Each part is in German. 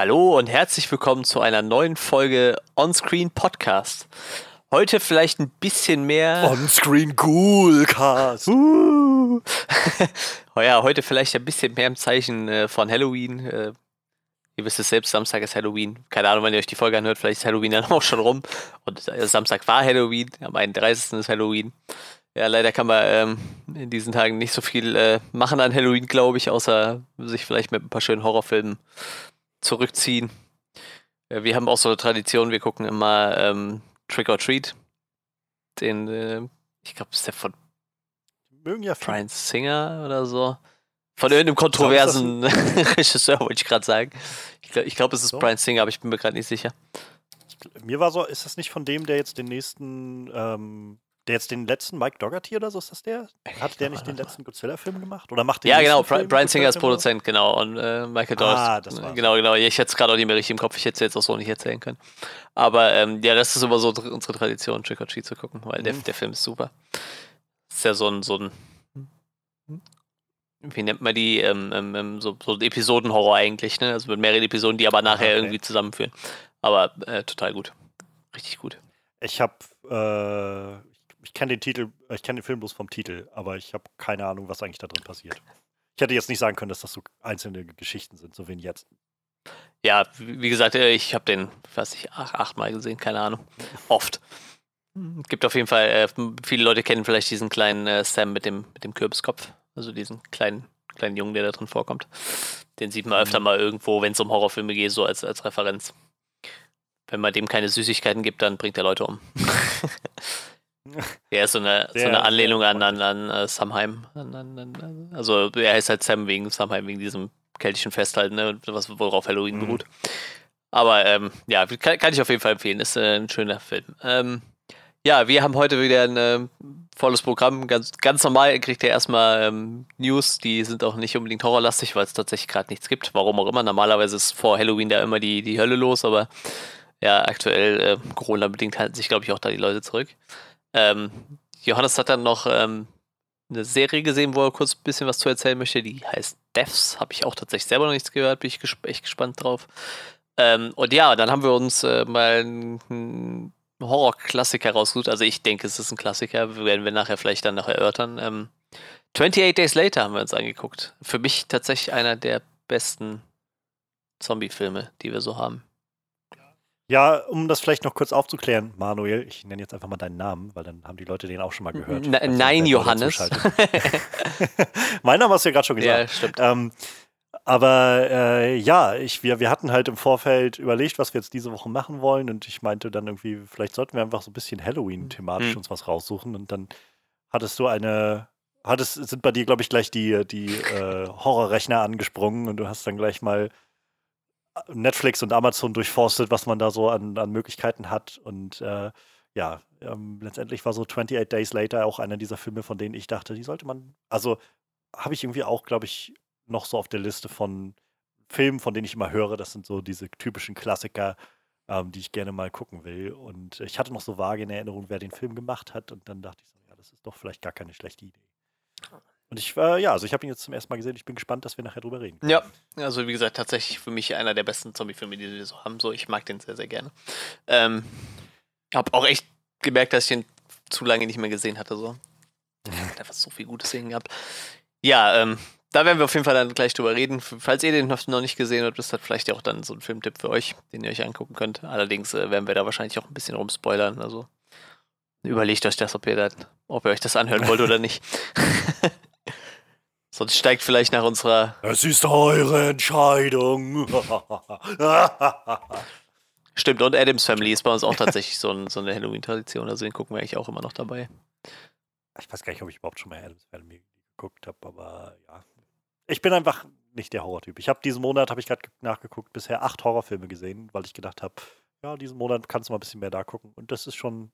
Hallo und herzlich willkommen zu einer neuen Folge Onscreen Podcast. Heute vielleicht ein bisschen mehr. Onscreen Coolcast. Uh. oh ja, heute vielleicht ein bisschen mehr im Zeichen äh, von Halloween. Äh, ihr wisst es selbst, Samstag ist Halloween. Keine Ahnung, wenn ihr euch die Folge anhört, vielleicht ist Halloween dann auch schon rum. Und äh, Samstag war Halloween, am 31. ist Halloween. Ja, leider kann man ähm, in diesen Tagen nicht so viel äh, machen an Halloween, glaube ich, außer sich vielleicht mit ein paar schönen Horrorfilmen zurückziehen. Wir haben auch so eine Tradition, wir gucken immer ähm, Trick or Treat. Den, äh, ich glaube, ist der von Mögen ja Brian Singer oder so. Von irgendeinem kontroversen Regisseur, wollte ich gerade sagen. Ich glaube, glaub, es ist so. Brian Singer, aber ich bin mir gerade nicht sicher. Mir war so, ist das nicht von dem, der jetzt den nächsten ähm, der jetzt den letzten Mike Dougherty oder so ist das der? Hat der nicht den letzten Godzilla-Film gemacht? Oder macht den Ja, genau. Film, Brian Singer ist Produzent, genau. Und äh, Michael Doris. Ah, das war Genau, genau. Ich hätte es gerade auch nicht mehr richtig im Kopf. Ich hätte es jetzt auch so nicht erzählen können. Aber ähm, ja, das ist immer so unsere Tradition, Trick or Treat zu gucken, weil mhm. der, der Film ist super. Ist ja so ein, so ein wie nennt man die, ähm, ähm, ähm so, so Episodenhorror eigentlich, ne? Also mit mehreren Episoden, die aber nachher okay. irgendwie zusammenführen. Aber äh, total gut. Richtig gut. Ich habe äh, ich kenne den Titel, äh, ich kenne den Film bloß vom Titel, aber ich habe keine Ahnung, was eigentlich da drin passiert. Ich hätte jetzt nicht sagen können, dass das so einzelne Geschichten sind, so wie jetzt. Ja, wie gesagt, äh, ich habe den, weiß ich, ach, achtmal gesehen, keine Ahnung. Oft. Gibt auf jeden Fall, äh, viele Leute kennen vielleicht diesen kleinen äh, Sam mit dem, mit dem Kürbiskopf. Also diesen kleinen, kleinen Jungen, der da drin vorkommt. Den sieht man öfter mhm. mal irgendwo, wenn es um Horrorfilme geht, so als, als Referenz. Wenn man dem keine Süßigkeiten gibt, dann bringt er Leute um. Ja, ist so eine, so eine Anlehnung an, an, an uh, Samheim. An, an, also er heißt halt Sam wegen Samheim, wegen diesem keltischen Festhalten, ne, was worauf Halloween mhm. beruht. Aber ähm, ja, kann, kann, ich auf jeden Fall empfehlen. Ist äh, ein schöner Film. Ähm, ja, wir haben heute wieder ein äh, volles Programm. Ganz, ganz normal kriegt ihr erstmal ähm, News, die sind auch nicht unbedingt horrorlastig, weil es tatsächlich gerade nichts gibt. Warum auch immer. Normalerweise ist vor Halloween da immer die, die Hölle los, aber ja, aktuell äh, Corona-bedingt halten sich, glaube ich, auch da die Leute zurück. Ähm, Johannes hat dann noch ähm, eine Serie gesehen, wo er kurz ein bisschen was zu erzählen möchte. Die heißt Deaths. Habe ich auch tatsächlich selber noch nichts gehört. Bin ich gesp echt gespannt drauf. Ähm, und ja, dann haben wir uns äh, mal einen Horror-Klassiker rausgesucht. Also ich denke, es ist ein Klassiker. Werden wir nachher vielleicht dann noch erörtern. Ähm, 28 Days Later haben wir uns angeguckt. Für mich tatsächlich einer der besten Zombie-Filme, die wir so haben. Ja, um das vielleicht noch kurz aufzuklären, Manuel, ich nenne jetzt einfach mal deinen Namen, weil dann haben die Leute den auch schon mal gehört. N also nein, Johannes. mein Name hast du ja gerade schon gesagt. Ja, stimmt. Ähm, aber äh, ja, ich, wir, wir hatten halt im Vorfeld überlegt, was wir jetzt diese Woche machen wollen und ich meinte dann irgendwie, vielleicht sollten wir einfach so ein bisschen Halloween-thematisch hm. uns was raussuchen und dann hattest du eine, hattest, sind bei dir, glaube ich, gleich die, die äh, Horrorrechner angesprungen und du hast dann gleich mal Netflix und Amazon durchforstet, was man da so an, an Möglichkeiten hat. Und äh, ja, ähm, letztendlich war so 28 Days Later auch einer dieser Filme, von denen ich dachte, die sollte man, also habe ich irgendwie auch, glaube ich, noch so auf der Liste von Filmen, von denen ich immer höre. Das sind so diese typischen Klassiker, ähm, die ich gerne mal gucken will. Und ich hatte noch so vage in Erinnerung, wer den Film gemacht hat. Und dann dachte ich so, ja, das ist doch vielleicht gar keine schlechte Idee. Und ich, äh, ja, also ich habe ihn jetzt zum ersten Mal gesehen. Ich bin gespannt, dass wir nachher drüber reden. Ja, also wie gesagt, tatsächlich für mich einer der besten Zombie-Filme, die wir so haben. So, ich mag den sehr, sehr gerne. Ähm, habe auch echt gemerkt, dass ich ihn zu lange nicht mehr gesehen hatte. So. Hat einfach so viel Gutes sehen gehabt. Ja, ähm, da werden wir auf jeden Fall dann gleich drüber reden. Falls ihr den noch nicht gesehen habt, ist das vielleicht ja auch dann so ein Filmtipp für euch, den ihr euch angucken könnt. Allerdings äh, werden wir da wahrscheinlich auch ein bisschen rumspoilern. Also überlegt euch das, ob ihr, das, ob ihr euch das anhören wollt oder nicht. Sonst steigt vielleicht nach unserer. Es ist eure Entscheidung. Stimmt, und Adams Family ist bei uns auch tatsächlich so, ein, so eine Halloween-Tradition. Also den gucken wir eigentlich auch immer noch dabei. Ich weiß gar nicht, ob ich überhaupt schon mal Adams Family geguckt habe, aber ja. Ich bin einfach nicht der Horrortyp. Ich habe diesen Monat, habe ich gerade nachgeguckt, bisher acht Horrorfilme gesehen, weil ich gedacht habe, ja, diesen Monat kannst du mal ein bisschen mehr da gucken. Und das ist schon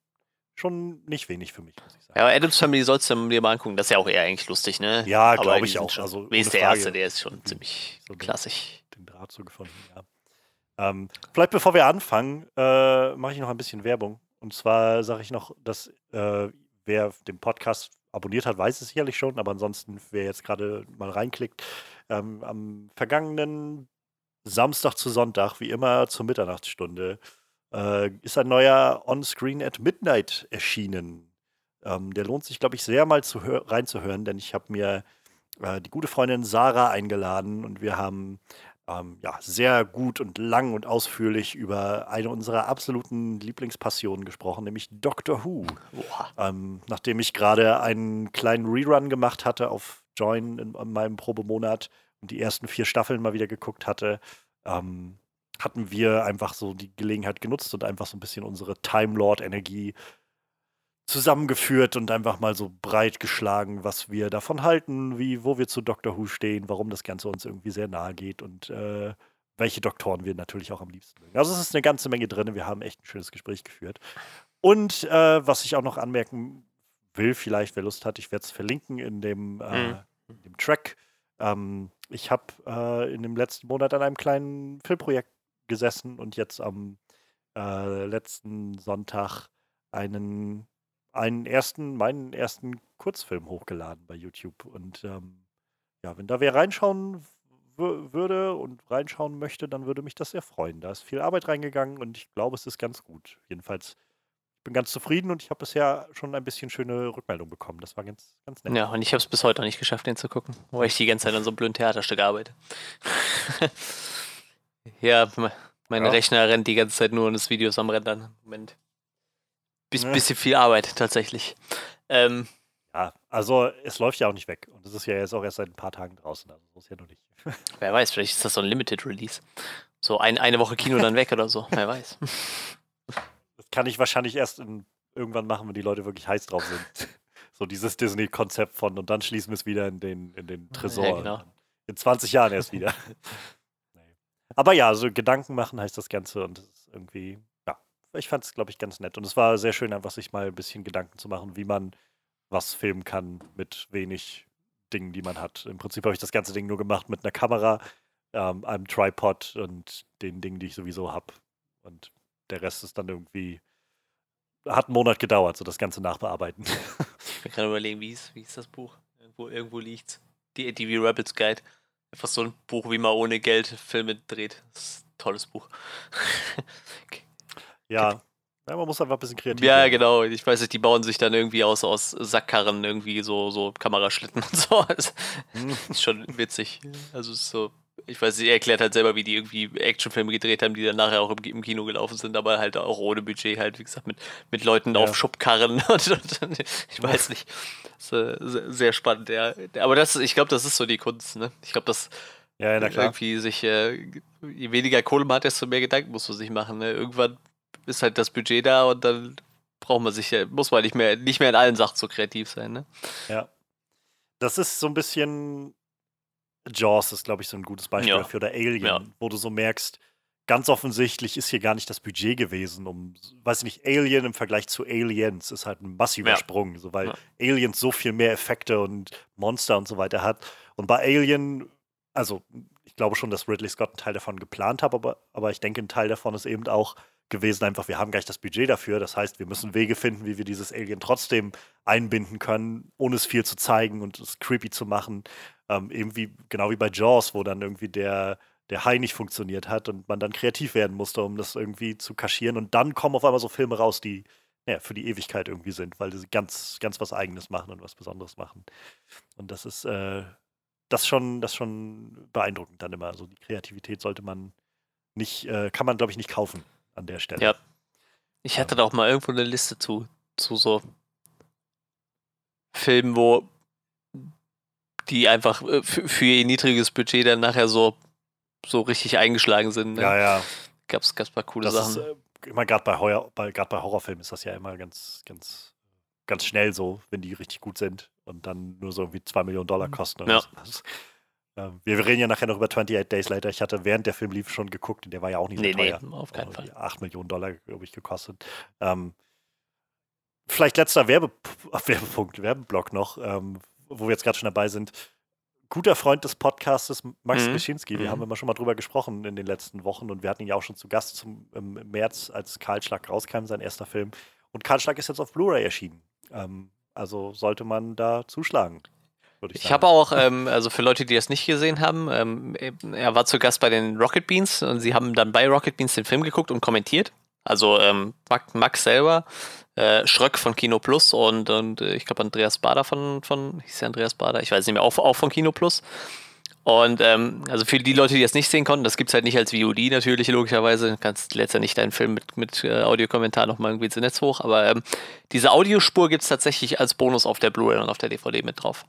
schon nicht wenig für mich, muss ich sagen. Ja, Adams Family sollst du dir mal angucken. Das ist ja auch eher eigentlich lustig, ne? Ja, glaube ich auch. Schon, also, wie ist der Frage. erste? Der ist schon ziemlich so klassisch. Den Draht so gefunden, ja. Ähm, vielleicht bevor wir anfangen, äh, mache ich noch ein bisschen Werbung. Und zwar sage ich noch, dass äh, wer den Podcast abonniert hat, weiß es sicherlich schon, aber ansonsten, wer jetzt gerade mal reinklickt, ähm, am vergangenen Samstag zu Sonntag, wie immer zur Mitternachtsstunde, äh, ist ein neuer On-Screen at Midnight erschienen. Ähm, der lohnt sich, glaube ich, sehr mal zu reinzuhören, denn ich habe mir äh, die gute Freundin Sarah eingeladen und wir haben ähm, ja, sehr gut und lang und ausführlich über eine unserer absoluten Lieblingspassionen gesprochen, nämlich Doctor Who. Ähm, nachdem ich gerade einen kleinen Rerun gemacht hatte auf Join in, in, meinem Probemonat und die ersten vier Staffeln mal wieder geguckt hatte, ähm, hatten wir einfach so die Gelegenheit genutzt und einfach so ein bisschen unsere Time Lord-Energie zusammengeführt und einfach mal so breit geschlagen, was wir davon halten, wie, wo wir zu Doctor Who stehen, warum das Ganze uns irgendwie sehr nahe geht und äh, welche Doktoren wir natürlich auch am liebsten mögen. Also es ist eine ganze Menge drin. Wir haben echt ein schönes Gespräch geführt. Und äh, was ich auch noch anmerken will, vielleicht wer Lust hat, ich werde es verlinken in dem, äh, mhm. in dem Track. Ähm, ich habe äh, in dem letzten Monat an einem kleinen Filmprojekt gesessen und jetzt am äh, letzten Sonntag einen einen ersten, meinen ersten Kurzfilm hochgeladen bei YouTube. Und ähm, ja, wenn da wer reinschauen würde und reinschauen möchte, dann würde mich das sehr freuen. Da ist viel Arbeit reingegangen und ich glaube, es ist ganz gut. Jedenfalls, bin ganz zufrieden und ich habe bisher schon ein bisschen schöne Rückmeldung bekommen. Das war ganz, ganz nett. Ja, und ich habe es bis heute noch nicht geschafft, den zu gucken, weil ich die ganze Zeit an so einem blöden Theaterstück arbeite. ja, mein ja. Rechner rennt die ganze Zeit nur und das Video ist am Rendern. Moment. Bis, ne? Bisschen viel Arbeit tatsächlich. Ähm, ja, also es läuft ja auch nicht weg. Und es ist ja jetzt auch erst seit ein paar Tagen draußen. Also so ist ja noch nicht. Wer weiß, vielleicht ist das so ein Limited Release. So ein, eine Woche Kino dann weg oder so. Wer weiß. Das kann ich wahrscheinlich erst in, irgendwann machen, wenn die Leute wirklich heiß drauf sind. So dieses Disney-Konzept von und dann schließen wir es wieder in den, in den Tresor. Ja, genau. In 20 Jahren erst wieder. Aber ja, so Gedanken machen heißt das Ganze und es ist irgendwie ich fand es, glaube ich, ganz nett. Und es war sehr schön, einfach sich mal ein bisschen Gedanken zu machen, wie man was filmen kann mit wenig Dingen, die man hat. Im Prinzip habe ich das ganze Ding nur gemacht mit einer Kamera, ähm, einem Tripod und den Dingen, die ich sowieso habe. Und der Rest ist dann irgendwie. Hat einen Monat gedauert, so das Ganze nachbearbeiten. Ich kann überlegen, wie ist, wie ist das Buch? Irgendwo, irgendwo liegt Die ATV Rebels Guide. Einfach so ein Buch, wie man ohne Geld Filme dreht. Das ist ein tolles Buch. Ja. ja. man muss einfach ein bisschen kreativ Ja, werden. genau. Ich weiß nicht, die bauen sich dann irgendwie aus, aus Sackkarren irgendwie so, so Kameraschlitten und so. Das mhm. ist schon witzig. Also ist so, ich weiß er erklärt halt selber, wie die irgendwie Actionfilme gedreht haben, die dann nachher auch im, Kino gelaufen sind, aber halt auch ohne Budget, halt, wie gesagt, mit, mit Leuten ja. auf Schubkarren und, und, und, ich weiß nicht. Das ist sehr spannend, ja. Aber das, ich glaube, das ist so die Kunst, ne? Ich glaube, das ja, ja, irgendwie sich, äh, je weniger Kohle man hat, desto mehr Gedanken musst du sich machen. Ne? Irgendwann ist halt das Budget da und dann braucht man sich, muss man nicht mehr, nicht mehr in allen Sachen so kreativ sein, ne? Ja. Das ist so ein bisschen Jaws ist, glaube ich, so ein gutes Beispiel ja. dafür, oder Alien, ja. wo du so merkst, ganz offensichtlich ist hier gar nicht das Budget gewesen, um, weiß ich nicht, Alien im Vergleich zu Aliens ist halt ein massiver ja. Sprung, so, weil Aliens so viel mehr Effekte und Monster und so weiter hat. Und bei Alien, also ich glaube schon, dass Ridley Scott einen Teil davon geplant hat, aber, aber ich denke, ein Teil davon ist eben auch, gewesen, einfach, wir haben gleich das Budget dafür. Das heißt, wir müssen Wege finden, wie wir dieses Alien trotzdem einbinden können, ohne es viel zu zeigen und es creepy zu machen. Ähm, eben wie, genau wie bei Jaws, wo dann irgendwie der, der Hai nicht funktioniert hat und man dann kreativ werden musste, um das irgendwie zu kaschieren. Und dann kommen auf einmal so Filme raus, die ja, für die Ewigkeit irgendwie sind, weil sie ganz, ganz was Eigenes machen und was Besonderes machen. Und das ist, äh, das schon, das schon beeindruckend dann immer. Also die Kreativität sollte man nicht, äh, kann man, glaube ich, nicht kaufen an der Stelle. Ja. Ich hatte da auch mal irgendwo eine Liste zu, zu so Filmen, wo die einfach äh, für ihr niedriges Budget dann nachher so, so richtig eingeschlagen sind. Ne? Ja, ja. Gab's, gab's paar coole das Sachen. Ist, äh, immer gerade bei, Heuer, bei, bei Horrorfilmen ist das ja immer ganz, ganz, ganz schnell so, wenn die richtig gut sind und dann nur so irgendwie 2 Millionen Dollar kosten. Ja. So. Ähm, wir reden ja nachher noch über 28 Days Later. Ich hatte während der Film lief schon geguckt und der war ja auch nicht so nee, teuer. Nee, auf keinen Fall. 8 Millionen Dollar, glaube ich, gekostet. Ähm, vielleicht letzter Werbe Werbepunkt, Werbeblock noch, ähm, wo wir jetzt gerade schon dabei sind. Guter Freund des Podcasts Max mhm. Beschinski. Wir mhm. haben immer schon mal drüber gesprochen in den letzten Wochen und wir hatten ihn ja auch schon zu Gast zum, im März, als Karl Schlag rauskam, sein erster Film. Und Karl Schlag ist jetzt auf Blu-ray erschienen. Ähm, also sollte man da zuschlagen. Ich, ich habe auch, ähm, also für Leute, die das nicht gesehen haben, ähm, er war zu Gast bei den Rocket Beans und sie haben dann bei Rocket Beans den Film geguckt und kommentiert. Also ähm, Max selber, äh, Schröck von Kino Plus und, und äh, ich glaube Andreas Bader von, von, hieß der Andreas Bader, ich weiß nicht mehr, auch, auch von Kino Plus. Und ähm, also für die Leute, die das nicht sehen konnten, das gibt es halt nicht als VOD natürlich, logischerweise. Du kannst letztendlich deinen Film mit, mit äh, Audiokommentar nochmal irgendwie ins Netz hoch. Aber ähm, diese Audiospur gibt es tatsächlich als Bonus auf der Blu-ray und auf der DVD mit drauf.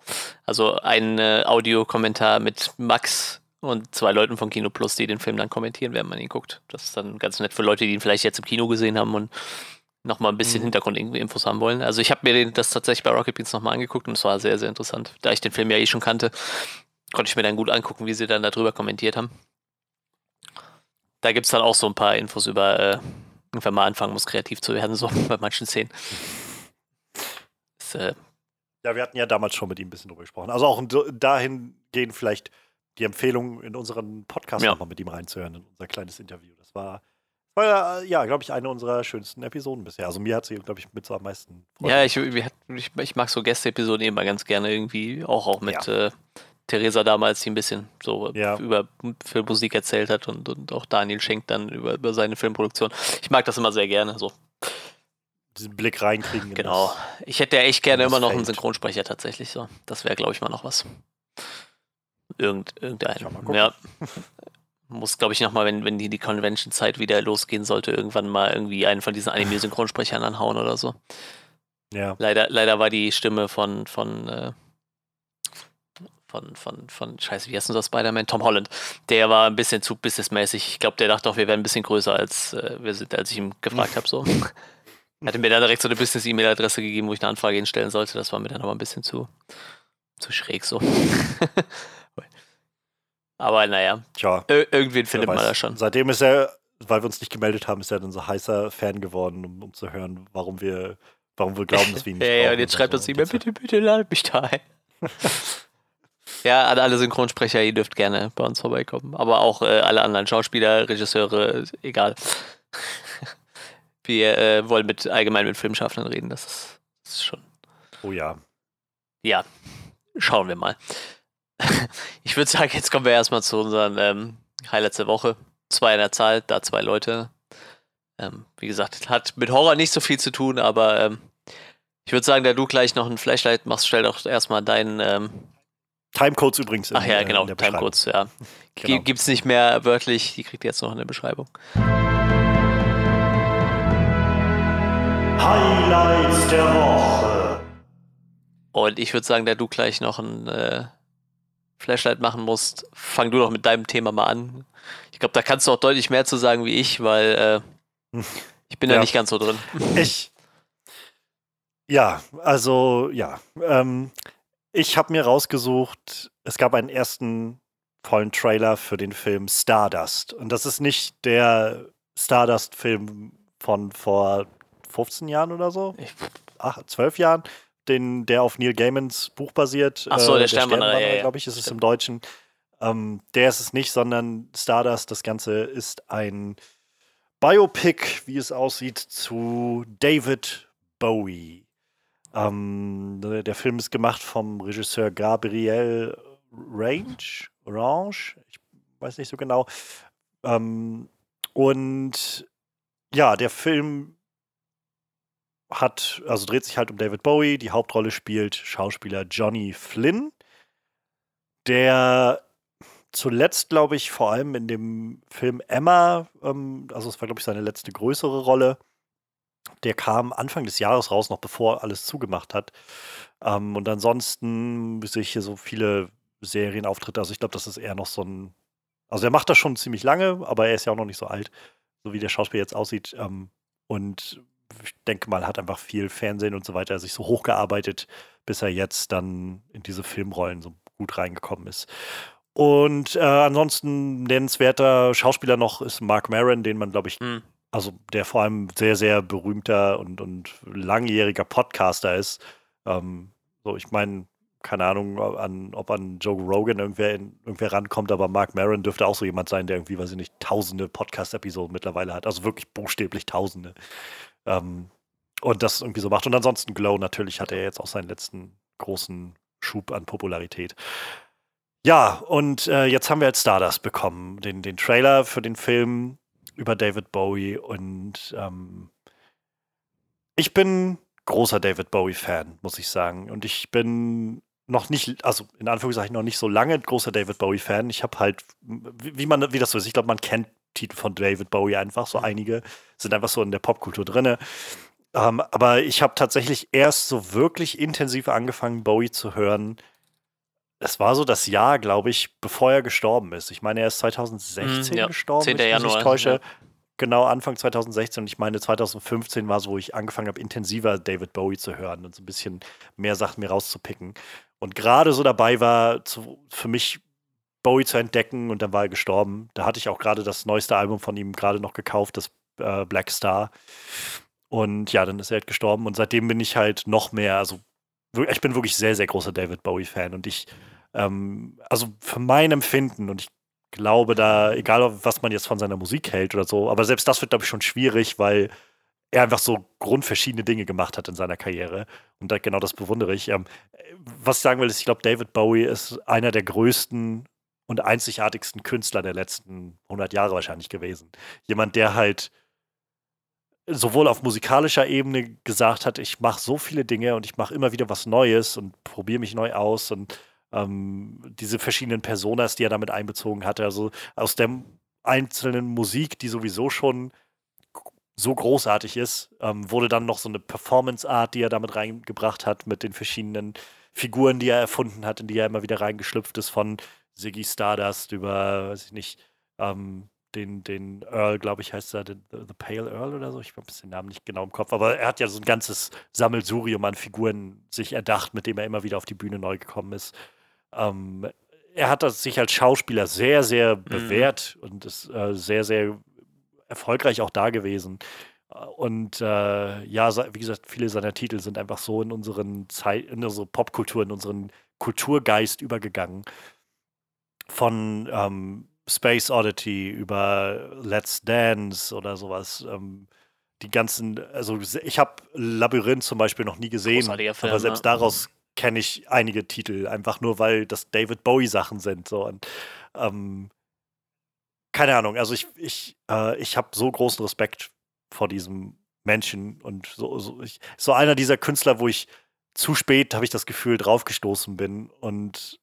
Also ein äh, Audiokommentar mit Max und zwei Leuten von Kino Plus, die den Film dann kommentieren, während man ihn guckt. Das ist dann ganz nett für Leute, die ihn vielleicht jetzt im Kino gesehen haben und nochmal ein bisschen mhm. Hintergrundinfos haben wollen. Also ich habe mir den, das tatsächlich bei Rocket Beans nochmal angeguckt und es war sehr, sehr interessant. Da ich den Film ja eh schon kannte, konnte ich mir dann gut angucken, wie sie dann darüber kommentiert haben. Da gibt es dann auch so ein paar Infos über, äh, wenn man anfangen muss, kreativ zu werden, so bei manchen Szenen. Das, äh, ja, wir hatten ja damals schon mit ihm ein bisschen drüber gesprochen. Also auch dahingehend vielleicht die Empfehlung, in unseren Podcast ja. nochmal mit ihm reinzuhören, in unser kleines Interview. Das war war ja, glaube ich, eine unserer schönsten Episoden bisher. Also mir hat sie, glaube ich, mit so am meisten Freude. Ja, ich, ich, ich, mag so Gäste-Episoden immer ganz gerne irgendwie, auch, auch mit ja. äh, Theresa damals, die ein bisschen so ja. über Filmmusik erzählt hat und, und auch Daniel Schenk dann über, über seine Filmproduktion. Ich mag das immer sehr gerne. So. Diesen Blick reinkriegen. Genau. Ich hätte ja echt gerne immer noch einen Synchronsprecher tatsächlich. So. Das wäre, glaube ich, mal noch was. Irgend, irgendein. Ja. muss, glaube ich, nochmal, wenn, wenn die, die Convention-Zeit wieder losgehen sollte, irgendwann mal irgendwie einen von diesen Anime-Synchronsprechern anhauen oder so. Ja. Leider, leider war die Stimme von, von, äh, von, von, von, scheiße, wie heißt denn das Spider-Man? Tom Holland. Der war ein bisschen zu businessmäßig. Ich glaube, der dachte auch, wir wären ein bisschen größer, als äh, wir sind, als ich ihm gefragt habe. So. Er hatte mir dann direkt so eine Business-E-Mail-Adresse gegeben, wo ich eine Anfrage hinstellen sollte. Das war mir dann aber ein bisschen zu, zu schräg so. Aber naja, Tja, irgendwen findet man da schon. Seitdem ist er, weil wir uns nicht gemeldet haben, ist er dann so heißer Fan geworden, um, um zu hören, warum wir, warum wir glauben, dass wir ihn nicht Ja, ja, und jetzt schreibt uns so. E-Mail, bitte, bitte, lad mich da ein. Ja, an alle Synchronsprecher, ihr dürft gerne bei uns vorbeikommen. Aber auch äh, alle anderen Schauspieler, Regisseure, egal. wir äh, wollen mit allgemein mit Filmschaffenden reden, das ist, das ist schon. Oh ja. Ja, schauen wir mal. ich würde sagen, jetzt kommen wir erstmal zu unseren ähm, Highlights der Woche. Zwei in der Zahl, da zwei Leute. Ähm, wie gesagt, hat mit Horror nicht so viel zu tun, aber ähm, ich würde sagen, da du gleich noch ein Flashlight machst, stell doch erstmal deinen. Timecodes übrigens. Ach ja, genau, Timecodes, ja. genau. Gibt es nicht mehr wörtlich, die kriegt ihr jetzt noch in der Beschreibung. Highlights der Woche. Und ich würde sagen, da du gleich noch ein äh, Flashlight machen musst, fang du doch mit deinem Thema mal an. Ich glaube, da kannst du auch deutlich mehr zu sagen wie ich, weil äh, ich bin ja. da nicht ganz so drin. Ich. Ja, also ja. Ähm, ich habe mir rausgesucht, es gab einen ersten vollen Trailer für den Film Stardust. Und das ist nicht der Stardust-Film von vor 15 Jahren oder so. Ach, 12 Jahren, den, der auf Neil Gaimans Buch basiert. Ach so, der, äh, der Sternwanderer, ja, ja. glaube ich, ist es im Deutschen. Ähm, der ist es nicht, sondern Stardust, das Ganze ist ein Biopic, wie es aussieht, zu David Bowie. Ähm, der Film ist gemacht vom Regisseur Gabriel Range, Orange, ich weiß nicht so genau. Ähm, und ja, der Film hat, also dreht sich halt um David Bowie. Die Hauptrolle spielt Schauspieler Johnny Flynn, der zuletzt, glaube ich, vor allem in dem Film Emma, ähm, also es war, glaube ich, seine letzte größere Rolle, der kam Anfang des Jahres raus, noch bevor alles zugemacht hat. Ähm, und ansonsten sehe ich hier so viele Serienauftritte. Also ich glaube, das ist eher noch so ein. Also er macht das schon ziemlich lange, aber er ist ja auch noch nicht so alt, so wie der Schauspieler jetzt aussieht. Ähm, und ich denke mal, hat einfach viel Fernsehen und so weiter sich so hochgearbeitet, bis er jetzt dann in diese Filmrollen so gut reingekommen ist. Und äh, ansonsten nennenswerter Schauspieler noch ist Mark Maron, den man, glaube ich, mhm. Also der vor allem sehr, sehr berühmter und, und langjähriger Podcaster ist. Ähm, so, ich meine, keine Ahnung, an, ob an Joe Rogan irgendwer, in, irgendwer rankommt, aber Mark Maron dürfte auch so jemand sein, der irgendwie, weiß ich nicht, tausende Podcast-Episoden mittlerweile hat. Also wirklich buchstäblich tausende. Ähm, und das irgendwie so macht. Und ansonsten Glow natürlich hat er jetzt auch seinen letzten großen Schub an Popularität. Ja, und äh, jetzt haben wir jetzt Stardust bekommen, den, den Trailer für den Film über David Bowie und ähm, ich bin großer David Bowie-Fan, muss ich sagen. Und ich bin noch nicht, also in Anführungszeichen noch nicht so lange großer David Bowie-Fan. Ich habe halt, wie, man, wie das so ist, ich glaube, man kennt Titel von David Bowie einfach, so mhm. einige sind einfach so in der Popkultur drin. Ähm, aber ich habe tatsächlich erst so wirklich intensiv angefangen, Bowie zu hören. Es war so das Jahr, glaube ich, bevor er gestorben ist. Ich meine, er ist 2016 mhm, ja. gestorben, 10. wenn ich mich täusche. Ja. Genau, Anfang 2016. Und ich meine, 2015 war so, wo ich angefangen habe, intensiver David Bowie zu hören und so ein bisschen mehr Sachen mir rauszupicken. Und gerade so dabei war, zu, für mich Bowie zu entdecken und dann war er gestorben. Da hatte ich auch gerade das neueste Album von ihm gerade noch gekauft, das äh, Black Star. Und ja, dann ist er halt gestorben und seitdem bin ich halt noch mehr, also ich bin wirklich sehr, sehr großer David Bowie-Fan und ich, ähm, also für mein Empfinden und ich glaube da, egal was man jetzt von seiner Musik hält oder so, aber selbst das wird, glaube ich, schon schwierig, weil er einfach so grundverschiedene Dinge gemacht hat in seiner Karriere. Und da, genau das bewundere ich. Ähm, was ich sagen will, ist, ich glaube, David Bowie ist einer der größten und einzigartigsten Künstler der letzten 100 Jahre wahrscheinlich gewesen. Jemand, der halt sowohl auf musikalischer Ebene gesagt hat, ich mache so viele Dinge und ich mache immer wieder was Neues und probiere mich neu aus und ähm, diese verschiedenen Personas, die er damit einbezogen hatte, also aus der einzelnen Musik, die sowieso schon so großartig ist, ähm, wurde dann noch so eine Performance-Art, die er damit reingebracht hat, mit den verschiedenen Figuren, die er erfunden hat, in die er immer wieder reingeschlüpft ist, von Ziggy Stardust über, weiß ich nicht, ähm, den, den Earl, glaube ich, heißt er, the, the, Pale Earl oder so. Ich habe den Namen nicht genau im Kopf, aber er hat ja so ein ganzes Sammelsurium an Figuren sich erdacht, mit dem er immer wieder auf die Bühne neu gekommen ist. Ähm, er hat sich als Schauspieler sehr, sehr mhm. bewährt und ist äh, sehr, sehr erfolgreich auch da gewesen. Und äh, ja, wie gesagt, viele seiner Titel sind einfach so in unseren Zeit, in unsere Popkultur, in unseren Kulturgeist übergegangen von ähm, Space Oddity über Let's Dance oder sowas. Ähm, die ganzen, also ich habe Labyrinth zum Beispiel noch nie gesehen, Film, aber selbst ne? daraus kenne ich einige Titel, einfach nur weil das David Bowie Sachen sind. So und ähm, keine Ahnung, also ich, ich, äh, ich habe so großen Respekt vor diesem Menschen und so, so, ich, so einer dieser Künstler, wo ich zu spät, habe ich das Gefühl, draufgestoßen bin und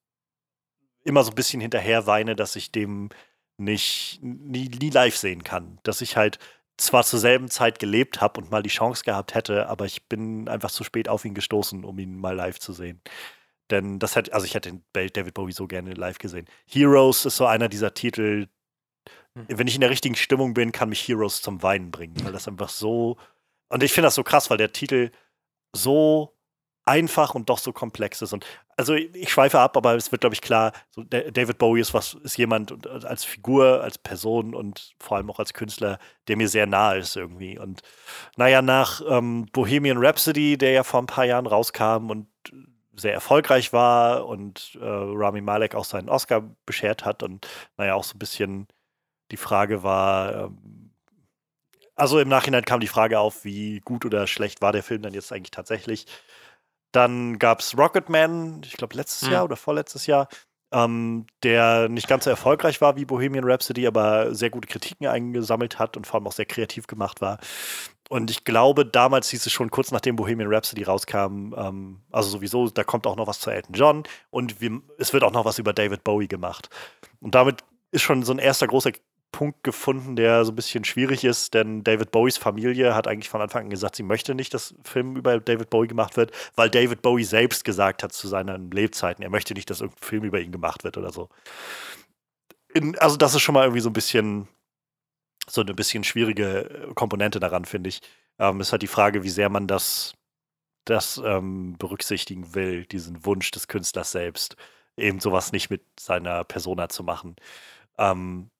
immer so ein bisschen hinterher weine, dass ich dem nicht nie, nie live sehen kann. Dass ich halt zwar zur selben Zeit gelebt habe und mal die Chance gehabt hätte, aber ich bin einfach zu spät auf ihn gestoßen, um ihn mal live zu sehen. Denn das hätte, also ich hätte David Bowie so gerne live gesehen. Heroes ist so einer dieser Titel, hm. wenn ich in der richtigen Stimmung bin, kann mich Heroes zum Weinen bringen, weil das einfach so. Und ich finde das so krass, weil der Titel so einfach und doch so komplex ist. Und also ich schweife ab, aber es wird, glaube ich, klar, so David Bowie ist was, ist jemand äh, als Figur, als Person und vor allem auch als Künstler, der mir sehr nahe ist irgendwie. Und naja, nach ähm, Bohemian Rhapsody, der ja vor ein paar Jahren rauskam und sehr erfolgreich war und äh, Rami Malek auch seinen Oscar beschert hat und naja, auch so ein bisschen die Frage war, ähm, also im Nachhinein kam die Frage auf, wie gut oder schlecht war der Film dann jetzt eigentlich tatsächlich. Dann gab es Rocketman, ich glaube letztes hm. Jahr oder vorletztes Jahr, ähm, der nicht ganz so erfolgreich war wie Bohemian Rhapsody, aber sehr gute Kritiken eingesammelt hat und vor allem auch sehr kreativ gemacht war. Und ich glaube, damals hieß es schon kurz nachdem Bohemian Rhapsody rauskam, ähm, also sowieso, da kommt auch noch was zu Elton John und wir, es wird auch noch was über David Bowie gemacht. Und damit ist schon so ein erster großer Punkt gefunden, der so ein bisschen schwierig ist, denn David Bowies Familie hat eigentlich von Anfang an gesagt, sie möchte nicht, dass Film über David Bowie gemacht wird, weil David Bowie selbst gesagt hat zu seinen Lebzeiten, er möchte nicht, dass irgendein Film über ihn gemacht wird oder so. In, also das ist schon mal irgendwie so ein bisschen so eine bisschen schwierige Komponente daran, finde ich. Ähm, ist halt die Frage, wie sehr man das, das ähm, berücksichtigen will, diesen Wunsch des Künstlers selbst, eben sowas nicht mit seiner Persona zu machen. Ähm,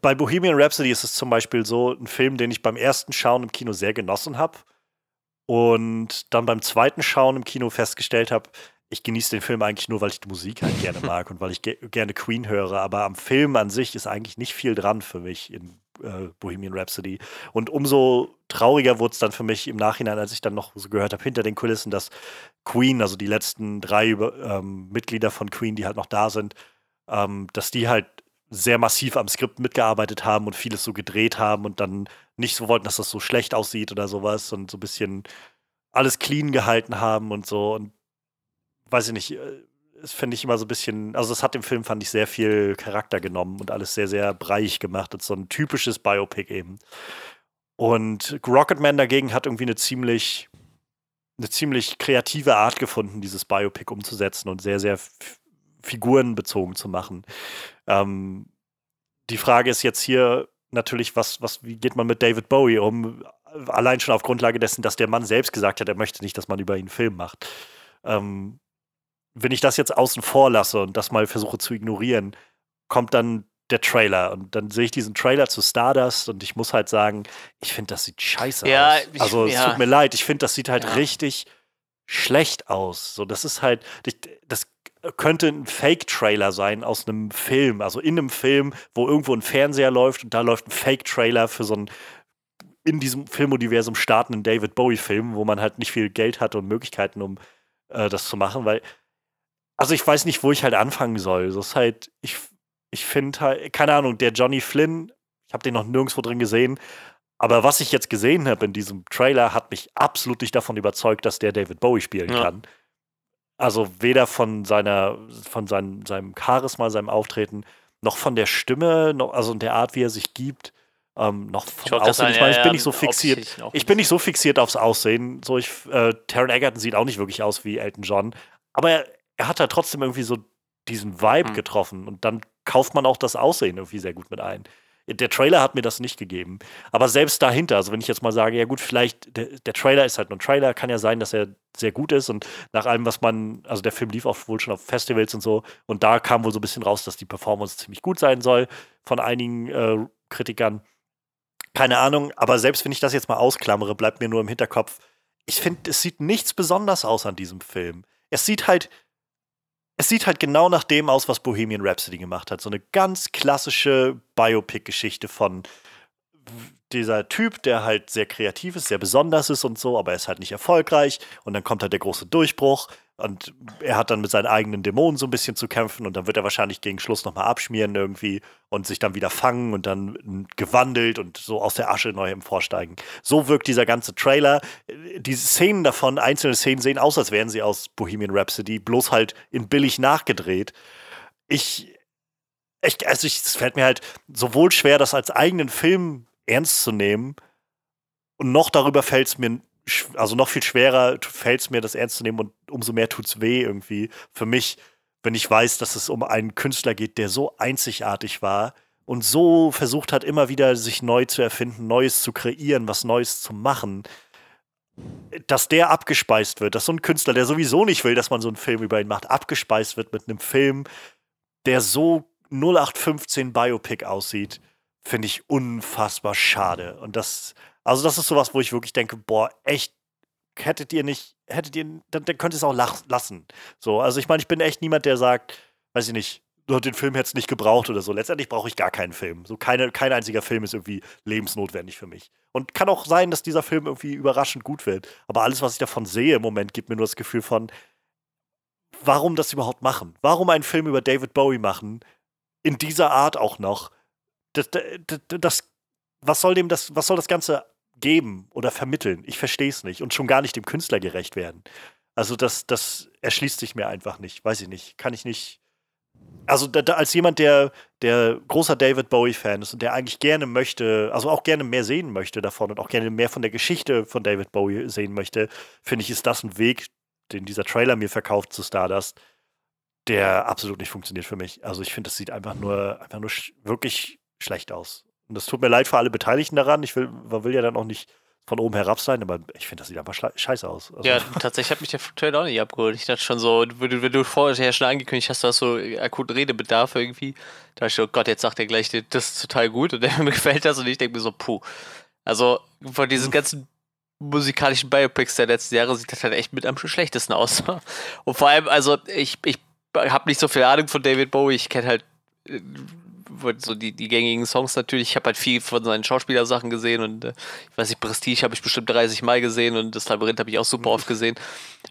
bei Bohemian Rhapsody ist es zum Beispiel so ein Film, den ich beim ersten Schauen im Kino sehr genossen habe und dann beim zweiten Schauen im Kino festgestellt habe, ich genieße den Film eigentlich nur, weil ich die Musik halt gerne mag und weil ich ge gerne Queen höre. Aber am Film an sich ist eigentlich nicht viel dran für mich in äh, Bohemian Rhapsody. Und umso trauriger wurde es dann für mich im Nachhinein, als ich dann noch so gehört habe, hinter den Kulissen, dass Queen, also die letzten drei ähm, Mitglieder von Queen, die halt noch da sind, ähm, dass die halt sehr massiv am Skript mitgearbeitet haben und vieles so gedreht haben und dann nicht so wollten, dass das so schlecht aussieht oder sowas und so ein bisschen alles clean gehalten haben und so. Und weiß ich nicht, äh, das finde ich immer so ein bisschen, also das hat dem Film, fand ich, sehr viel Charakter genommen und alles sehr, sehr breiig gemacht. Das ist so ein typisches Biopic eben. Und Rocketman dagegen hat irgendwie eine ziemlich, eine ziemlich kreative Art gefunden, dieses Biopic umzusetzen und sehr, sehr figurenbezogen zu machen. Ähm, die Frage ist jetzt hier natürlich, was, was, wie geht man mit David Bowie um? Allein schon auf Grundlage dessen, dass der Mann selbst gesagt hat, er möchte nicht, dass man über ihn einen Film macht. Ähm, wenn ich das jetzt außen vor lasse und das mal versuche zu ignorieren, kommt dann der Trailer und dann sehe ich diesen Trailer zu Stardust und ich muss halt sagen, ich finde, das sieht scheiße ja, aus. Ich, also es ja. tut mir leid, ich finde, das sieht halt ja. richtig schlecht aus. So, das ist halt, das könnte ein Fake-Trailer sein aus einem Film, also in einem Film, wo irgendwo ein Fernseher läuft und da läuft ein Fake-Trailer für so einen in diesem Filmuniversum startenden David Bowie-Film, wo man halt nicht viel Geld hatte und Möglichkeiten, um äh, das zu machen, weil also ich weiß nicht, wo ich halt anfangen soll. Das ist halt, ich, ich finde halt, keine Ahnung, der Johnny Flynn, ich habe den noch nirgendwo drin gesehen, aber was ich jetzt gesehen habe in diesem Trailer, hat mich absolut nicht davon überzeugt, dass der David Bowie spielen ja. kann. Also weder von seiner, von seinem, seinem Charisma, seinem Auftreten, noch von der Stimme, noch, also der Art, wie er sich gibt, ähm, noch vom Aussehen. ich meine, ich bin nicht so fixiert. Ich bin nicht so fixiert aufs Aussehen. So, ich, äh, Taron Egerton sieht auch nicht wirklich aus wie Elton John. Aber er, er hat da trotzdem irgendwie so diesen Vibe mhm. getroffen und dann kauft man auch das Aussehen irgendwie sehr gut mit ein. Der Trailer hat mir das nicht gegeben. Aber selbst dahinter, also wenn ich jetzt mal sage, ja gut, vielleicht, der, der, Trailer ist halt nur ein Trailer, kann ja sein, dass er sehr gut ist und nach allem, was man, also der Film lief auch wohl schon auf Festivals und so und da kam wohl so ein bisschen raus, dass die Performance ziemlich gut sein soll von einigen äh, Kritikern. Keine Ahnung, aber selbst wenn ich das jetzt mal ausklammere, bleibt mir nur im Hinterkopf, ich finde, es sieht nichts besonders aus an diesem Film. Es sieht halt es sieht halt genau nach dem aus, was Bohemian Rhapsody gemacht hat. So eine ganz klassische Biopic-Geschichte von dieser Typ, der halt sehr kreativ ist, sehr besonders ist und so, aber er ist halt nicht erfolgreich. Und dann kommt halt der große Durchbruch und er hat dann mit seinen eigenen Dämonen so ein bisschen zu kämpfen und dann wird er wahrscheinlich gegen Schluss nochmal abschmieren irgendwie und sich dann wieder fangen und dann gewandelt und so aus der Asche neu emporsteigen. So wirkt dieser ganze Trailer. Diese Szenen davon, einzelne Szenen sehen aus, als wären sie aus Bohemian Rhapsody, bloß halt in billig nachgedreht. Ich, ich also ich, es fällt mir halt sowohl schwer, das als eigenen Film ernst zu nehmen und noch darüber fällt es mir also noch viel schwerer fällt es mir, das ernst zu nehmen und umso mehr tut es weh irgendwie für mich, wenn ich weiß, dass es um einen Künstler geht, der so einzigartig war und so versucht hat, immer wieder sich neu zu erfinden, Neues zu kreieren, was Neues zu machen, dass der abgespeist wird, dass so ein Künstler, der sowieso nicht will, dass man so einen Film über ihn macht, abgespeist wird mit einem Film, der so 0815 Biopic aussieht, finde ich unfassbar schade. Und das also das ist sowas, wo ich wirklich denke, boah, echt, hättet ihr nicht, hättet ihr, dann, dann könnt ihr es auch lassen. So, also ich meine, ich bin echt niemand, der sagt, weiß ich nicht, den Film hätte es nicht gebraucht oder so. Letztendlich brauche ich gar keinen Film. So keine, kein einziger Film ist irgendwie lebensnotwendig für mich. Und kann auch sein, dass dieser Film irgendwie überraschend gut wird. Aber alles, was ich davon sehe im Moment, gibt mir nur das Gefühl von, warum das überhaupt machen? Warum einen Film über David Bowie machen? In dieser Art auch noch. Das, das, das was soll dem das, was soll das Ganze geben oder vermitteln. Ich verstehe es nicht und schon gar nicht dem Künstler gerecht werden. Also das, das erschließt sich mir einfach nicht. Weiß ich nicht. Kann ich nicht. Also da, da, als jemand, der, der großer David Bowie-Fan ist und der eigentlich gerne möchte, also auch gerne mehr sehen möchte davon und auch gerne mehr von der Geschichte von David Bowie sehen möchte, finde ich, ist das ein Weg, den dieser Trailer mir verkauft zu Stardust, der absolut nicht funktioniert für mich. Also ich finde, das sieht einfach nur, einfach nur sch wirklich schlecht aus. Und das tut mir leid für alle Beteiligten daran. Ich will, man will ja dann auch nicht von oben herab sein, aber ich finde, das sieht einfach scheiße aus. Also ja, tatsächlich hat mich der Trailer auch nicht abgeholt. Ich dachte schon so, wenn du, wenn du vorher schon angekündigt hast, du hast so akuten Redebedarf irgendwie, da dachte ich, oh Gott, jetzt sagt er gleich, das ist total gut und mir gefällt das und ich denke mir so, puh. Also von diesen ganzen musikalischen Biopics der letzten Jahre sieht das halt echt mit am schlechtesten aus. Und vor allem, also ich, ich habe nicht so viel Ahnung von David Bowie, ich kenne halt äh, so die, die gängigen Songs natürlich. Ich habe halt viel von seinen Schauspielersachen gesehen und äh, ich weiß nicht, Prestige habe ich bestimmt 30 Mal gesehen und das Labyrinth habe ich auch super oft gesehen.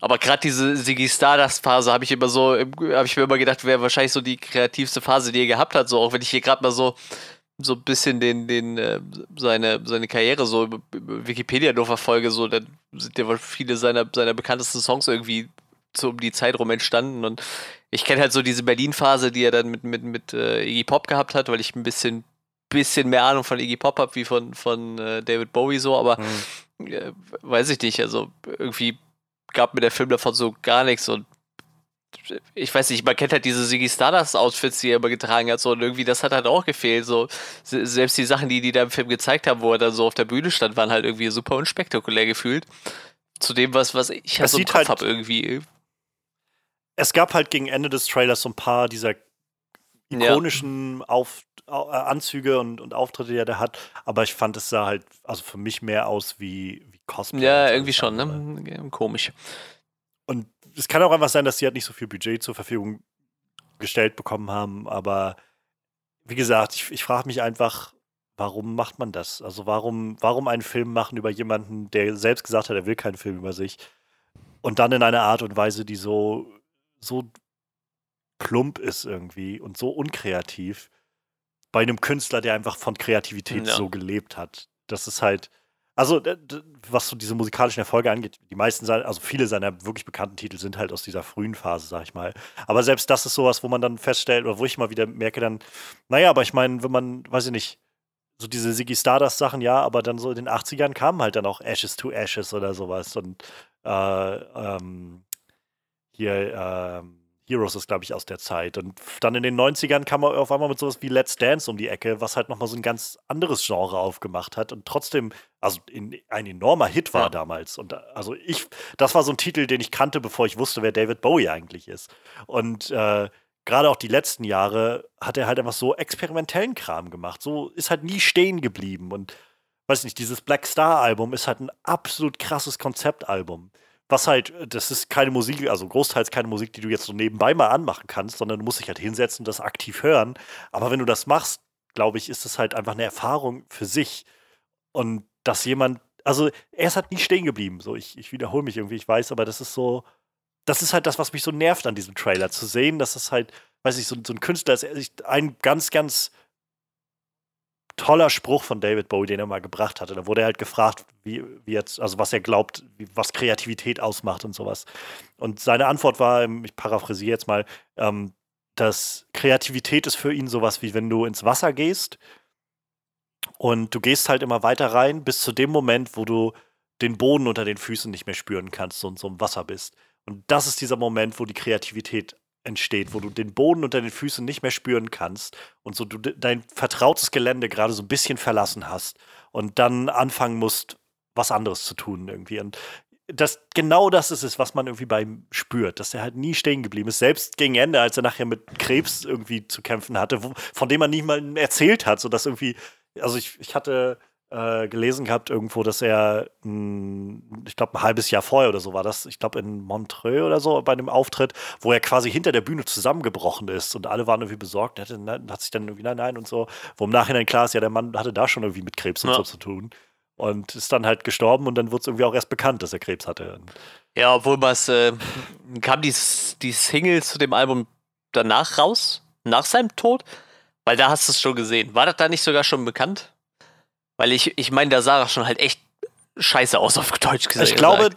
Aber gerade diese Siggy Stardust-Phase habe ich immer so, habe ich mir immer gedacht, wäre wahrscheinlich so die kreativste Phase, die er gehabt hat. So, auch wenn ich hier gerade mal so so ein bisschen den, den, äh, seine, seine Karriere so Wikipedia nur verfolge, so, dann sind ja viele seiner, seiner bekanntesten Songs irgendwie so um die Zeit rum entstanden und ich kenne halt so diese Berlin-Phase, die er dann mit, mit, mit äh, Iggy Pop gehabt hat, weil ich ein bisschen, bisschen mehr Ahnung von Iggy Pop habe wie von, von äh, David Bowie so, aber mhm. äh, weiß ich nicht, also irgendwie gab mir der Film davon so gar nichts und ich weiß nicht, man kennt halt diese Siggy Stardust-Outfits, die er immer getragen hat, so und irgendwie das hat halt auch gefehlt. So, selbst die Sachen, die die da im Film gezeigt haben, wo er dann so auf der Bühne stand, waren halt irgendwie super unspektakulär gefühlt. Zu dem, was, was ich halt so im Kopf halt, habe irgendwie. Es gab halt gegen Ende des Trailers so ein paar dieser ikonischen ja. Auf, äh, Anzüge und, und Auftritte, die er da hat, aber ich fand es sah halt, also für mich mehr aus wie, wie Cosplay. Ja, irgendwie schon, ne? Komisch. Und es kann auch einfach sein, dass sie halt nicht so viel Budget zur Verfügung gestellt bekommen haben, aber wie gesagt, ich, ich frage mich einfach, warum macht man das? Also warum, warum einen Film machen über jemanden, der selbst gesagt hat, er will keinen Film über sich und dann in einer Art und Weise, die so, so plump ist irgendwie und so unkreativ bei einem Künstler, der einfach von Kreativität ja. so gelebt hat. Das ist halt, also, was so diese musikalischen Erfolge angeht, die meisten, also viele seiner wirklich bekannten Titel sind halt aus dieser frühen Phase, sag ich mal. Aber selbst das ist sowas, wo man dann feststellt, oder wo ich mal wieder merke, dann, naja, aber ich meine, wenn man, weiß ich nicht, so diese Ziggy Stardust-Sachen, ja, aber dann so in den 80ern kamen halt dann auch Ashes to Ashes oder sowas und äh, ähm, hier, ähm, Heroes ist, glaube ich, aus der Zeit. Und dann in den 90ern kam er auf einmal mit sowas wie Let's Dance um die Ecke, was halt nochmal so ein ganz anderes Genre aufgemacht hat und trotzdem, also in, ein enormer Hit war ja. damals. Und also ich, das war so ein Titel, den ich kannte, bevor ich wusste, wer David Bowie eigentlich ist. Und äh, gerade auch die letzten Jahre hat er halt einfach so experimentellen Kram gemacht. So ist halt nie stehen geblieben. Und weiß nicht, dieses Black Star Album ist halt ein absolut krasses Konzeptalbum was halt, das ist keine Musik, also großteils keine Musik, die du jetzt so nebenbei mal anmachen kannst, sondern du musst dich halt hinsetzen und das aktiv hören. Aber wenn du das machst, glaube ich, ist das halt einfach eine Erfahrung für sich. Und dass jemand, also er ist halt nie stehen geblieben. So, ich, ich wiederhole mich irgendwie, ich weiß, aber das ist so, das ist halt das, was mich so nervt an diesem Trailer, zu sehen, dass es halt, weiß ich, so, so ein Künstler ist, ein ganz, ganz toller Spruch von David Bowie, den er mal gebracht hatte. Da wurde er halt gefragt, wie, wie jetzt, also was er glaubt, wie, was Kreativität ausmacht und sowas. Und seine Antwort war, ähm, ich paraphrasiere jetzt mal, ähm, dass Kreativität ist für ihn sowas wie wenn du ins Wasser gehst und du gehst halt immer weiter rein bis zu dem Moment, wo du den Boden unter den Füßen nicht mehr spüren kannst und so im Wasser bist. Und das ist dieser Moment, wo die Kreativität entsteht, wo du den Boden unter den Füßen nicht mehr spüren kannst und so du dein vertrautes Gelände gerade so ein bisschen verlassen hast und dann anfangen musst, was anderes zu tun irgendwie. Und das, genau das ist es, was man irgendwie bei ihm spürt, dass er halt nie stehen geblieben ist. Selbst gegen Ende, als er nachher mit Krebs irgendwie zu kämpfen hatte, wo, von dem man niemandem erzählt hat, sodass irgendwie, also ich, ich hatte äh, gelesen gehabt irgendwo, dass er, hm, ich glaube, ein halbes Jahr vorher oder so war das, ich glaube in Montreux oder so, bei einem Auftritt, wo er quasi hinter der Bühne zusammengebrochen ist und alle waren irgendwie besorgt, ne, hat sich dann irgendwie nein, nein und so, wo im Nachhinein klar ist, ja, der Mann hatte da schon irgendwie mit Krebs und ja. so zu tun und ist dann halt gestorben und dann wurde es irgendwie auch erst bekannt, dass er Krebs hatte. Ja, obwohl was äh, kam die, die Single zu dem Album danach raus, nach seinem Tod, weil da hast du es schon gesehen. War das da nicht sogar schon bekannt? Weil ich, ich meine, da sah er schon halt echt scheiße aus auf Deutsch gesagt. Ich glaube,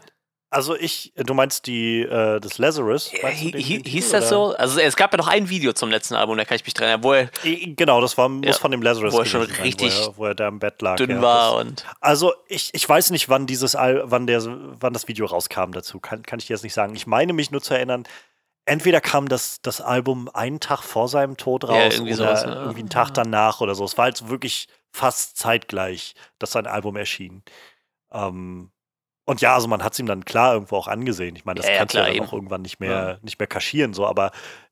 also ich, du meinst die, äh, das Lazarus? Ja, hieß das so? Also es gab ja noch ein Video zum letzten Album, da kann ich mich dran erinnern, wo er. Genau, das war, muss ja, von dem Lazarus Wo er schon richtig sein, wo, er, wo er da im Bett lag. Dünn ja, war das, und. Also ich, ich weiß nicht, wann dieses Al wann der wann das Video rauskam dazu. Kann, kann ich dir jetzt nicht sagen. Ich meine mich nur zu erinnern, entweder kam das, das Album einen Tag vor seinem Tod raus ja, irgendwie oder sowas, irgendwie einen Tag danach oder so. Es war halt wirklich fast zeitgleich, dass sein Album erschien. Ähm, und ja, also man hat es ihm dann klar irgendwo auch angesehen. Ich meine, das ja, kannst du ja dann auch irgendwann nicht mehr, ja. nicht mehr kaschieren, so, aber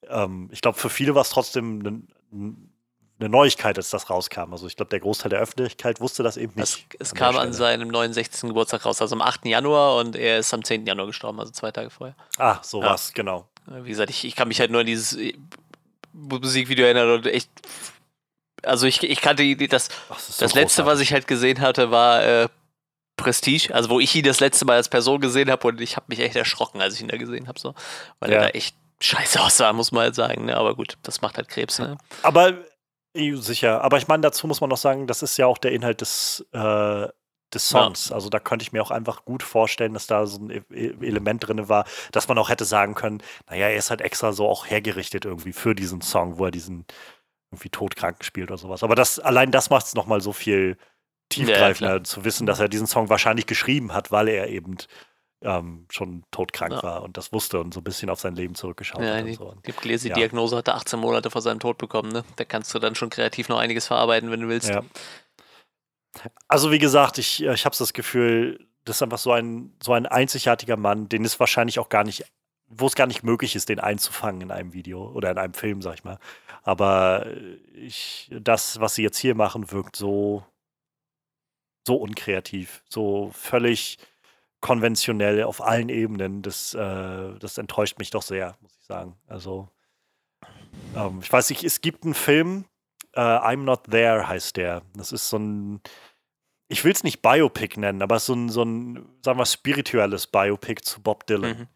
ähm, ich glaube, für viele war es trotzdem eine ne Neuigkeit, als das rauskam. Also ich glaube, der Großteil der Öffentlichkeit wusste das eben nicht. Es, es kam an seinem 69. Geburtstag raus, also am 8. Januar und er ist am 10. Januar gestorben, also zwei Tage vorher. Ah, so ja. was, genau. Wie gesagt, ich, ich kann mich halt nur an dieses Musikvideo erinnern und echt also ich, ich kannte die, das, das, so das letzte, was ich halt gesehen hatte, war äh, Prestige, also wo ich ihn das letzte Mal als Person gesehen habe und ich habe mich echt erschrocken, als ich ihn da gesehen habe, so, weil ja. er da echt scheiße aussah, muss man halt sagen. Ne? Aber gut, das macht halt Krebs. Ne? Aber sicher. Aber ich meine, dazu muss man noch sagen, das ist ja auch der Inhalt des äh, des Songs. Ja. Also da könnte ich mir auch einfach gut vorstellen, dass da so ein e-, e-, Element drin war, dass man auch hätte sagen können, naja, er ist halt extra so auch hergerichtet irgendwie für diesen Song, wo er diesen irgendwie Todkranken spielt oder sowas. Aber das, allein das macht es nochmal so viel tiefgreifender, ja, zu wissen, dass er diesen Song wahrscheinlich geschrieben hat, weil er eben ähm, schon todkrank ja. war und das wusste und so ein bisschen auf sein Leben zurückgeschaut ja, hat. Die, so. die Gläsi-Diagnose hat er 18 Monate vor seinem Tod bekommen, ne? Da kannst du dann schon kreativ noch einiges verarbeiten, wenn du willst. Also wie gesagt, ich, äh, ich habe das Gefühl, das ist einfach so ein, so ein einzigartiger Mann, den es wahrscheinlich auch gar nicht, wo es gar nicht möglich ist, den einzufangen in einem Video oder in einem Film, sag ich mal. Aber äh, ich, das, was sie jetzt hier machen, wirkt so, so unkreativ, so völlig konventionell auf allen Ebenen. Das, äh, das enttäuscht mich doch sehr, muss ich sagen. Also, ähm, ich weiß nicht, es gibt einen Film, äh, I'm Not There heißt der. Das ist so ein, ich will es nicht Biopic nennen, aber so ein, so ein, sagen wir, spirituelles Biopic zu Bob Dylan. Mhm.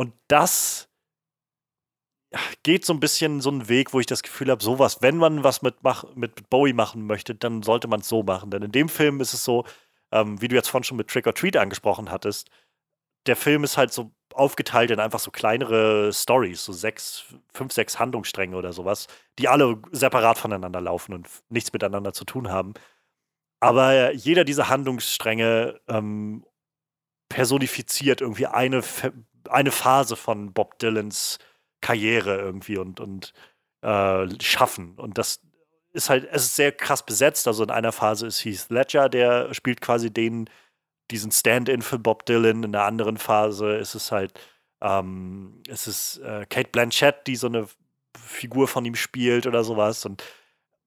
Und das geht so ein bisschen so einen Weg, wo ich das Gefühl habe, sowas, wenn man was mit, mach, mit Bowie machen möchte, dann sollte man es so machen. Denn in dem Film ist es so, ähm, wie du jetzt vorhin schon mit Trick or Treat angesprochen hattest, der Film ist halt so aufgeteilt in einfach so kleinere Stories, so sechs, fünf, sechs Handlungsstränge oder sowas, die alle separat voneinander laufen und nichts miteinander zu tun haben. Aber jeder dieser Handlungsstränge ähm, personifiziert irgendwie eine, eine Phase von Bob Dylans Karriere irgendwie und, und äh, Schaffen. Und das ist halt, es ist sehr krass besetzt. Also in einer Phase ist Heath Ledger, der spielt quasi den diesen Stand-in für Bob Dylan. In der anderen Phase ist es halt, ähm, es ist äh, Kate Blanchett, die so eine Figur von ihm spielt oder sowas. Und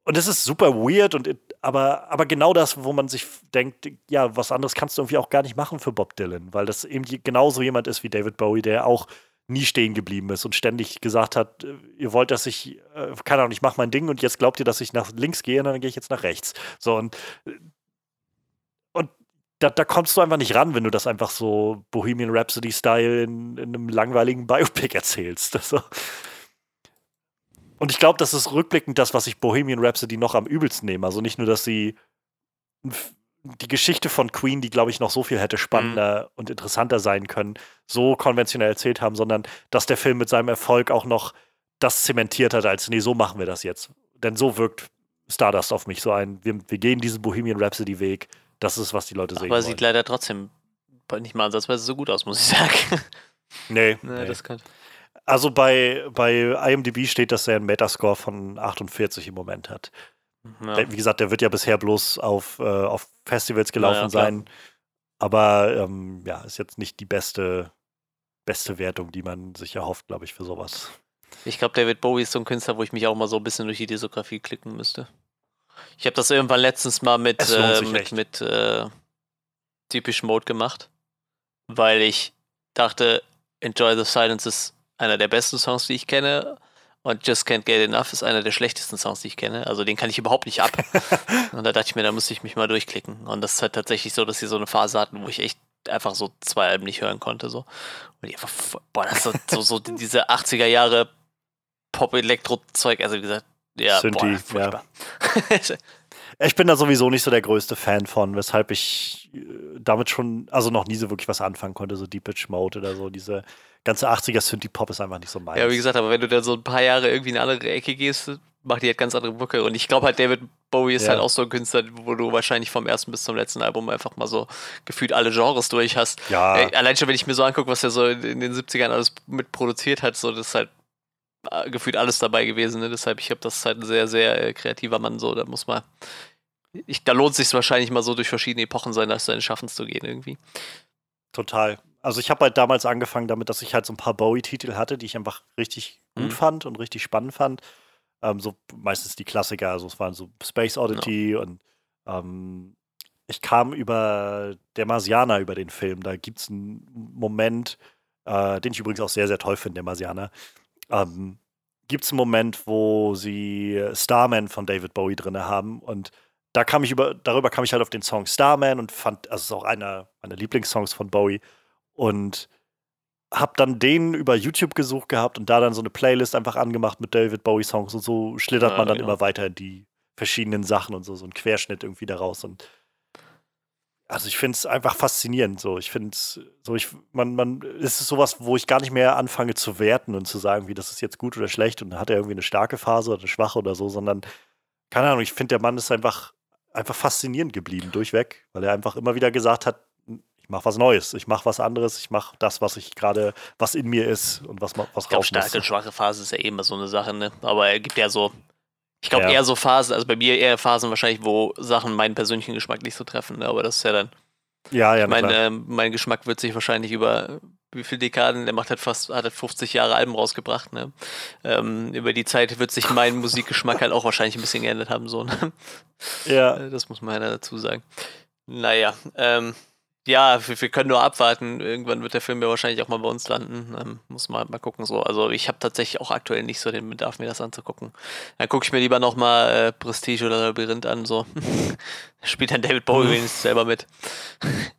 und es ist super weird und aber, aber genau das, wo man sich denkt, ja, was anderes kannst du irgendwie auch gar nicht machen für Bob Dylan, weil das eben genauso jemand ist wie David Bowie, der auch nie stehen geblieben ist und ständig gesagt hat, äh, ihr wollt, dass ich, äh, keine Ahnung, ich mache mein Ding und jetzt glaubt ihr, dass ich nach links gehe und dann gehe ich jetzt nach rechts. So und äh, da, da, kommst du einfach nicht ran, wenn du das einfach so Bohemian Rhapsody-Style in, in, einem langweiligen Biopic erzählst. Also. Und ich glaube, das ist rückblickend das, was ich Bohemian Rhapsody noch am übelsten nehme. Also nicht nur, dass sie die Geschichte von Queen, die glaube ich noch so viel hätte spannender mhm. und interessanter sein können, so konventionell erzählt haben, sondern dass der Film mit seinem Erfolg auch noch das zementiert hat, als nee, so machen wir das jetzt. Denn so wirkt Stardust auf mich so ein, wir, wir gehen diesen Bohemian Rhapsody-Weg das ist, was die Leute sehen. Aber sieht leider trotzdem nicht mal ansatzweise so gut aus, muss ich sagen. Nee. nee, nee. Das kann. Also bei, bei IMDb steht, dass er einen Metascore von 48 im Moment hat. Ja. Wie gesagt, der wird ja bisher bloß auf, äh, auf Festivals gelaufen ja, sein. Aber ähm, ja, ist jetzt nicht die beste, beste Wertung, die man sich erhofft, glaube ich, für sowas. Ich glaube, David Bowie ist so ein Künstler, wo ich mich auch mal so ein bisschen durch die Diskografie klicken müsste. Ich habe das irgendwann letztens mal mit, äh, mit, mit äh, typisch Mode gemacht, weil ich dachte, Enjoy the Silence ist einer der besten Songs, die ich kenne. Und Just Can't Get Enough ist einer der schlechtesten Songs, die ich kenne. Also den kann ich überhaupt nicht ab. und da dachte ich mir, da müsste ich mich mal durchklicken. Und das ist halt tatsächlich so, dass sie so eine Phase hatten, wo ich echt einfach so zwei Alben nicht hören konnte. So. Und ich einfach, boah, das ist so, so diese 80er Jahre Pop-Elektro-Zeug. Also wie gesagt, ja, Synthi, boah, ja. ich bin da sowieso nicht so der größte Fan von, weshalb ich äh, damit schon, also noch nie so wirklich was anfangen konnte, so Deep Pitch Mode oder so. Diese ganze 80er Synthie-Pop ist einfach nicht so meins. Ja, wie gesagt, aber wenn du dann so ein paar Jahre irgendwie in eine andere Ecke gehst, macht die halt ganz andere Mucke. Und ich glaube halt, David Bowie ist ja. halt auch so ein Künstler, wo du wahrscheinlich vom ersten bis zum letzten Album einfach mal so gefühlt alle Genres durch hast. Ja. Ey, allein schon, wenn ich mir so angucke, was er so in den 70ern alles mitproduziert hat, so das ist halt äh, gefühlt alles dabei gewesen. Ne? Deshalb, ich habe das halt ein sehr, sehr äh, kreativer Mann. So, da muss man. Ich, da lohnt es sich wahrscheinlich mal so durch verschiedene Epochen sein, seine Schaffens zu gehen irgendwie. Total. Also ich habe halt damals angefangen damit, dass ich halt so ein paar Bowie-Titel hatte, die ich einfach richtig gut mhm. fand und richtig spannend fand. Ähm, so meistens die Klassiker, also es waren so Space Oddity ja. und ähm, ich kam über der Marsianer über den Film. Da gibt es einen Moment, äh, den ich übrigens auch sehr, sehr toll finde, der Marsianer ähm, gibt es einen Moment, wo sie Starman von David Bowie drin haben und da kam ich über, darüber kam ich halt auf den Song Starman und fand, also es ist auch einer meiner Lieblingssongs von Bowie und habe dann den über YouTube gesucht gehabt und da dann so eine Playlist einfach angemacht mit David Bowie Songs und so schlittert ja, man dann genau. immer weiter in die verschiedenen Sachen und so, so ein Querschnitt irgendwie daraus und also ich finde es einfach faszinierend so. Ich finde es so, ich, man, man, es ist sowas, wo ich gar nicht mehr anfange zu werten und zu sagen, wie das ist jetzt gut oder schlecht und hat er irgendwie eine starke Phase oder eine schwache oder so, sondern, keine Ahnung, ich finde, der Mann ist einfach, einfach faszinierend geblieben, durchweg, weil er einfach immer wieder gesagt hat, mache was Neues, ich mache was anderes, ich mache das, was ich gerade, was in mir ist und was, was ich glaub, raus starke und schwache Phase ist ja eh immer so eine Sache, ne? Aber er gibt ja so, ich glaube ja. eher so Phasen, also bei mir eher Phasen wahrscheinlich, wo Sachen meinen persönlichen Geschmack nicht so treffen, ne? aber das ist ja dann. Ja, ja, mein, äh, mein Geschmack wird sich wahrscheinlich über wie viele Dekaden, der macht halt fast, hat halt 50 Jahre Alben rausgebracht, ne? Ähm, über die Zeit wird sich mein Musikgeschmack halt auch wahrscheinlich ein bisschen geändert haben, so, ne? Ja. Das muss man ja dazu sagen. Naja, ähm, ja, wir, wir, können nur abwarten. Irgendwann wird der Film ja wahrscheinlich auch mal bei uns landen. Ähm, muss man mal gucken. So. Also ich habe tatsächlich auch aktuell nicht so den Bedarf, mir das anzugucken. Dann gucke ich mir lieber nochmal äh, Prestige oder Labyrinth an. So. Spielt dann David Bowie wenigstens selber mit.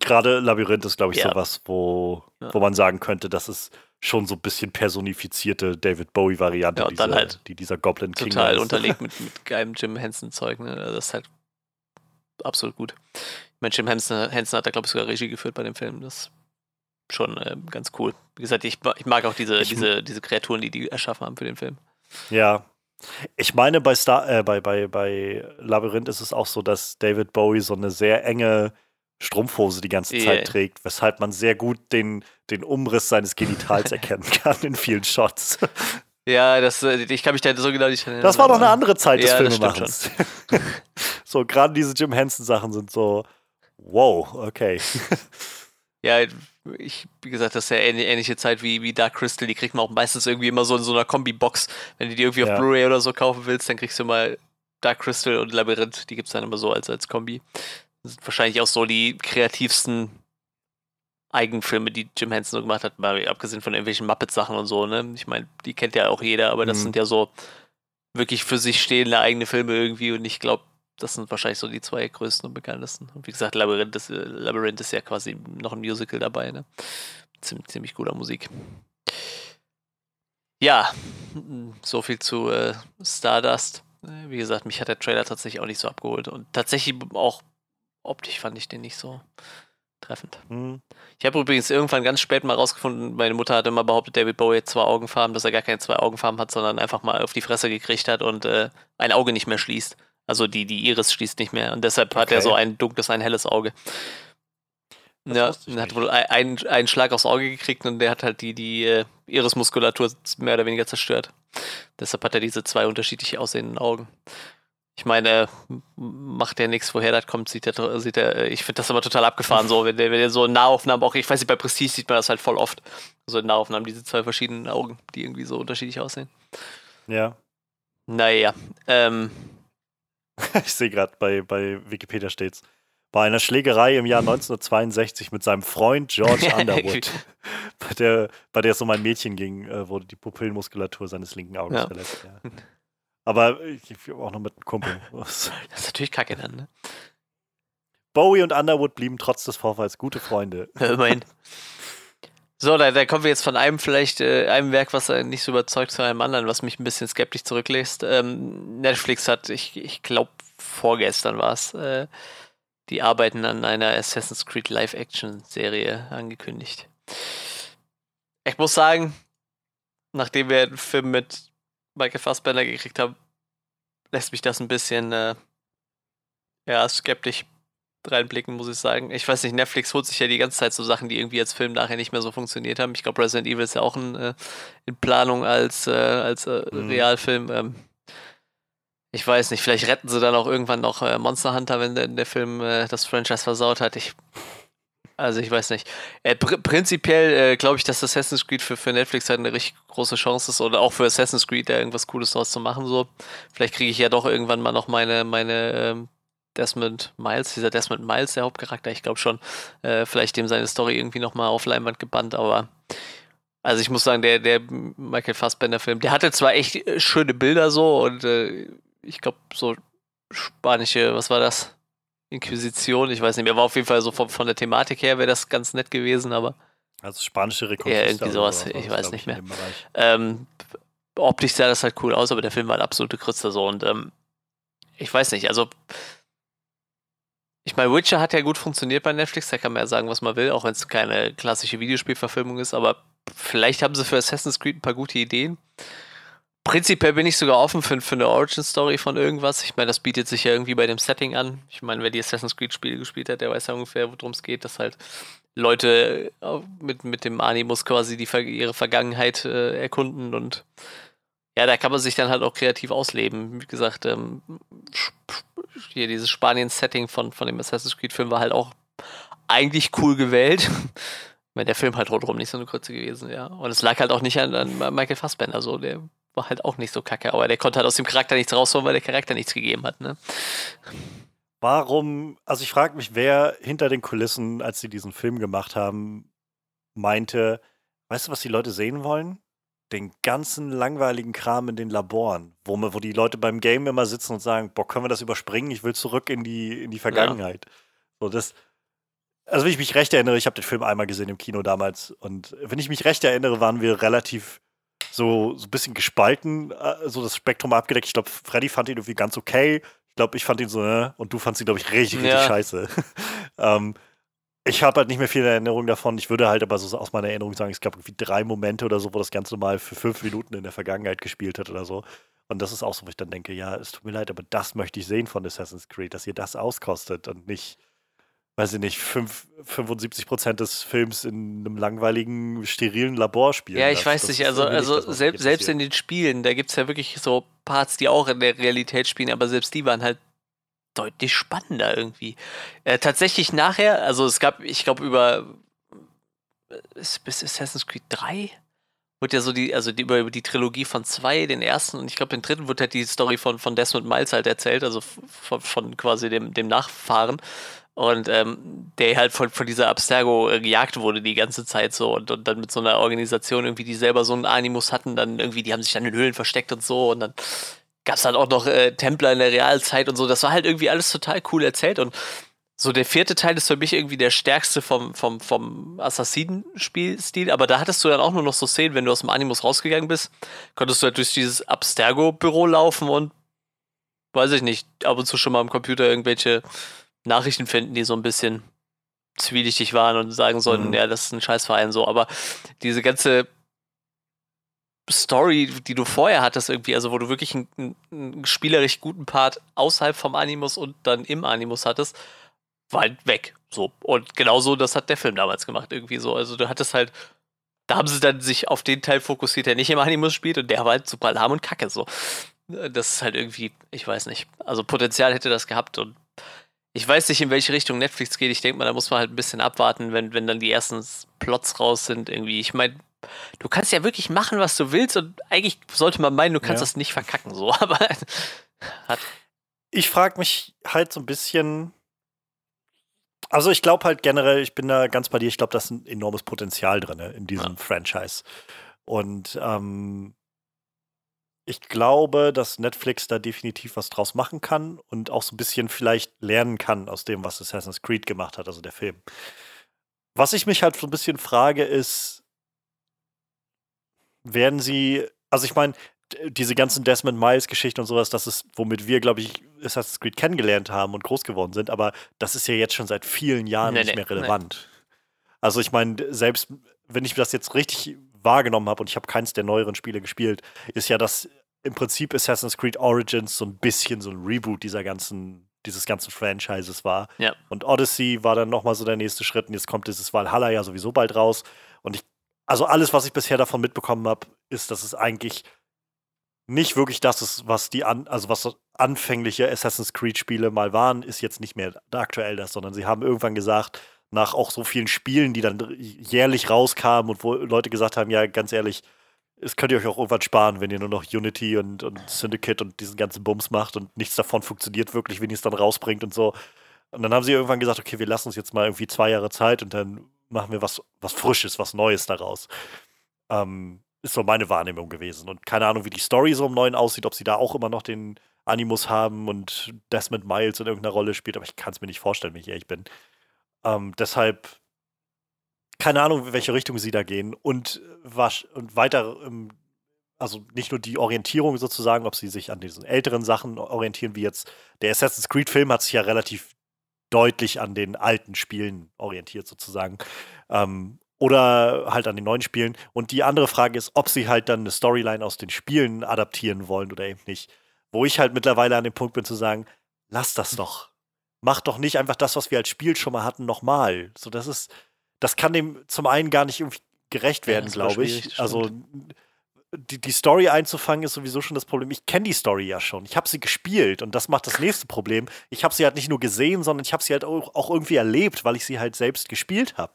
Gerade Labyrinth ist, glaube ich, ja. sowas, wo, ja. wo man sagen könnte, dass es schon so ein bisschen personifizierte David Bowie-Variante, ja, dieser, halt die dieser Goblin King Total unterlegt mit, mit geilem Jim Henson-Zeug. Ne? Das ist halt absolut gut. Mensch, Jim Henson, Henson hat da, glaube ich, sogar Regie geführt bei dem Film. Das ist schon äh, ganz cool. Wie gesagt, ich, ich mag auch diese, diese, diese Kreaturen, die die erschaffen haben für den Film. Ja. Ich meine, bei, Star, äh, bei, bei, bei Labyrinth ist es auch so, dass David Bowie so eine sehr enge Strumpfhose die ganze Zeit yeah. trägt, weshalb man sehr gut den, den Umriss seines Genitals erkennen kann in vielen Shots. Ja, das, äh, ich kann mich da so genau nicht erinnern. Das war doch eine andere Zeit des ja, Filmemachens. so, gerade diese Jim Henson-Sachen sind so, Wow, okay. ja, ich, wie gesagt, das ist ja ähnliche, Zeit wie, wie Dark Crystal. Die kriegt man auch meistens irgendwie immer so in so einer Kombi-Box. Wenn du die irgendwie ja. auf Blu-ray oder so kaufen willst, dann kriegst du mal Dark Crystal und Labyrinth. Die gibt es dann immer so als, als Kombi. Das sind wahrscheinlich auch so die kreativsten Eigenfilme, die Jim Henson so gemacht hat, mal abgesehen von irgendwelchen Muppet-Sachen und so, ne? Ich meine, die kennt ja auch jeder, aber das mhm. sind ja so wirklich für sich stehende eigene Filme irgendwie und ich glaube, das sind wahrscheinlich so die zwei größten und bekanntesten. Und wie gesagt, Labyrinth ist, äh, Labyrinth ist ja quasi noch ein Musical dabei, ne? Ziemlich, ziemlich guter Musik. Ja, so viel zu äh, Stardust. Äh, wie gesagt, mich hat der Trailer tatsächlich auch nicht so abgeholt. Und tatsächlich auch optisch fand ich den nicht so treffend. Mhm. Ich habe übrigens irgendwann ganz spät mal rausgefunden, meine Mutter hat immer behauptet, David Bowie hat zwei Augenfarben, dass er gar keine zwei Augenfarben hat, sondern einfach mal auf die Fresse gekriegt hat und äh, ein Auge nicht mehr schließt. Also die, die Iris schließt nicht mehr und deshalb hat er so ein dunkles, ein helles Auge. Das ja, er hat wohl einen, einen Schlag aufs Auge gekriegt und der hat halt die, die äh, Irismuskulatur mehr oder weniger zerstört. Deshalb hat er diese zwei unterschiedlich aussehenden Augen. Ich meine, macht der nichts, woher das kommt, sieht er, sieht er, ich finde das aber total abgefahren so, wenn der, wenn der so in Nahaufnahmen, auch ich weiß nicht, bei Prestige sieht man das halt voll oft, so in Nahaufnahmen, diese zwei verschiedenen Augen, die irgendwie so unterschiedlich aussehen. Ja. Naja, ähm, ich sehe gerade bei, bei Wikipedia steht's. Bei einer Schlägerei im Jahr 1962 mit seinem Freund George Underwood, bei, der, bei der es um ein Mädchen ging, äh, wurde die Pupillenmuskulatur seines linken Auges ja. verletzt. Ja. Aber ich, ich auch noch mit einem Kumpel. das ist natürlich kacke dann, ne? Bowie und Underwood blieben trotz des Vorfalls gute Freunde. Immerhin. So, da, da, kommen wir jetzt von einem vielleicht, äh, einem Werk, was nicht so überzeugt, zu einem anderen, was mich ein bisschen skeptisch zurücklässt. Ähm, Netflix hat, ich, ich glaube, vorgestern war es, äh, die Arbeiten an einer Assassin's Creed Live-Action-Serie angekündigt. Ich muss sagen, nachdem wir einen Film mit Michael Fassbender gekriegt haben, lässt mich das ein bisschen äh, ja, skeptisch reinblicken, muss ich sagen. Ich weiß nicht, Netflix holt sich ja die ganze Zeit so Sachen, die irgendwie als Film nachher nicht mehr so funktioniert haben. Ich glaube, Resident Evil ist ja auch in, äh, in Planung als, äh, als äh, mhm. Realfilm. Ähm, ich weiß nicht, vielleicht retten sie dann auch irgendwann noch äh, Monster Hunter, wenn der, der Film äh, das Franchise versaut hat. Ich, also ich weiß nicht. Äh, pr prinzipiell glaube ich, dass Assassin's Creed für, für Netflix halt eine richtig große Chance ist oder auch für Assassin's Creed da irgendwas Cooles draus zu machen. So. Vielleicht kriege ich ja doch irgendwann mal noch meine, meine ähm, Desmond Miles, dieser Desmond Miles, der Hauptcharakter, ich glaube schon, äh, vielleicht dem seine Story irgendwie nochmal auf Leinwand gebannt, aber Also ich muss sagen, der, der Michael Fassbender-Film, der hatte zwar echt äh, schöne Bilder so und äh, ich glaube so spanische, was war das? Inquisition, ich weiß nicht mehr, war auf jeden Fall so von, von der Thematik her wäre das ganz nett gewesen, aber also spanische Rekonquista. Ja, irgendwie sowas, ich weiß nicht mehr. Ähm, optisch sah das halt cool aus, aber der Film war halt absolute Krütze so und ähm, ich weiß nicht, also ich meine, Witcher hat ja gut funktioniert bei Netflix, da kann man ja sagen, was man will, auch wenn es keine klassische Videospielverfilmung ist, aber vielleicht haben sie für Assassin's Creed ein paar gute Ideen. Prinzipiell bin ich sogar offen für, für eine Origin-Story von irgendwas. Ich meine, das bietet sich ja irgendwie bei dem Setting an. Ich meine, wer die Assassin's Creed-Spiele gespielt hat, der weiß ja ungefähr, worum es geht, dass halt Leute äh, mit, mit dem Animus quasi die, ihre Vergangenheit äh, erkunden und ja, da kann man sich dann halt auch kreativ ausleben. Wie gesagt, ähm, hier dieses Spanien-Setting von, von dem Assassin's Creed-Film war halt auch eigentlich cool gewählt. meine, der Film halt rundherum nicht so eine kurze gewesen, ja. Und es lag halt auch nicht an, an Michael Fassbender, so der war halt auch nicht so kacke, aber der konnte halt aus dem Charakter nichts rausholen, weil der Charakter nichts gegeben hat, ne? Warum, also ich frage mich, wer hinter den Kulissen, als sie diesen Film gemacht haben, meinte, weißt du, was die Leute sehen wollen? Den ganzen langweiligen Kram in den Laboren, wo, man, wo die Leute beim Game immer sitzen und sagen, boah, können wir das überspringen? Ich will zurück in die, in die Vergangenheit. Ja. So, das, also wenn ich mich recht erinnere, ich habe den Film einmal gesehen im Kino damals und wenn ich mich recht erinnere, waren wir relativ so, so ein bisschen gespalten, äh, so das Spektrum abgedeckt. Ich glaube, Freddy fand ihn irgendwie ganz okay. Ich glaube, ich fand ihn so, äh, und du fandst ihn, glaube ich, richtig, richtig ja. scheiße. ähm, ich habe halt nicht mehr viel Erinnerung davon. Ich würde halt aber so aus meiner Erinnerung sagen, es gab irgendwie drei Momente oder so, wo das Ganze mal für fünf Minuten in der Vergangenheit gespielt hat oder so. Und das ist auch so, wo ich dann denke, ja, es tut mir leid, aber das möchte ich sehen von Assassin's Creed, dass ihr das auskostet und nicht weiß ich nicht, fünf, 75 Prozent des Films in einem langweiligen, sterilen Labor spielen. Ja, ich das, weiß das nicht. Also, also das, selbst, selbst in den Spielen, da gibt es ja wirklich so Parts, die auch in der Realität spielen, aber selbst die waren halt deutlich spannender irgendwie. Äh, tatsächlich nachher, also es gab, ich glaube, über bis Assassin's Creed 3 wird ja so die, also die, über die Trilogie von zwei, den ersten und ich glaube, den dritten wird halt die Story von, von Desmond Miles halt erzählt, also von, von quasi dem, dem Nachfahren. Und ähm, der halt von, von dieser Abstergo äh, gejagt wurde die ganze Zeit so und, und dann mit so einer Organisation irgendwie, die selber so einen Animus hatten, dann irgendwie, die haben sich dann in Höhlen versteckt und so und dann gab es halt auch noch äh, Templer in der Realzeit und so. Das war halt irgendwie alles total cool erzählt und so der vierte Teil ist für mich irgendwie der stärkste vom, vom, vom Assassinen-Spielstil, aber da hattest du dann auch nur noch so Szenen, wenn du aus dem Animus rausgegangen bist, konntest du halt durch dieses Abstergo-Büro laufen und weiß ich nicht, ab und zu schon mal am Computer irgendwelche Nachrichten finden, die so ein bisschen zwielichtig waren und sagen sollten, mhm. ja, das ist ein Scheißverein so. Aber diese ganze Story, die du vorher hattest, irgendwie, also wo du wirklich einen, einen spielerisch guten Part außerhalb vom Animus und dann im Animus hattest, war halt weg. So. Und genauso, das hat der Film damals gemacht, irgendwie so. Also du hattest halt, da haben sie dann sich auf den Teil fokussiert, der nicht im Animus spielt und der war halt super lahm und kacke so. Das ist halt irgendwie, ich weiß nicht. Also Potenzial hätte das gehabt und ich weiß nicht, in welche Richtung Netflix geht. Ich denke mal, da muss man halt ein bisschen abwarten, wenn, wenn dann die ersten Plots raus sind. Irgendwie, ich meine, du kannst ja wirklich machen, was du willst und eigentlich sollte man meinen, du kannst ja. das nicht verkacken, so. Aber hat. Ich frage mich halt so ein bisschen. Also ich glaube halt generell, ich bin da ganz bei dir. Ich glaube, da ist ein enormes Potenzial drin in diesem ja. Franchise. Und ähm, ich glaube, dass Netflix da definitiv was draus machen kann und auch so ein bisschen vielleicht lernen kann aus dem, was Assassin's Creed gemacht hat, also der Film. Was ich mich halt so ein bisschen frage, ist, werden sie, also ich meine, diese ganzen Desmond Miles-Geschichten und sowas, das ist, womit wir, glaube ich, Assassin's Creed kennengelernt haben und groß geworden sind, aber das ist ja jetzt schon seit vielen Jahren nee, nicht nee, mehr relevant. Nee. Also ich meine, selbst wenn ich das jetzt richtig wahrgenommen habe, und ich habe keins der neueren Spiele gespielt, ist ja, dass im Prinzip Assassin's Creed Origins so ein bisschen so ein Reboot dieser ganzen, dieses ganzen Franchises war. Ja. Und Odyssey war dann nochmal so der nächste Schritt und jetzt kommt dieses Valhalla ja sowieso bald raus. Und ich, also alles, was ich bisher davon mitbekommen habe, ist, dass es eigentlich nicht wirklich das ist, was die an, also was anfängliche Assassin's Creed Spiele mal waren, ist jetzt nicht mehr aktuell das, sondern sie haben irgendwann gesagt, nach auch so vielen Spielen, die dann jährlich rauskamen und wo Leute gesagt haben, ja, ganz ehrlich, es könnt ihr euch auch irgendwann sparen, wenn ihr nur noch Unity und, und Syndicate und diesen ganzen Bums macht und nichts davon funktioniert wirklich, wenn ihr es dann rausbringt und so. Und dann haben sie irgendwann gesagt, okay, wir lassen uns jetzt mal irgendwie zwei Jahre Zeit und dann machen wir was, was Frisches, was Neues daraus. Ähm, ist so meine Wahrnehmung gewesen. Und keine Ahnung, wie die Story so im Neuen aussieht, ob sie da auch immer noch den Animus haben und Desmond Miles in irgendeiner Rolle spielt, aber ich kann es mir nicht vorstellen, wenn ich ehrlich bin. Ähm, deshalb keine Ahnung, in welche Richtung sie da gehen und, was, und weiter, also nicht nur die Orientierung sozusagen, ob sie sich an diesen älteren Sachen orientieren, wie jetzt der Assassin's Creed-Film hat sich ja relativ deutlich an den alten Spielen orientiert sozusagen. Ähm, oder halt an den neuen Spielen. Und die andere Frage ist, ob sie halt dann eine Storyline aus den Spielen adaptieren wollen oder eben nicht. Wo ich halt mittlerweile an dem Punkt bin zu sagen, lass das doch. Mach doch nicht einfach das, was wir als Spiel schon mal hatten, nochmal. So, das ist, das kann dem zum einen gar nicht irgendwie gerecht werden, ja, glaube ich. Also die, die Story einzufangen ist sowieso schon das Problem. Ich kenne die Story ja schon. Ich habe sie gespielt und das macht das nächste Problem. Ich habe sie halt nicht nur gesehen, sondern ich habe sie halt auch, auch irgendwie erlebt, weil ich sie halt selbst gespielt habe.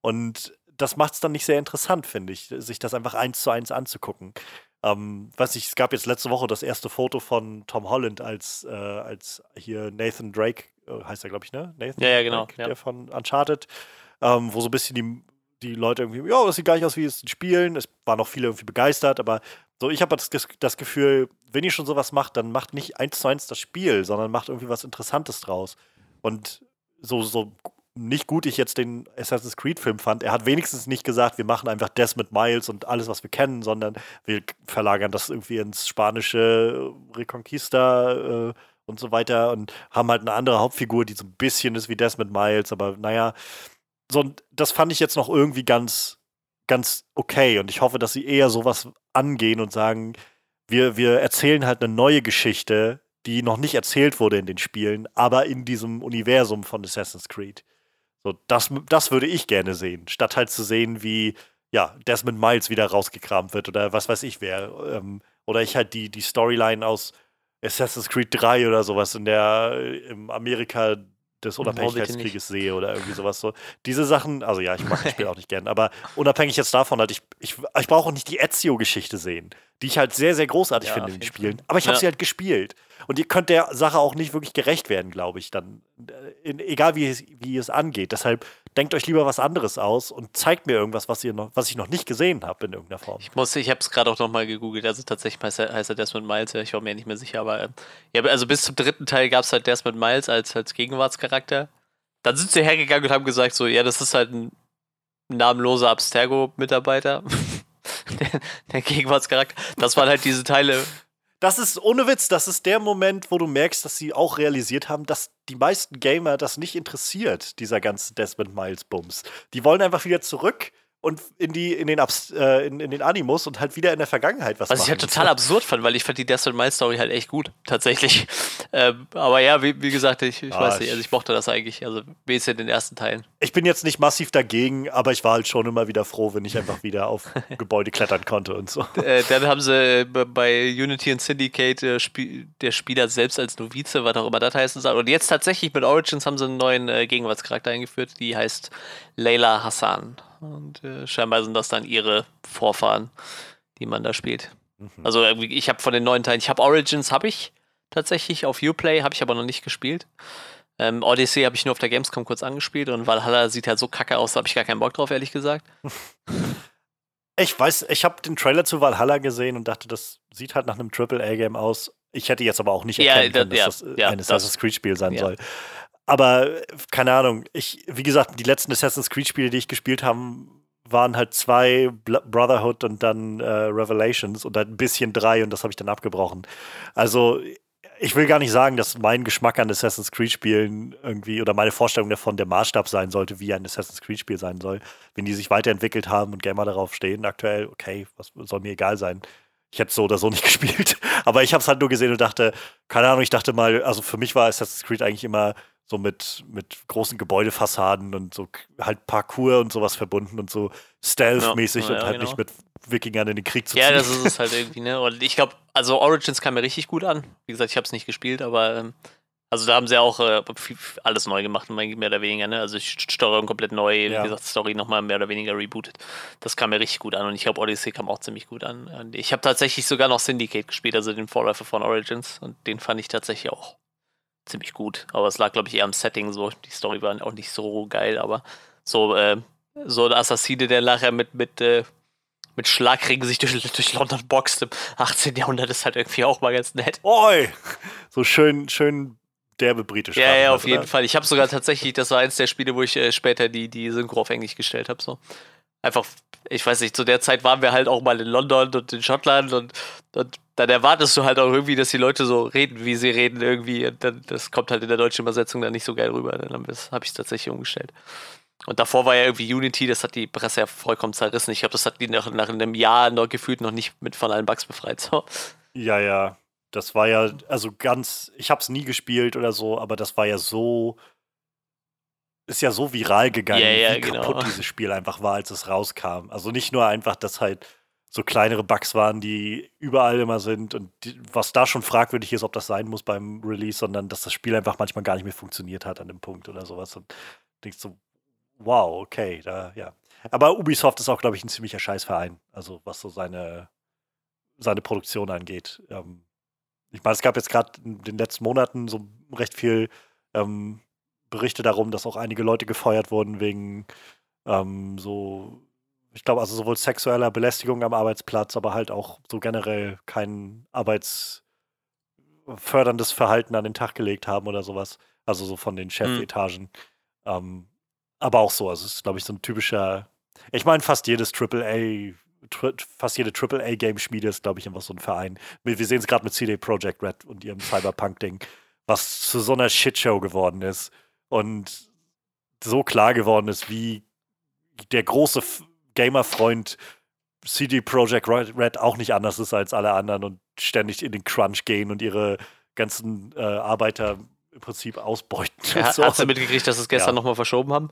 Und das macht es dann nicht sehr interessant, finde ich, sich das einfach eins zu eins anzugucken. Ähm, was ich, es gab jetzt letzte Woche das erste Foto von Tom Holland als, äh, als hier Nathan Drake, äh, heißt er, glaube ich, ne? Nathan ja, ja, genau. Drake, ja. der von Uncharted, ähm, wo so ein bisschen die, die Leute irgendwie, ja, das sieht gar nicht aus wie es Spielen. Es waren noch viele irgendwie begeistert, aber so, ich habe das, das Gefühl, wenn ihr schon sowas macht, dann macht nicht eins zu eins das Spiel, sondern macht irgendwie was Interessantes draus. Und so, so nicht gut ich jetzt den Assassin's Creed-Film fand, er hat wenigstens nicht gesagt, wir machen einfach Desmond Miles und alles, was wir kennen, sondern wir verlagern das irgendwie ins spanische Reconquista äh, und so weiter und haben halt eine andere Hauptfigur, die so ein bisschen ist wie Desmond Miles, aber naja, so, das fand ich jetzt noch irgendwie ganz, ganz okay und ich hoffe, dass sie eher sowas angehen und sagen, wir, wir erzählen halt eine neue Geschichte, die noch nicht erzählt wurde in den Spielen, aber in diesem Universum von Assassin's Creed. So, das, das würde ich gerne sehen, statt halt zu sehen, wie ja, Desmond Miles wieder rausgekramt wird oder was weiß ich wer. Ähm, oder ich halt die, die Storyline aus Assassin's Creed 3 oder sowas in der im Amerika des Unabhängigkeitskrieges sehe oder irgendwie sowas so. Diese Sachen, also ja, ich mag das Spiel auch nicht gern, aber unabhängig jetzt davon, halt, ich, ich, ich brauche auch nicht die Ezio-Geschichte sehen, die ich halt sehr, sehr großartig ja, finde in den Spielen. Aber ich habe ja. sie halt gespielt. Und ihr könnt der Sache auch nicht wirklich gerecht werden, glaube ich, dann. Äh, in, egal wie es, wie es angeht. Deshalb denkt euch lieber was anderes aus und zeigt mir irgendwas, was, ihr noch, was ich noch nicht gesehen habe in irgendeiner Form. Ich muss, ich habe es gerade auch nochmal gegoogelt. Also tatsächlich heißt er, heißt er Desmond Miles. Ich war mir nicht mehr sicher, aber äh, ja, also bis zum dritten Teil gab es halt Desmond Miles als, als Gegenwartscharakter. Dann sind sie hergegangen und haben gesagt so, ja, das ist halt ein namenloser Abstergo-Mitarbeiter. der, der Gegenwartscharakter. Das waren halt diese Teile, das ist ohne Witz, das ist der Moment, wo du merkst, dass sie auch realisiert haben, dass die meisten Gamer das nicht interessiert, dieser ganze Desmond Miles Bums. Die wollen einfach wieder zurück und in die in den Abs äh, in, in, den Animus und halt wieder in der Vergangenheit was Was machen. ich halt total absurd fand, weil ich fand die Desmond Miles Story halt echt gut, tatsächlich. Ähm, aber ja, wie, wie gesagt, ich, ich ah, weiß nicht, also ich mochte das eigentlich, also wenigstens in den ersten Teilen. Ich bin jetzt nicht massiv dagegen, aber ich war halt schon immer wieder froh, wenn ich einfach wieder auf Gebäude klettern konnte und so. Äh, dann haben sie äh, bei Unity und Syndicate äh, Sp der Spieler selbst als Novize, was auch immer das heißen soll. Und jetzt tatsächlich mit Origins haben sie einen neuen äh, Gegenwartscharakter eingeführt, die heißt Layla Hassan. Und äh, scheinbar sind das dann ihre Vorfahren, die man da spielt. Mhm. Also ich habe von den neuen Teilen, ich habe Origins, habe ich tatsächlich auf Uplay, habe ich aber noch nicht gespielt. Ähm, Odyssey habe ich nur auf der Gamescom kurz angespielt und Valhalla sieht halt so kacke aus, da habe ich gar keinen Bock drauf, ehrlich gesagt. Ich weiß, ich habe den Trailer zu Valhalla gesehen und dachte, das sieht halt nach einem AAA-Game aus. Ich hätte jetzt aber auch nicht erkennen ja, können, dass ja, das ja, ein Assassin's Creed-Spiel sein soll. Aber keine Ahnung, ich, wie gesagt, die letzten Assassin's Creed-Spiele, die ich gespielt habe, waren halt zwei Brotherhood und dann äh, Revelations und dann ein bisschen drei und das habe ich dann abgebrochen. Also ich will gar nicht sagen, dass mein Geschmack an Assassin's Creed-Spielen irgendwie oder meine Vorstellung davon der Maßstab sein sollte, wie ein Assassin's Creed-Spiel sein soll. Wenn die sich weiterentwickelt haben und Gamer darauf stehen, aktuell, okay, was soll mir egal sein. Ich hätte so oder so nicht gespielt. Aber ich habe es halt nur gesehen und dachte, keine Ahnung, ich dachte mal, also für mich war Assassin's Creed eigentlich immer so mit, mit großen Gebäudefassaden und so halt Parkour und sowas verbunden und so Stealth-mäßig ja, ja, und halt genau. nicht mit Wikingern in den Krieg zu ziehen. Ja, das ist es halt irgendwie, ne? Und ich glaube, also Origins kam mir richtig gut an. Wie gesagt, ich habe es nicht gespielt, aber ähm, also da haben sie auch äh, alles neu gemacht, mehr oder weniger, ne? Also Steuerung komplett neu, ja. wie gesagt, Story nochmal mehr oder weniger rebootet. Das kam mir richtig gut an und ich glaube, Odyssey kam auch ziemlich gut an. Ich habe tatsächlich sogar noch Syndicate gespielt, also den Vorläufer von Origins und den fand ich tatsächlich auch ziemlich gut. Aber es lag, glaube ich, eher am Setting so. Die Story war auch nicht so geil, aber so, äh, so ein Assassine, der nachher mit, mit, äh, mit Schlagringen sich durch, durch London boxt im 18. Jahrhundert ist halt irgendwie auch mal ganz nett. Oi! So schön, schön derbe britisch. Ja, ja, auf oder? jeden Fall. Ich habe sogar tatsächlich, das war eins der Spiele, wo ich äh, später die, die Synchro auf Englisch gestellt habe. So. Einfach, ich weiß nicht, zu der Zeit waren wir halt auch mal in London und in Schottland und, und dann erwartest du halt auch irgendwie, dass die Leute so reden, wie sie reden irgendwie. Und dann, das kommt halt in der deutschen Übersetzung dann nicht so geil rüber. Dann habe ich es tatsächlich umgestellt. Und davor war ja irgendwie Unity, das hat die Presse ja vollkommen zerrissen. Ich glaube, das hat die nach, nach einem Jahr noch gefühlt noch nicht mit von allen Bugs befreit. So. Ja, ja. Das war ja, also ganz, ich habe es nie gespielt oder so, aber das war ja so, ist ja so viral gegangen, ja, ja, wie genau. kaputt dieses Spiel einfach war, als es rauskam. Also nicht nur einfach, dass halt so kleinere Bugs waren, die überall immer sind und die, was da schon fragwürdig ist, ob das sein muss beim Release, sondern dass das Spiel einfach manchmal gar nicht mehr funktioniert hat an dem Punkt oder sowas. Und denkst so, wow, okay, da, ja. Aber Ubisoft ist auch, glaube ich, ein ziemlicher Scheißverein, also was so seine, seine Produktion angeht. Ähm, ich meine, es gab jetzt gerade in den letzten Monaten so recht viel ähm, Berichte darum, dass auch einige Leute gefeuert wurden wegen ähm, so, ich glaube, also sowohl sexueller Belästigung am Arbeitsplatz, aber halt auch so generell kein arbeitsförderndes Verhalten an den Tag gelegt haben oder sowas. Also so von den hm. Chefetagen. Mhm. aber auch so, also es ist, glaube ich, so ein typischer, ich meine, fast jedes AAA fast jede AAA-Game-Schmiede ist, glaube ich, einfach so ein Verein. Wir sehen es gerade mit CD Projekt Red und ihrem Cyberpunk-Ding, was zu so einer Shitshow geworden ist und so klar geworden ist, wie der große Gamer-Freund CD Projekt Red auch nicht anders ist als alle anderen und ständig in den Crunch gehen und ihre ganzen äh, Arbeiter im Prinzip ausbeuten. Ja, so. Hast du mitgekriegt, dass sie es gestern ja. nochmal verschoben haben?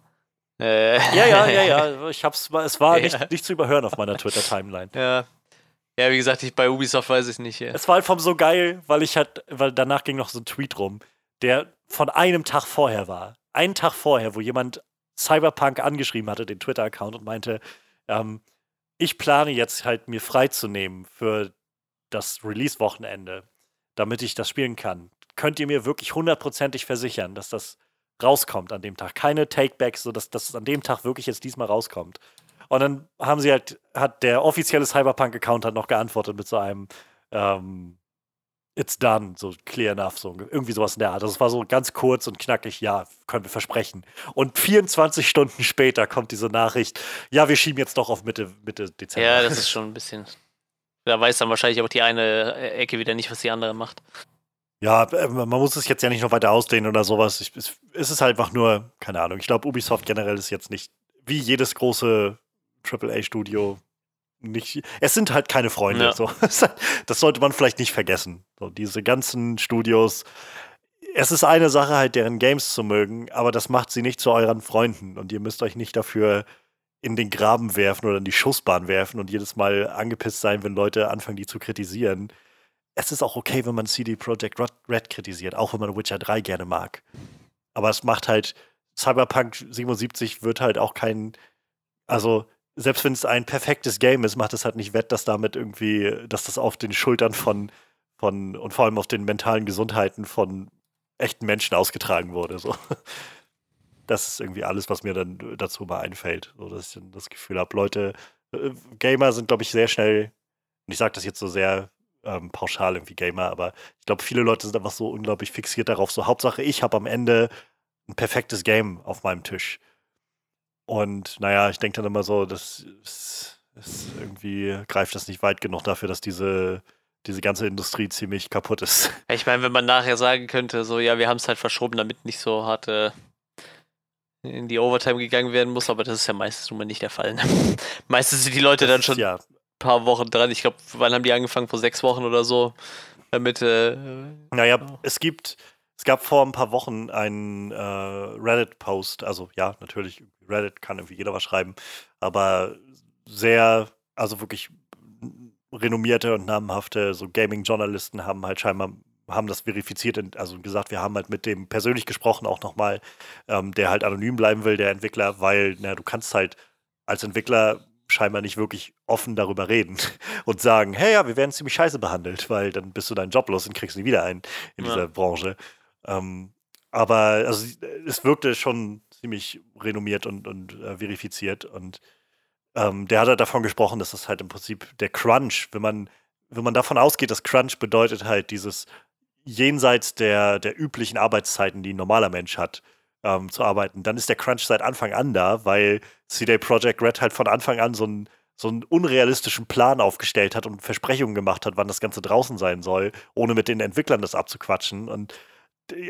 Äh. Ja, ja, ja, ja. Ich hab's, es war ja. nicht, nicht zu überhören auf meiner Twitter-Timeline. Ja. Ja, wie gesagt, ich, bei Ubisoft weiß ich nicht. Ja. Es war halt vom so geil, weil ich halt, weil danach ging noch so ein Tweet rum, der von einem Tag vorher war. Einen Tag vorher, wo jemand Cyberpunk angeschrieben hatte, den Twitter-Account, und meinte, ähm, ich plane jetzt halt mir freizunehmen für das Release-Wochenende, damit ich das spielen kann. Könnt ihr mir wirklich hundertprozentig versichern, dass das rauskommt an dem Tag. Keine Takebacks, sodass das an dem Tag wirklich jetzt diesmal rauskommt. Und dann haben sie halt, hat der offizielle Cyberpunk-Account hat noch geantwortet mit so einem ähm, It's done, so clear enough, so irgendwie sowas in der Art. Das war so ganz kurz und knackig, ja, können wir versprechen. Und 24 Stunden später kommt diese Nachricht, ja, wir schieben jetzt doch auf Mitte, Mitte Dezember. Ja, das ist schon ein bisschen. Da weiß dann wahrscheinlich auch die eine Ecke wieder nicht, was die andere macht. Ja, äh, man muss es jetzt ja nicht noch weiter ausdehnen oder sowas. Ich, es, es ist halt einfach nur, keine Ahnung. Ich glaube, Ubisoft generell ist jetzt nicht wie jedes große AAA-Studio nicht. Es sind halt keine Freunde. Ja. So. Das sollte man vielleicht nicht vergessen. So, diese ganzen Studios. Es ist eine Sache, halt deren Games zu mögen, aber das macht sie nicht zu euren Freunden. Und ihr müsst euch nicht dafür in den Graben werfen oder in die Schussbahn werfen und jedes Mal angepisst sein, wenn Leute anfangen, die zu kritisieren es ist auch okay, wenn man CD Projekt Red kritisiert, auch wenn man Witcher 3 gerne mag. Aber es macht halt, Cyberpunk 77 wird halt auch kein, also selbst wenn es ein perfektes Game ist, macht es halt nicht wett, dass damit irgendwie, dass das auf den Schultern von, von und vor allem auf den mentalen Gesundheiten von echten Menschen ausgetragen wurde. So. Das ist irgendwie alles, was mir dann dazu mal einfällt. So, dass ich das Gefühl habe, Leute, äh, Gamer sind, glaube ich, sehr schnell, und ich sage das jetzt so sehr ähm, pauschal irgendwie Gamer, aber ich glaube, viele Leute sind einfach so unglaublich fixiert darauf. So, Hauptsache, ich habe am Ende ein perfektes Game auf meinem Tisch. Und naja, ich denke dann immer so, das ist, ist irgendwie greift das nicht weit genug dafür, dass diese, diese ganze Industrie ziemlich kaputt ist. Ich meine, wenn man nachher sagen könnte, so, ja, wir haben es halt verschoben, damit nicht so hart äh, in die Overtime gegangen werden muss, aber das ist ja meistens nun mal nicht der Fall. Ne? meistens sind die Leute das dann schon ja paar Wochen dran. Ich glaube, wann haben die angefangen? Vor sechs Wochen oder so. Damit. Äh, naja, es gibt. Es gab vor ein paar Wochen einen äh, Reddit-Post, also ja, natürlich, Reddit kann irgendwie jeder was schreiben, aber sehr, also wirklich renommierte und namhafte so Gaming-Journalisten haben halt scheinbar haben das verifiziert, also gesagt, wir haben halt mit dem persönlich gesprochen auch nochmal, ähm, der halt anonym bleiben will, der Entwickler, weil, na, du kannst halt als Entwickler scheinbar nicht wirklich offen darüber reden und sagen, hey ja, wir werden ziemlich scheiße behandelt, weil dann bist du deinen Job los und kriegst nie wieder einen in ja. dieser Branche. Ähm, aber also, es wirkte schon ziemlich renommiert und, und äh, verifiziert und ähm, der hat halt davon gesprochen, dass das halt im Prinzip der Crunch, wenn man, wenn man davon ausgeht, dass Crunch bedeutet halt dieses jenseits der, der üblichen Arbeitszeiten, die ein normaler Mensch hat, ähm, zu arbeiten, dann ist der Crunch seit Anfang an da, weil CD Projekt Red halt von Anfang an so einen, so einen unrealistischen Plan aufgestellt hat und Versprechungen gemacht hat, wann das Ganze draußen sein soll, ohne mit den Entwicklern das abzuquatschen. Und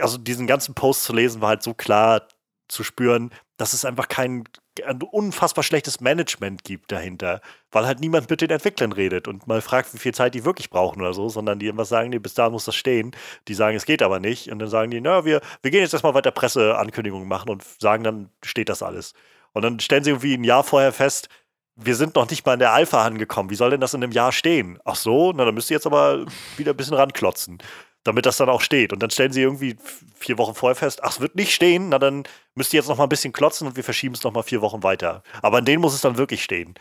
also diesen ganzen Post zu lesen war halt so klar zu spüren, dass es einfach kein ein unfassbar schlechtes Management gibt dahinter, weil halt niemand mit den Entwicklern redet und mal fragt, wie viel Zeit die wirklich brauchen oder so, sondern die immer sagen, nee, bis da muss das stehen. Die sagen, es geht aber nicht. Und dann sagen die, na, wir, wir gehen jetzt erstmal weiter Presseankündigungen machen und sagen, dann steht das alles. Und dann stellen sie irgendwie ein Jahr vorher fest, wir sind noch nicht mal in der Alpha angekommen. Wie soll denn das in einem Jahr stehen? Ach so, na, dann müsst ihr jetzt aber wieder ein bisschen ranklotzen damit das dann auch steht. Und dann stellen sie irgendwie vier Wochen vorher fest, ach, es wird nicht stehen, na dann müsst ihr jetzt noch mal ein bisschen klotzen und wir verschieben es noch mal vier Wochen weiter. Aber an denen muss es dann wirklich stehen.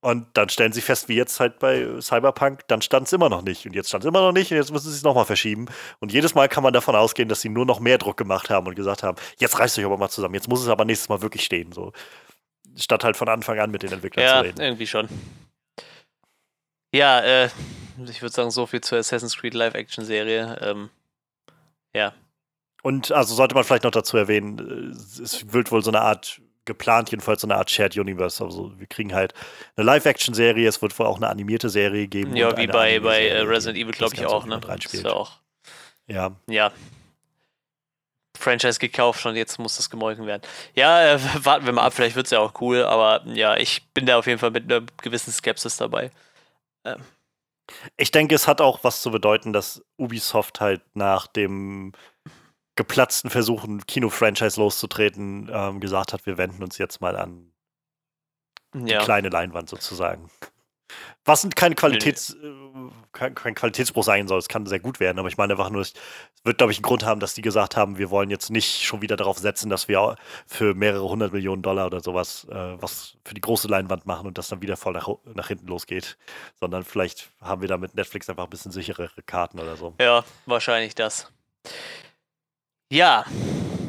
Und dann stellen sie fest, wie jetzt halt bei Cyberpunk, dann stand es immer noch nicht. Und jetzt stand es immer noch nicht und jetzt müssen sie es nochmal verschieben. Und jedes Mal kann man davon ausgehen, dass sie nur noch mehr Druck gemacht haben und gesagt haben, jetzt reißt euch aber mal zusammen, jetzt muss es aber nächstes Mal wirklich stehen. So. Statt halt von Anfang an mit den Entwicklern ja, zu reden. Ja, irgendwie schon. Ja, äh, ich würde sagen, so viel zur Assassin's Creed Live-Action-Serie. Ähm, ja. Und also sollte man vielleicht noch dazu erwähnen, es wird wohl so eine Art geplant, jedenfalls so eine Art Shared Universe. Also wir kriegen halt eine Live-Action-Serie, es wird wohl auch eine animierte Serie geben. Ja, wie bei, bei äh, Resident Evil, glaube ich, auch, ne? Ist auch. Ja. Ja. Franchise gekauft und jetzt muss das gemolken werden. Ja, äh, warten wir mal ab, vielleicht wird es ja auch cool, aber ja, ich bin da auf jeden Fall mit einer gewissen Skepsis dabei. Ähm, ich denke, es hat auch was zu bedeuten, dass Ubisoft halt nach dem geplatzten Versuch, ein Kino-Franchise loszutreten, ähm, gesagt hat, wir wenden uns jetzt mal an die ja. kleine Leinwand sozusagen. Was kein, Qualitäts, nee. Äh, kein, kein, Qualitätsbruch sein soll, es kann sehr gut werden, aber ich meine einfach nur, es wird, glaube ich, einen Grund haben, dass die gesagt haben, wir wollen jetzt nicht schon wieder darauf setzen, dass wir für mehrere hundert Millionen Dollar oder sowas äh, was für die große Leinwand machen und das dann wieder voll nach, nach hinten losgeht, sondern vielleicht haben wir da mit Netflix einfach ein bisschen sicherere Karten oder so. Ja, wahrscheinlich das. Ja,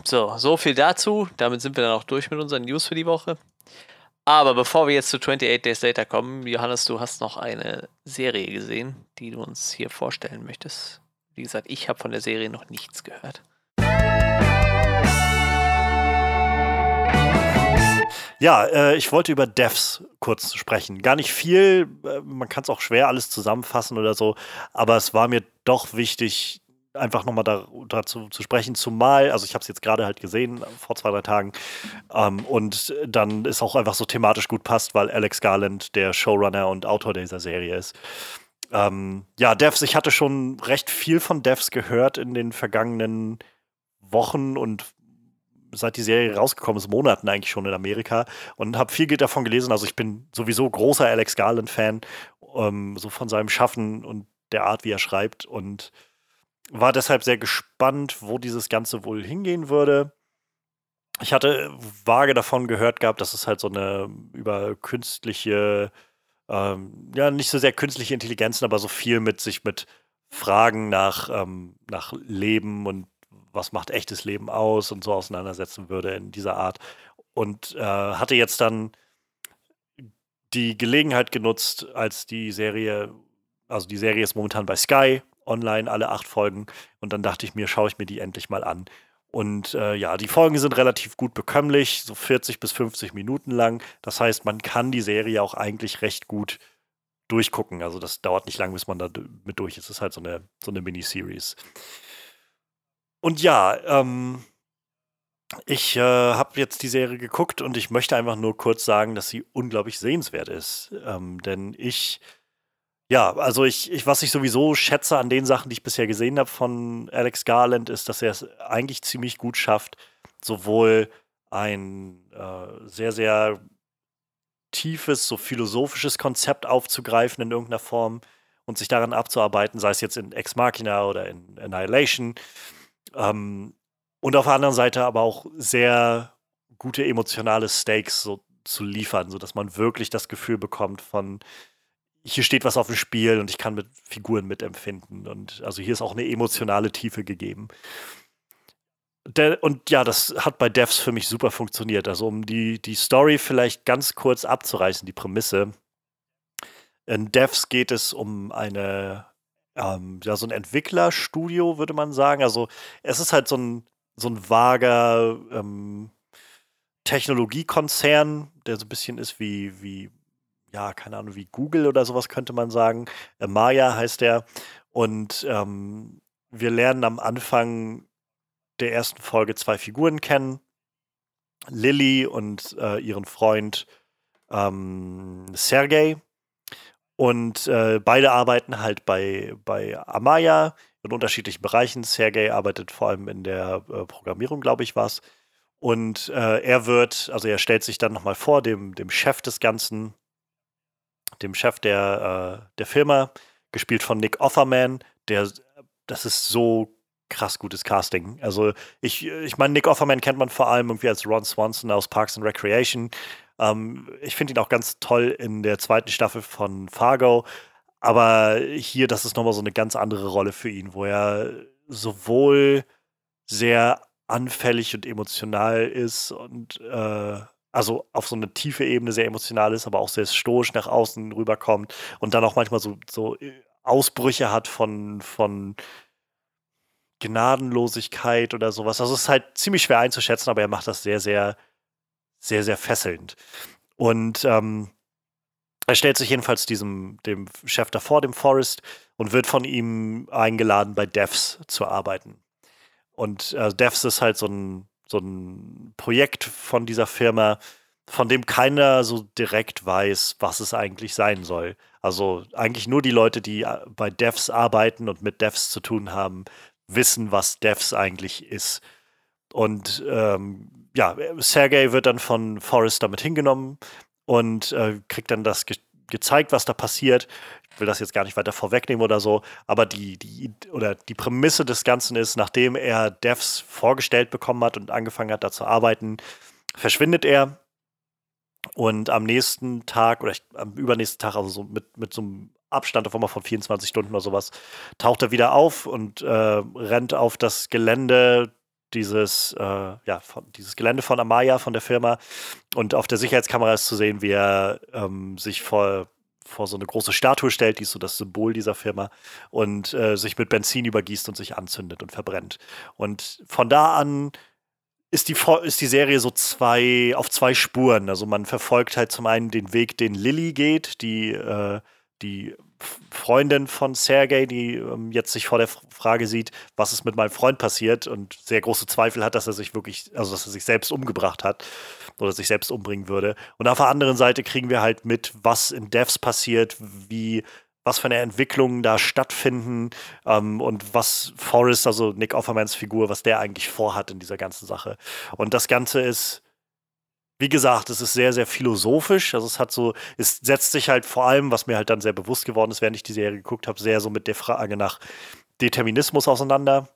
so, so viel dazu. Damit sind wir dann auch durch mit unseren News für die Woche. Aber bevor wir jetzt zu 28 Days Later kommen, Johannes, du hast noch eine Serie gesehen, die du uns hier vorstellen möchtest. Wie gesagt, ich habe von der Serie noch nichts gehört. Ja, äh, ich wollte über Devs kurz sprechen. Gar nicht viel, äh, man kann es auch schwer alles zusammenfassen oder so, aber es war mir doch wichtig, einfach nochmal da, dazu zu sprechen, zumal, also ich habe es jetzt gerade halt gesehen vor zwei, drei Tagen ähm, und dann ist auch einfach so thematisch gut passt, weil Alex Garland der Showrunner und Autor dieser Serie ist. Ähm, ja, Devs, ich hatte schon recht viel von Devs gehört in den vergangenen Wochen und seit die Serie rausgekommen ist, Monaten eigentlich schon in Amerika und habe viel davon gelesen. Also ich bin sowieso großer Alex Garland-Fan, ähm, so von seinem Schaffen und der Art, wie er schreibt und war deshalb sehr gespannt, wo dieses Ganze wohl hingehen würde. Ich hatte vage davon gehört gehabt, dass es halt so eine über künstliche, ähm, ja, nicht so sehr künstliche Intelligenzen, aber so viel mit sich mit Fragen nach, ähm, nach Leben und was macht echtes Leben aus und so auseinandersetzen würde in dieser Art. Und äh, hatte jetzt dann die Gelegenheit genutzt, als die Serie, also die Serie ist momentan bei Sky online, alle acht Folgen. Und dann dachte ich mir, schaue ich mir die endlich mal an. Und äh, ja, die Folgen sind relativ gut bekömmlich, so 40 bis 50 Minuten lang. Das heißt, man kann die Serie auch eigentlich recht gut durchgucken. Also das dauert nicht lang, bis man da mit durch ist. Es ist halt so eine, so eine Miniseries. Und ja, ähm, ich äh, habe jetzt die Serie geguckt und ich möchte einfach nur kurz sagen, dass sie unglaublich sehenswert ist. Ähm, denn ich ja, also ich, ich, was ich sowieso schätze an den Sachen, die ich bisher gesehen habe von Alex Garland, ist, dass er es eigentlich ziemlich gut schafft, sowohl ein äh, sehr, sehr tiefes, so philosophisches Konzept aufzugreifen in irgendeiner Form und sich daran abzuarbeiten, sei es jetzt in Ex Machina oder in Annihilation. Ähm, und auf der anderen Seite aber auch sehr gute emotionale Stakes so zu liefern, sodass man wirklich das Gefühl bekommt von, hier steht was auf dem Spiel und ich kann mit Figuren mitempfinden. Und also hier ist auch eine emotionale Tiefe gegeben. der, und ja, das hat bei Devs für mich super funktioniert. Also um die, die Story vielleicht ganz kurz abzureißen, die Prämisse. In Devs geht es um eine, ähm, ja, so ein Entwicklerstudio, würde man sagen. Also es ist halt so ein, so ein vager ähm, Technologiekonzern, der so ein bisschen ist wie, wie, ja, keine Ahnung, wie Google oder sowas könnte man sagen. Äh, Maya heißt der. Und ähm, wir lernen am Anfang der ersten Folge zwei Figuren kennen. Lilly und äh, ihren Freund ähm, Sergei. Und äh, beide arbeiten halt bei, bei Amaya in unterschiedlichen Bereichen. Sergei arbeitet vor allem in der äh, Programmierung, glaube ich, was. Und äh, er wird, also er stellt sich dann nochmal vor, dem, dem Chef des Ganzen, dem Chef der, äh, der Firma, gespielt von Nick Offerman, der, das ist so krass gutes Casting. Also ich, ich meine, Nick Offerman kennt man vor allem irgendwie als Ron Swanson aus Parks and Recreation. Ähm, ich finde ihn auch ganz toll in der zweiten Staffel von Fargo. Aber hier, das ist nochmal so eine ganz andere Rolle für ihn, wo er sowohl sehr anfällig und emotional ist und äh, also auf so eine tiefe Ebene sehr emotional ist, aber auch sehr stoisch nach außen rüberkommt und dann auch manchmal so, so Ausbrüche hat von, von Gnadenlosigkeit oder sowas. Also es ist halt ziemlich schwer einzuschätzen, aber er macht das sehr, sehr, sehr, sehr fesselnd. Und ähm, er stellt sich jedenfalls diesem, dem Chef davor, dem Forrest, und wird von ihm eingeladen, bei Devs zu arbeiten. Und äh, Devs ist halt so ein, so ein Projekt von dieser Firma, von dem keiner so direkt weiß, was es eigentlich sein soll. Also eigentlich nur die Leute, die äh, bei Devs arbeiten und mit Devs zu tun haben, wissen, was Devs eigentlich ist. Und ähm, ja, Sergey wird dann von Forrest damit hingenommen und äh, kriegt dann das ge gezeigt, was da passiert. Will das jetzt gar nicht weiter vorwegnehmen oder so, aber die, die, oder die Prämisse des Ganzen ist, nachdem er Devs vorgestellt bekommen hat und angefangen hat, da zu arbeiten, verschwindet er. Und am nächsten Tag oder ich, am übernächsten Tag, also so mit, mit so einem Abstand auf einmal von 24 Stunden oder sowas, taucht er wieder auf und äh, rennt auf das Gelände dieses, äh, ja, von, dieses Gelände von Amaya, von der Firma. Und auf der Sicherheitskamera ist zu sehen, wie er ähm, sich vor, vor so eine große Statue stellt, die ist so das Symbol dieser Firma, und äh, sich mit Benzin übergießt und sich anzündet und verbrennt. Und von da an ist die, ist die Serie so zwei, auf zwei Spuren. Also man verfolgt halt zum einen den Weg, den Lilly geht, die, äh, die Freundin von Sergei, die ähm, jetzt sich vor der Frage sieht, was ist mit meinem Freund passiert und sehr große Zweifel hat, dass er sich wirklich, also dass er sich selbst umgebracht hat oder sich selbst umbringen würde. Und auf der anderen Seite kriegen wir halt mit, was in Devs passiert, wie was für eine Entwicklung da stattfinden ähm, und was Forrest, also Nick Offermans Figur, was der eigentlich vorhat in dieser ganzen Sache. Und das Ganze ist wie gesagt, es ist sehr, sehr philosophisch. Also es hat so, es setzt sich halt vor allem, was mir halt dann sehr bewusst geworden ist, während ich die Serie geguckt habe, sehr so mit der Frage nach Determinismus auseinander.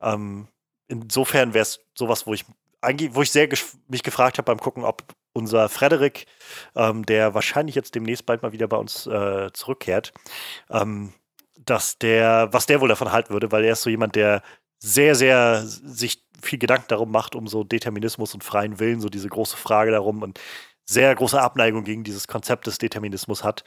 Ähm, insofern wäre es sowas, wo ich eigentlich, wo ich sehr mich gefragt habe beim Gucken, ob unser Frederik, ähm, der wahrscheinlich jetzt demnächst bald mal wieder bei uns äh, zurückkehrt, ähm, dass der, was der wohl davon halten würde, weil er ist so jemand, der sehr, sehr sich viel Gedanken darum macht, um so Determinismus und freien Willen, so diese große Frage darum und sehr große Abneigung gegen dieses Konzept des Determinismus hat.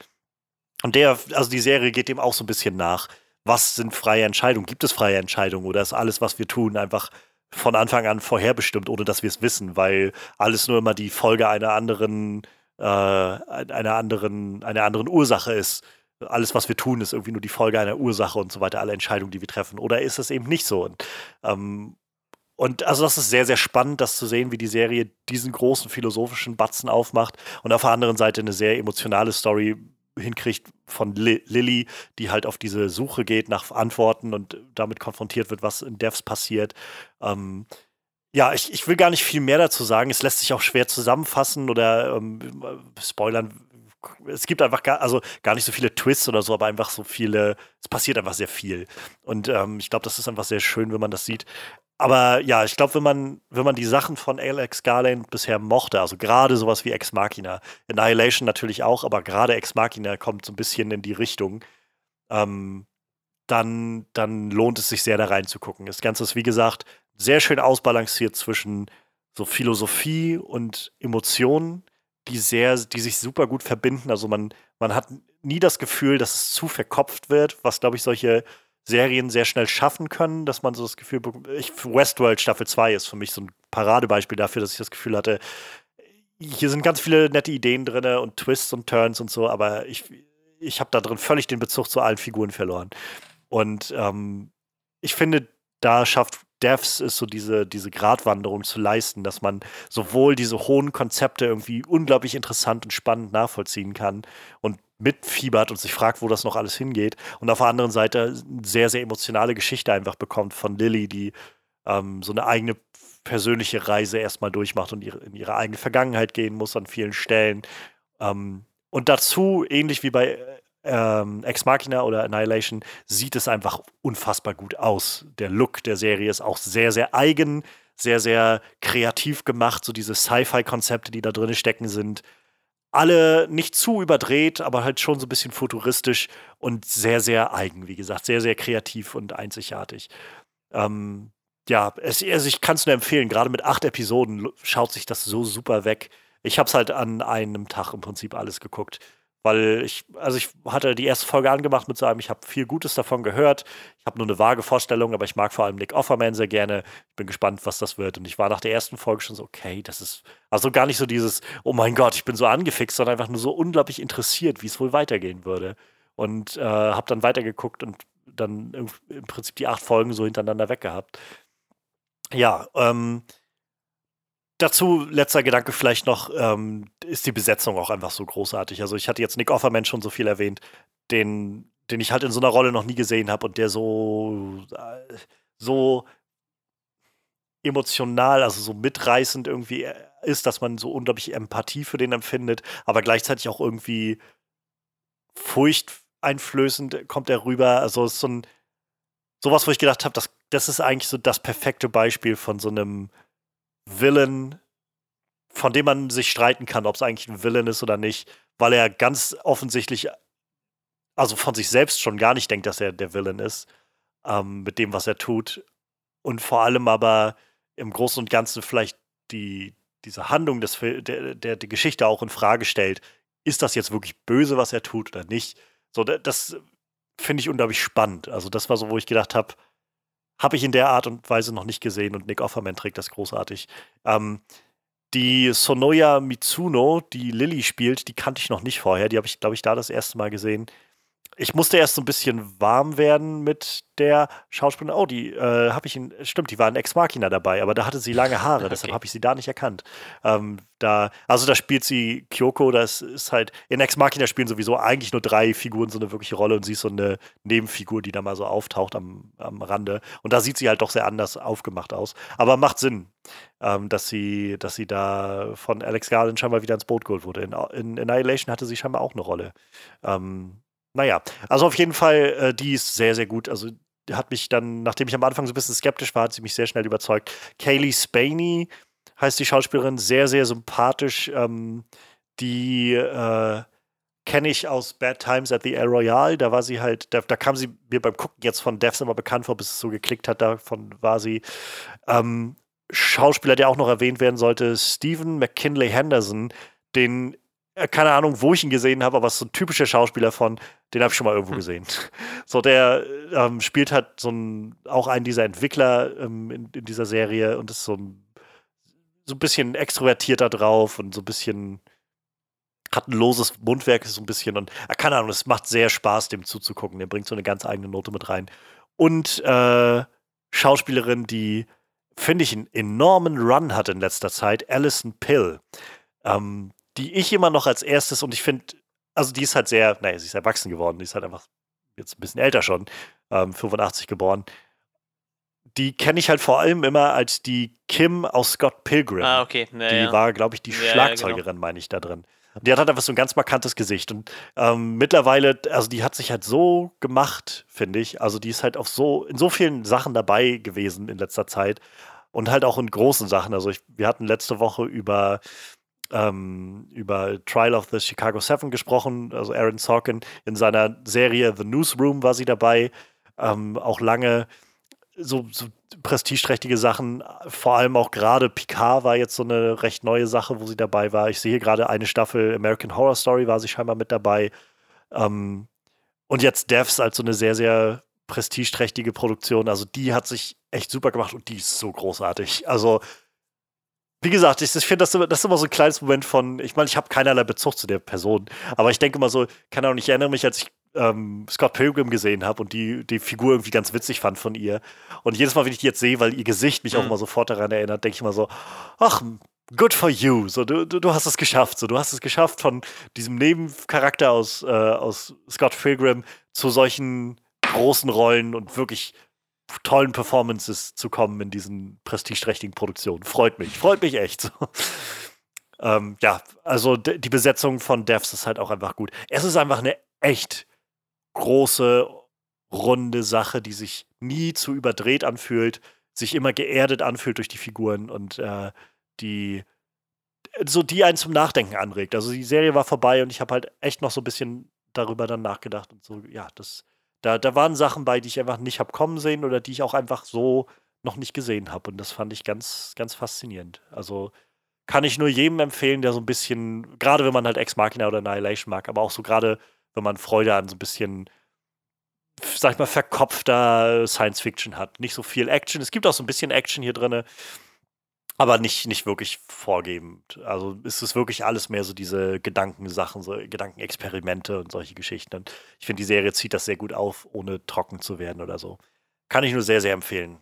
Und der, also die Serie geht dem auch so ein bisschen nach. Was sind freie Entscheidungen? Gibt es freie Entscheidungen oder ist alles, was wir tun, einfach von Anfang an vorherbestimmt, ohne dass wir es wissen, weil alles nur immer die Folge einer anderen, äh, einer anderen, einer anderen Ursache ist? alles, was wir tun, ist irgendwie nur die Folge einer Ursache und so weiter, alle Entscheidungen, die wir treffen. Oder ist es eben nicht so? Und, ähm, und also das ist sehr, sehr spannend, das zu sehen, wie die Serie diesen großen philosophischen Batzen aufmacht und auf der anderen Seite eine sehr emotionale Story hinkriegt von Li Lilly, die halt auf diese Suche geht nach Antworten und damit konfrontiert wird, was in Devs passiert. Ähm, ja, ich, ich will gar nicht viel mehr dazu sagen. Es lässt sich auch schwer zusammenfassen oder ähm, spoilern es gibt einfach gar, also gar nicht so viele Twists oder so, aber einfach so viele, es passiert einfach sehr viel. Und ähm, ich glaube, das ist einfach sehr schön, wenn man das sieht. Aber ja, ich glaube, wenn man, wenn man die Sachen von Alex Garland bisher mochte, also gerade sowas wie Ex Machina, Annihilation natürlich auch, aber gerade Ex Machina kommt so ein bisschen in die Richtung, ähm, dann, dann lohnt es sich sehr da reinzugucken. Das Ganze ist, wie gesagt, sehr schön ausbalanciert zwischen so Philosophie und Emotionen, die sehr, die sich super gut verbinden. Also man, man hat nie das Gefühl, dass es zu verkopft wird, was, glaube ich, solche Serien sehr schnell schaffen können, dass man so das Gefühl bekommt. Ich, Westworld Staffel 2 ist für mich so ein Paradebeispiel dafür, dass ich das Gefühl hatte, hier sind ganz viele nette Ideen drin und Twists und Turns und so, aber ich, ich habe da drin völlig den Bezug zu allen Figuren verloren. Und ähm, ich finde, da schafft Devs es so diese, diese Gratwanderung zu leisten, dass man sowohl diese hohen Konzepte irgendwie unglaublich interessant und spannend nachvollziehen kann und mitfiebert und sich fragt, wo das noch alles hingeht. Und auf der anderen Seite eine sehr, sehr emotionale Geschichte einfach bekommt von Lilly, die ähm, so eine eigene persönliche Reise erstmal durchmacht und ihre, in ihre eigene Vergangenheit gehen muss an vielen Stellen. Ähm, und dazu, ähnlich wie bei ähm, Ex Machina oder Annihilation sieht es einfach unfassbar gut aus. Der Look der Serie ist auch sehr, sehr eigen, sehr, sehr kreativ gemacht. So diese Sci-Fi-Konzepte, die da drin stecken, sind alle nicht zu überdreht, aber halt schon so ein bisschen futuristisch und sehr, sehr eigen, wie gesagt, sehr, sehr kreativ und einzigartig. Ähm, ja, es, also ich kann es nur empfehlen, gerade mit acht Episoden schaut sich das so super weg. Ich habe es halt an einem Tag im Prinzip alles geguckt. Weil ich, also ich hatte die erste Folge angemacht mit so einem, ich habe viel Gutes davon gehört. Ich habe nur eine vage Vorstellung, aber ich mag vor allem Nick Offerman sehr gerne. Ich bin gespannt, was das wird. Und ich war nach der ersten Folge schon so, okay, das ist, also gar nicht so dieses, oh mein Gott, ich bin so angefixt, sondern einfach nur so unglaublich interessiert, wie es wohl weitergehen würde. Und äh, habe dann weitergeguckt und dann im, im Prinzip die acht Folgen so hintereinander weggehabt. Ja, ähm, dazu letzter Gedanke vielleicht noch, ähm, ist die Besetzung auch einfach so großartig. Also ich hatte jetzt Nick Offerman schon so viel erwähnt, den, den ich halt in so einer Rolle noch nie gesehen habe und der so, äh, so emotional, also so mitreißend irgendwie ist, dass man so unglaublich Empathie für den empfindet, aber gleichzeitig auch irgendwie furchteinflößend kommt er rüber. Also ist so ein sowas, wo ich gedacht habe, das, das ist eigentlich so das perfekte Beispiel von so einem Villain, von dem man sich streiten kann, ob es eigentlich ein Villain ist oder nicht, weil er ganz offensichtlich, also von sich selbst schon gar nicht denkt, dass er der Villain ist, ähm, mit dem, was er tut. Und vor allem aber im Großen und Ganzen vielleicht die, diese Handlung des, der, der, der Geschichte auch in Frage stellt. Ist das jetzt wirklich böse, was er tut oder nicht? So, das finde ich unglaublich spannend. Also, das war so, wo ich gedacht habe, habe ich in der Art und Weise noch nicht gesehen und Nick Offerman trägt das großartig. Ähm, die Sonoya Mitsuno, die Lilly spielt, die kannte ich noch nicht vorher. Die habe ich, glaube ich, da das erste Mal gesehen ich musste erst so ein bisschen warm werden mit der Schauspielerin. Oh, die äh, habe ich in, stimmt, die war in Ex Machina dabei, aber da hatte sie lange Haare, okay. deshalb habe ich sie da nicht erkannt. Ähm, da, also da spielt sie Kyoko, das ist halt, in Ex Machina spielen sowieso eigentlich nur drei Figuren so eine wirkliche Rolle und sie ist so eine Nebenfigur, die da mal so auftaucht am, am Rande. Und da sieht sie halt doch sehr anders aufgemacht aus. Aber macht Sinn, ähm, dass sie, dass sie da von Alex Garland scheinbar wieder ins Boot geholt wurde. In, in Annihilation hatte sie scheinbar auch eine Rolle. Ähm, naja, also auf jeden Fall, äh, die ist sehr, sehr gut. Also hat mich dann, nachdem ich am Anfang so ein bisschen skeptisch war, hat sie mich sehr schnell überzeugt. Kaylee Spaney heißt die Schauspielerin, sehr, sehr sympathisch. Ähm, die äh, kenne ich aus Bad Times at the El Royale. Da war sie halt, da, da, kam sie mir beim Gucken jetzt von Devs immer bekannt vor, bis es so geklickt hat. Davon war sie. Ähm, Schauspieler, der auch noch erwähnt werden sollte, Stephen McKinley Henderson, den keine Ahnung, wo ich ihn gesehen habe, aber es ist so ein typischer Schauspieler von, den habe ich schon mal irgendwo hm. gesehen. So, der ähm, spielt halt so ein, auch einen dieser Entwickler ähm, in, in, dieser Serie und ist so ein, so ein bisschen extrovertierter drauf und so ein bisschen hat ein loses Mundwerk so ein bisschen und äh, keine Ahnung, es macht sehr Spaß, dem zuzugucken. Der bringt so eine ganz eigene Note mit rein. Und äh, Schauspielerin, die, finde ich, einen enormen Run hat in letzter Zeit, Alison Pill. Ähm, die ich immer noch als erstes, und ich finde, also die ist halt sehr, naja, sie ist erwachsen geworden, die ist halt einfach jetzt ein bisschen älter schon, ähm, 85 geboren. Die kenne ich halt vor allem immer als die Kim aus Scott Pilgrim. Ah, okay. Ja, die ja. war, glaube ich, die ja, Schlagzeugerin, genau. meine ich, da drin. Und die hat halt einfach so ein ganz markantes Gesicht. Und ähm, mittlerweile, also die hat sich halt so gemacht, finde ich. Also die ist halt auf so, in so vielen Sachen dabei gewesen in letzter Zeit. Und halt auch in großen Sachen. Also ich, wir hatten letzte Woche über ähm, über Trial of the Chicago Seven gesprochen. Also Aaron Sorkin in seiner Serie The Newsroom war sie dabei. Ähm, auch lange so, so prestigeträchtige Sachen, vor allem auch gerade Picard war jetzt so eine recht neue Sache, wo sie dabei war. Ich sehe gerade eine Staffel American Horror Story war sie scheinbar mit dabei. Ähm, und jetzt Devs als so eine sehr, sehr prestigeträchtige Produktion. Also die hat sich echt super gemacht und die ist so großartig. Also wie gesagt, ich, ich finde, das, das ist immer so ein kleines Moment von, ich meine, ich habe keinerlei Bezug zu der Person, aber ich denke mal so, keine Ahnung, ich erinnere mich, als ich ähm, Scott Pilgrim gesehen habe und die, die Figur irgendwie ganz witzig fand von ihr. Und jedes Mal, wenn ich die jetzt sehe, weil ihr Gesicht mich mhm. auch immer sofort daran erinnert, denke ich mal so, ach, good for you. So, du, du, hast es geschafft. So, du hast es geschafft, von diesem Nebencharakter aus, äh, aus Scott Pilgrim zu solchen großen Rollen und wirklich tollen Performances zu kommen in diesen prestigeträchtigen Produktionen. Freut mich, freut mich echt. ähm, ja, also die Besetzung von Devs ist halt auch einfach gut. Es ist einfach eine echt große, runde Sache, die sich nie zu überdreht anfühlt, sich immer geerdet anfühlt durch die Figuren und äh, die so die einen zum Nachdenken anregt. Also die Serie war vorbei und ich habe halt echt noch so ein bisschen darüber dann nachgedacht und so, ja, das, da, da waren Sachen bei, die ich einfach nicht habe kommen sehen oder die ich auch einfach so noch nicht gesehen habe. Und das fand ich ganz, ganz faszinierend. Also kann ich nur jedem empfehlen, der so ein bisschen, gerade wenn man halt Ex Machina oder Annihilation mag, aber auch so gerade wenn man Freude an so ein bisschen, sag ich mal, verkopfter Science Fiction hat. Nicht so viel Action. Es gibt auch so ein bisschen Action hier drin, aber nicht, nicht wirklich vorgebend. Also ist es wirklich alles mehr so diese Gedankensachen, so Gedankenexperimente und solche Geschichten. Und ich finde, die Serie zieht das sehr gut auf, ohne trocken zu werden oder so. Kann ich nur sehr, sehr empfehlen.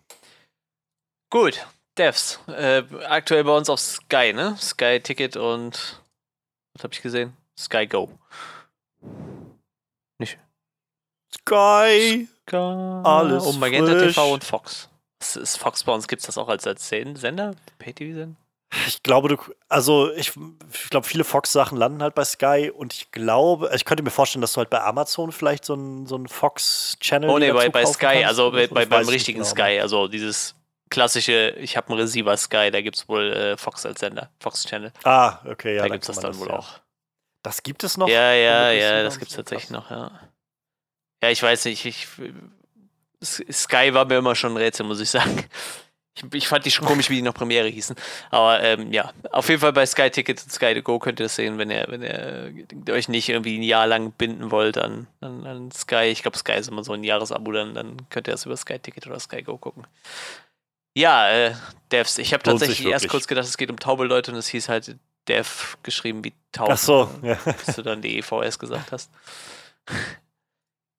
Gut, Devs. Äh, aktuell bei uns auf Sky, ne? Sky Ticket und was habe ich gesehen? Sky Go. Nicht. Sky. Sky. Alles. Und Magenta frisch. TV und Fox. Ist Fox bei uns gibt es das auch als, als Sender? Pay-TV-Sender? Ich glaube, du, also ich, ich glaube, viele Fox-Sachen landen halt bei Sky und ich glaube, ich könnte mir vorstellen, dass du halt bei Amazon vielleicht so einen so Fox-Channel. Oh nee, bei, bei Sky, kannst. also bei, bei beim richtigen genau. Sky, also dieses klassische, ich habe einen Receiver Sky, da gibt es wohl äh, Fox als Sender, Fox-Channel. Ah, okay, ja. Da gibt es das dann das, wohl ja. auch. Das gibt es noch? Ja, ja, ja, das gibt es tatsächlich noch, ja. Ja, ich weiß nicht, ich, Sky war mir immer schon ein Rätsel, muss ich sagen. Ich, ich fand die schon komisch, wie die noch Premiere hießen. Aber ähm, ja, auf jeden Fall bei Sky Ticket und Sky to Go könnt ihr das sehen, wenn ihr, wenn ihr euch nicht irgendwie ein Jahr lang binden wollt an, an, an Sky. Ich glaube, Sky ist immer so ein Jahresabo, dann, dann könnt ihr das über Sky Ticket oder Sky Go gucken. Ja, äh, Devs. Ich habe tatsächlich erst kurz gedacht, es geht um taube Leute und es hieß halt Dev geschrieben wie taub. Ach so, ja. Bis du dann die EVS gesagt hast.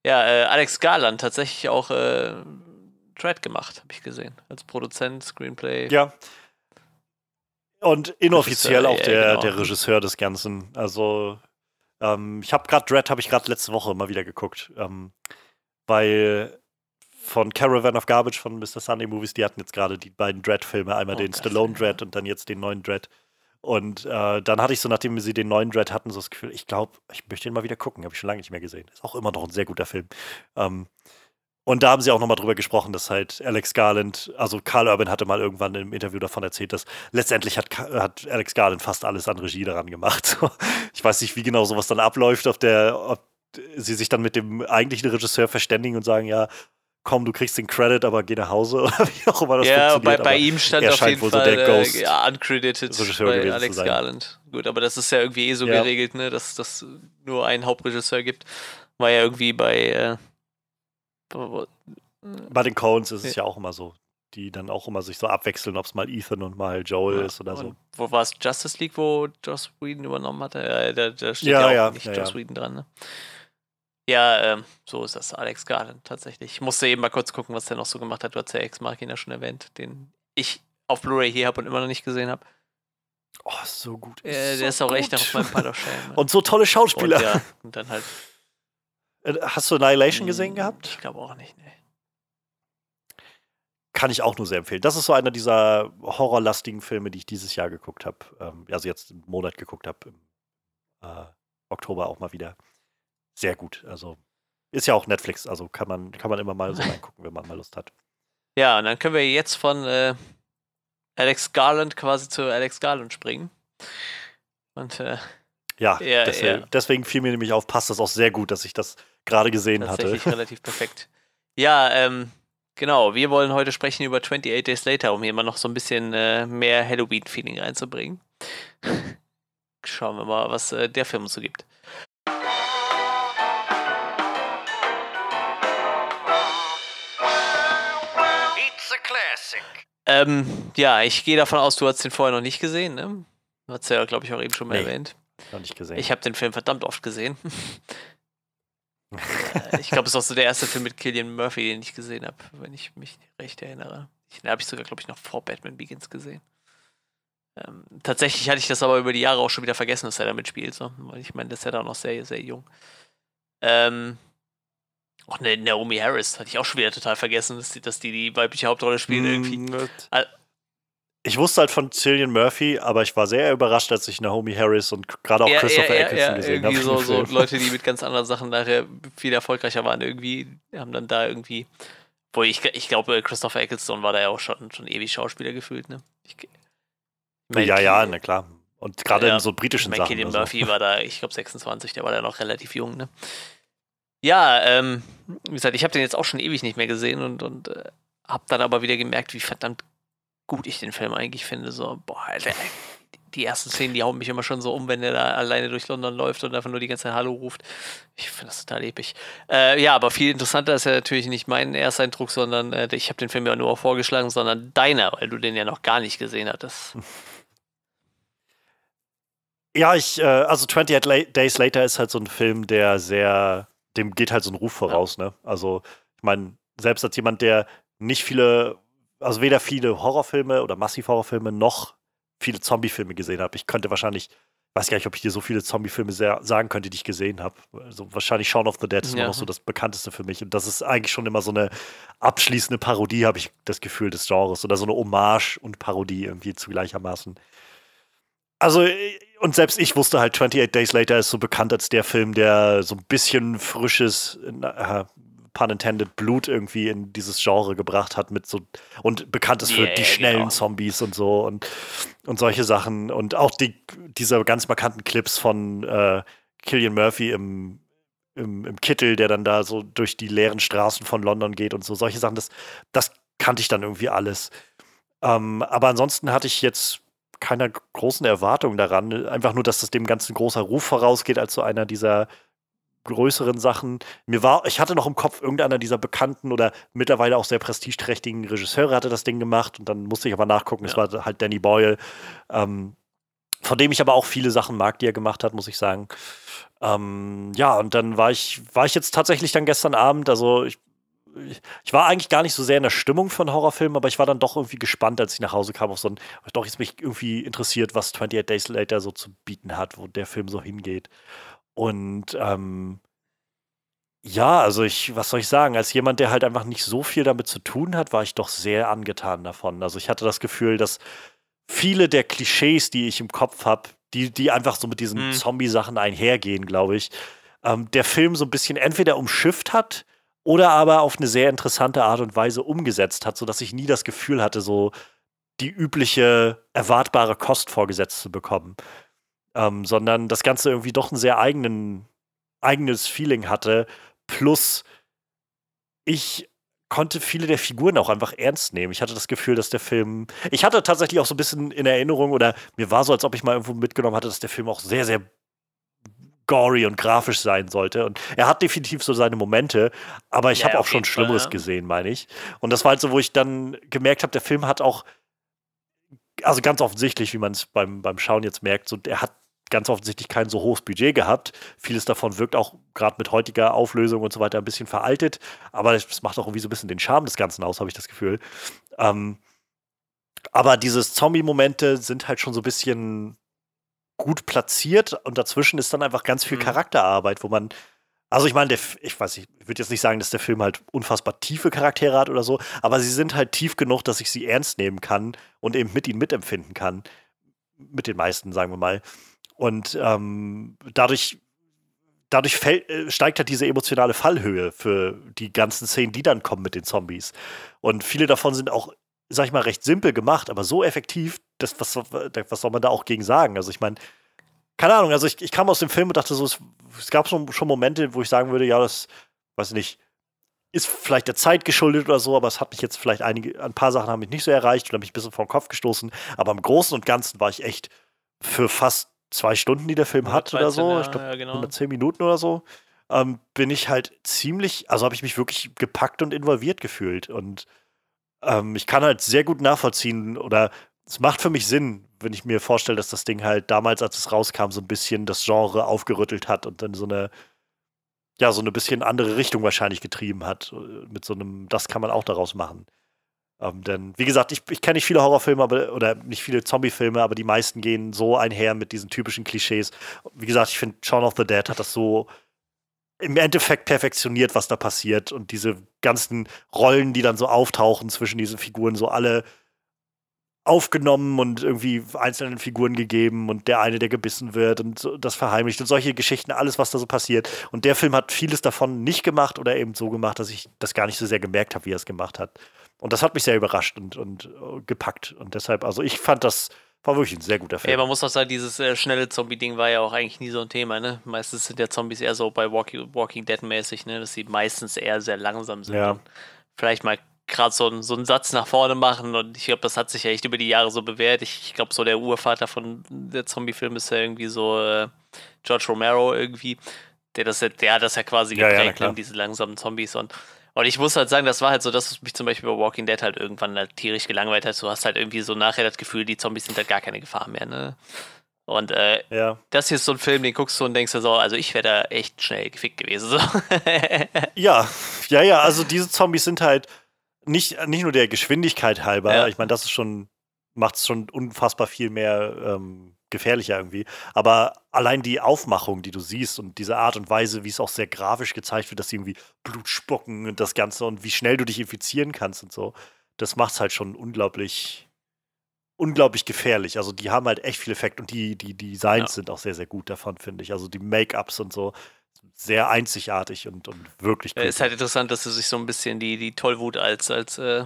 Ja, äh, Alex Garland tatsächlich auch äh, Dread gemacht, habe ich gesehen. Als Produzent, Screenplay. Ja. Und inoffiziell auch der, ja, genau. der Regisseur des Ganzen. Also, ähm, ich habe gerade Dread, habe ich gerade letzte Woche mal wieder geguckt. Ähm, weil von Caravan of Garbage von Mr. Sunday Movies, die hatten jetzt gerade die beiden Dread-Filme, einmal oh, den Stallone Dread und dann jetzt den neuen Dread. Und äh, dann hatte ich so, nachdem sie den neuen Dread hatten, so das Gefühl, ich glaube, ich möchte ihn mal wieder gucken. Habe ich schon lange nicht mehr gesehen. Ist auch immer noch ein sehr guter Film. Ähm, und da haben sie auch nochmal drüber gesprochen, dass halt Alex Garland, also Carl Urban hatte mal irgendwann im Interview davon erzählt, dass letztendlich hat, hat Alex Garland fast alles an Regie daran gemacht. ich weiß nicht, wie genau sowas dann abläuft, ob der, ob sie sich dann mit dem eigentlichen Regisseur verständigen und sagen, ja, komm, du kriegst den Credit, aber geh nach Hause oder wie auch immer das ja, funktioniert. Ja, bei, bei ihm stand auf jeden Fall so der Ghost äh, ja, uncredited bei Alex Garland. Gut, aber das ist ja irgendwie eh so ja. geregelt, ne, dass das nur einen Hauptregisseur gibt. War ja irgendwie bei äh, bei den Coens ist es ja auch immer so, die dann auch immer sich so abwechseln, ob es mal Ethan und mal Joel ja. ist oder so. Und wo war es Justice League, wo Joss Whedon übernommen hatte? Ja, da, da steht ja, ja auch nicht Joss Whedon dran, ne? Ja, ähm, so ist das. Alex Garland tatsächlich. Ich musste eben mal kurz gucken, was der noch so gemacht hat. Du hast ja Ex Machina schon erwähnt, den ich auf Blu-ray hier habe und immer noch nicht gesehen habe. Oh, so gut. Äh, der ist auch gut. echt auf meinem Pile of Shame. und so tolle Schauspieler. Und, ja, und dann halt. Äh, hast du Annihilation gesehen gehabt? Ich glaube auch nicht, ne. Kann ich auch nur sehr empfehlen. Das ist so einer dieser horrorlastigen Filme, die ich dieses Jahr geguckt habe. Ähm, also jetzt im Monat geguckt habe. Im äh, Oktober auch mal wieder sehr gut. Also ist ja auch Netflix, also kann man, kann man immer mal so reingucken, wenn man mal Lust hat. Ja, und dann können wir jetzt von äh, Alex Garland quasi zu Alex Garland springen. Und äh, ja, ja, deswegen, ja, deswegen, fiel mir nämlich auf, passt das auch sehr gut, dass ich das gerade gesehen Tatsächlich hatte. relativ perfekt. Ja, ähm, Genau, wir wollen heute sprechen über 28 Days Later, um hier mal noch so ein bisschen äh, mehr Halloween-Feeling reinzubringen. Schauen wir mal, was äh, der Film so gibt. Ähm, ja, ich gehe davon aus, du hast den vorher noch nicht gesehen, ne? Du hast ja, glaube ich, auch eben schon mal nee, erwähnt. Noch nicht gesehen. Ich habe den Film verdammt oft gesehen. ich glaube, es ist auch so der erste Film mit Killian Murphy, den ich gesehen habe, wenn ich mich recht erinnere. Den habe ich sogar, glaube ich, noch vor Batman Begins gesehen. Ähm, tatsächlich hatte ich das aber über die Jahre auch schon wieder vergessen, dass er da mitspielt. So. Weil ich meine, das ist ja da noch sehr, sehr jung. Ähm, auch ne, Naomi Harris hatte ich auch schon wieder total vergessen, dass die, dass die, die weibliche Hauptrolle irgendwie. Mm, ich wusste halt von Cillian Murphy, aber ich war sehr überrascht, als ich Naomi Harris und gerade auch ja, Christopher ja, Eccleston ja, gesehen habe. So, so Leute, die mit ganz anderen Sachen nachher viel erfolgreicher waren, irgendwie haben dann da irgendwie. Wo ich, ich glaube, Christopher Eccleston war da ja auch schon, schon ewig Schauspieler gefühlt, ne? Ich, mein, ja, ja, na klar. Und gerade in so britischen Sachen. Cillian also. Murphy war da, ich glaube, 26, der war da noch relativ jung, ne? Ja, ähm, wie gesagt, ich habe den jetzt auch schon ewig nicht mehr gesehen und, und äh, habe dann aber wieder gemerkt, wie verdammt gut ich den Film eigentlich finde. So, boah, Alter, die ersten Szenen, die hauen mich immer schon so um, wenn er da alleine durch London läuft und einfach nur die ganze Zeit Hallo ruft. Ich finde das total episch. Äh, ja, aber viel interessanter ist ja natürlich nicht mein Ersteindruck, sondern äh, ich habe den Film ja nur vorgeschlagen, sondern deiner, weil du den ja noch gar nicht gesehen hattest. Ja, ich, äh, also 28 Days Later ist halt so ein Film, der sehr dem geht halt so ein Ruf voraus, ja. ne? Also, ich meine, selbst als jemand, der nicht viele, also weder viele Horrorfilme oder massiv Horrorfilme noch viele Zombiefilme gesehen habe. Ich könnte wahrscheinlich, weiß gar nicht, ob ich dir so viele Zombiefilme sagen könnte, die ich gesehen habe. Also wahrscheinlich Shaun of the Dead ist ja. noch so das bekannteste für mich. Und das ist eigentlich schon immer so eine abschließende Parodie, habe ich das Gefühl, des Genres. Oder so eine Hommage und Parodie irgendwie zugleichermaßen. Also, und selbst ich wusste halt, 28 Days Later ist so bekannt als der Film, der so ein bisschen frisches, äh, pun intended, Blut irgendwie in dieses Genre gebracht hat mit so und bekannt ist für yeah, die schnellen genau. Zombies und so und, und solche Sachen. Und auch die, diese ganz markanten Clips von äh, Killian Murphy im, im, im Kittel, der dann da so durch die leeren Straßen von London geht und so, solche Sachen, das, das kannte ich dann irgendwie alles. Ähm, aber ansonsten hatte ich jetzt keiner großen Erwartung daran. Einfach nur, dass das dem ganzen großer Ruf vorausgeht als so einer dieser größeren Sachen. Mir war, ich hatte noch im Kopf, irgendeiner dieser bekannten oder mittlerweile auch sehr prestigeträchtigen Regisseure hatte das Ding gemacht und dann musste ich aber nachgucken, ja. es war halt Danny Boyle, ähm, von dem ich aber auch viele Sachen mag, die er gemacht hat, muss ich sagen. Ähm, ja, und dann war ich, war ich jetzt tatsächlich dann gestern Abend, also ich ich war eigentlich gar nicht so sehr in der Stimmung von Horrorfilmen, aber ich war dann doch irgendwie gespannt, als ich nach Hause kam, auf so ein, doch jetzt mich irgendwie interessiert, was 28 Days Later so zu bieten hat, wo der Film so hingeht. Und ähm, ja, also ich, was soll ich sagen, als jemand, der halt einfach nicht so viel damit zu tun hat, war ich doch sehr angetan davon. Also ich hatte das Gefühl, dass viele der Klischees, die ich im Kopf habe, die, die einfach so mit diesen mhm. Zombie-Sachen einhergehen, glaube ich, ähm, der Film so ein bisschen entweder umschifft hat, oder aber auf eine sehr interessante Art und Weise umgesetzt hat, sodass ich nie das Gefühl hatte, so die übliche erwartbare Kost vorgesetzt zu bekommen. Ähm, sondern das Ganze irgendwie doch ein sehr eigenen, eigenes Feeling hatte. Plus, ich konnte viele der Figuren auch einfach ernst nehmen. Ich hatte das Gefühl, dass der Film. Ich hatte tatsächlich auch so ein bisschen in Erinnerung oder mir war so, als ob ich mal irgendwo mitgenommen hatte, dass der Film auch sehr, sehr gory und grafisch sein sollte. Und er hat definitiv so seine Momente, aber ich ja, habe auch schon Schlimmeres Fall, ja. gesehen, meine ich. Und das war halt so, wo ich dann gemerkt habe, der Film hat auch, also ganz offensichtlich, wie man es beim, beim Schauen jetzt merkt, so, er hat ganz offensichtlich kein so hohes Budget gehabt. Vieles davon wirkt auch gerade mit heutiger Auflösung und so weiter ein bisschen veraltet, aber es macht auch irgendwie so ein bisschen den Charme des Ganzen aus, habe ich das Gefühl. Ähm, aber diese Zombie-Momente sind halt schon so ein bisschen gut platziert und dazwischen ist dann einfach ganz viel mhm. Charakterarbeit, wo man also ich meine, ich weiß nicht, ich würde jetzt nicht sagen, dass der Film halt unfassbar tiefe Charaktere hat oder so, aber sie sind halt tief genug, dass ich sie ernst nehmen kann und eben mit ihnen mitempfinden kann. Mit den meisten, sagen wir mal. Und ähm, dadurch, dadurch fällt, äh, steigt halt diese emotionale Fallhöhe für die ganzen Szenen, die dann kommen mit den Zombies. Und viele davon sind auch sag ich mal, recht simpel gemacht, aber so effektiv, das, was, was soll man da auch gegen sagen? Also ich meine, keine Ahnung, also ich, ich kam aus dem Film und dachte so, es, es gab schon, schon Momente, wo ich sagen würde, ja, das, weiß ich nicht, ist vielleicht der Zeit geschuldet oder so, aber es hat mich jetzt vielleicht einige, ein paar Sachen haben mich nicht so erreicht oder mich ein bisschen vor den Kopf gestoßen. Aber im Großen und Ganzen war ich echt für fast zwei Stunden, die der Film hat oder so, ja, ich glaube ja, genau. 110 Minuten oder so, ähm, bin ich halt ziemlich, also habe ich mich wirklich gepackt und involviert gefühlt. Und ähm, ich kann halt sehr gut nachvollziehen oder es macht für mich Sinn, wenn ich mir vorstelle, dass das Ding halt damals, als es rauskam, so ein bisschen das Genre aufgerüttelt hat und dann so eine, ja, so eine bisschen andere Richtung wahrscheinlich getrieben hat. äh, Mit so einem, das kann man auch daraus machen. Ähm, denn, wie gesagt, ich, ich kenne nicht viele Horrorfilme aber, oder nicht viele Zombiefilme, aber die meisten gehen so einher mit diesen typischen Klischees. Wie gesagt, ich finde, Shaun of the Dead hat das so im Endeffekt perfektioniert, was da passiert. Und diese ganzen Rollen, die dann so auftauchen zwischen diesen Figuren, so alle aufgenommen und irgendwie einzelnen Figuren gegeben und der eine, der gebissen wird und das verheimlicht und solche Geschichten, alles, was da so passiert. Und der Film hat vieles davon nicht gemacht oder eben so gemacht, dass ich das gar nicht so sehr gemerkt habe, wie er es gemacht hat. Und das hat mich sehr überrascht und, und äh, gepackt. Und deshalb, also ich fand das war wirklich ein sehr guter Ja, Film. man muss auch sagen, dieses äh, schnelle Zombie-Ding war ja auch eigentlich nie so ein Thema, ne? Meistens sind ja Zombies eher so bei Walking, Walking Dead-mäßig, ne? Dass sie meistens eher sehr langsam sind. Ja. Vielleicht mal gerade so, einen- so einen Satz nach vorne machen und ich glaube, das hat sich ja echt über die Jahre so bewährt. Ich, ich glaube, so der Urvater von der Zombie-Film ist ja irgendwie so äh, George Romero irgendwie. Der, das, ja- der hat das ja quasi Ja, ja, geprägt, ne? diese langsamen Zombies und und ich muss halt sagen, das war halt so, dass mich zum Beispiel bei Walking Dead halt irgendwann halt tierisch gelangweilt hat. Du hast halt irgendwie so nachher das Gefühl, die Zombies sind halt gar keine Gefahr mehr, ne? Und äh, ja. das hier ist so ein Film, den guckst du und denkst dir so, also ich wäre da echt schnell gefickt gewesen. So. Ja, ja, ja, also diese Zombies sind halt nicht, nicht nur der Geschwindigkeit halber, Ja. ich meine, das ist schon, macht es schon unfassbar viel mehr ähm, gefährlicher irgendwie. Aber allein die Aufmachung, die du siehst und diese Art und Weise, wie es auch sehr grafisch gezeigt wird, dass sie irgendwie Blut spucken und das Ganze und wie schnell du dich infizieren kannst und so, das macht es halt schon unglaublich, unglaublich gefährlich. Also die haben halt echt viel Effekt und die, die Designs Ja. sind auch sehr, sehr gut davon, finde ich. Also die Make-ups und so, sehr einzigartig und, und wirklich Äh, ist halt interessant, dass sie sich so ein bisschen die, die Tollwut als, als äh,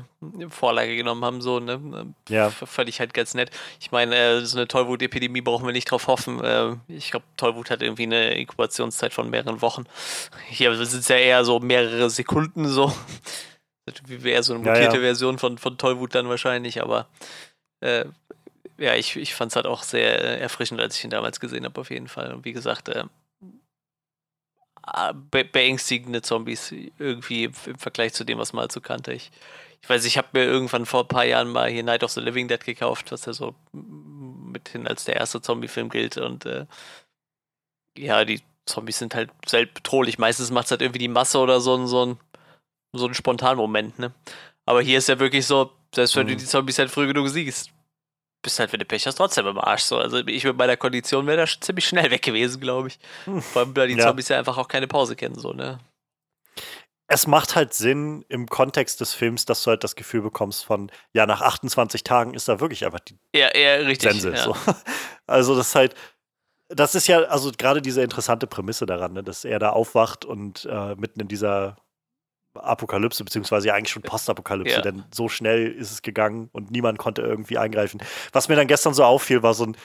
Vorlage genommen haben, so, ne? Ja. F- Fand ich halt ganz nett. Ich meine, äh, so eine Tollwut-Epidemie brauchen wir nicht drauf hoffen. Äh, ich glaube, Tollwut hat irgendwie eine Inkubationszeit von mehreren Wochen. Hier sind es ja eher so mehrere Sekunden so. Wäre eher so eine Ja, mutierte ja. Version von, von Tollwut dann wahrscheinlich, aber äh, ja, ich, ich fand es halt auch sehr äh, erfrischend, als ich ihn damals gesehen habe, auf jeden Fall. Und wie gesagt, be beängstigende Zombies irgendwie im, Vergleich zu dem, was man so kannte. Ich, ich weiß, ich habe mir irgendwann vor ein paar Jahren mal hier Night of the Living Dead gekauft, was ja so mithin als der erste Zombie-Film gilt. Und äh, ja, die Zombies sind halt selten bedrohlich. Meistens macht es halt irgendwie die Masse oder so, ein- so ein, so ein Spontanmoment, ne? Aber hier ist ja wirklich so, selbst wenn du Mhm. die Zombies halt früh genug siehst, bist halt, wenn du Pech hast, trotzdem im Arsch. So. Also ich mit meiner Kondition wäre da schon ziemlich schnell weg gewesen, glaube ich. Vor allem, weil die Ja. Zombies ja einfach auch keine Pause kennen, so, ne? es macht halt Sinn im Kontext des Films, dass du halt das Gefühl bekommst von, ja, nach 28 Tagen ist da wirklich einfach die Ja, eher richtig. Sense. ja. So. Also das ist halt, das ist ja, also gerade diese interessante Prämisse daran, ne, dass er da aufwacht und äh, mitten in dieser Apokalypse, beziehungsweise ja eigentlich schon Postapokalypse, Ja. denn so schnell ist es gegangen und niemand konnte irgendwie eingreifen. Was mir dann gestern so auffiel, war so ein,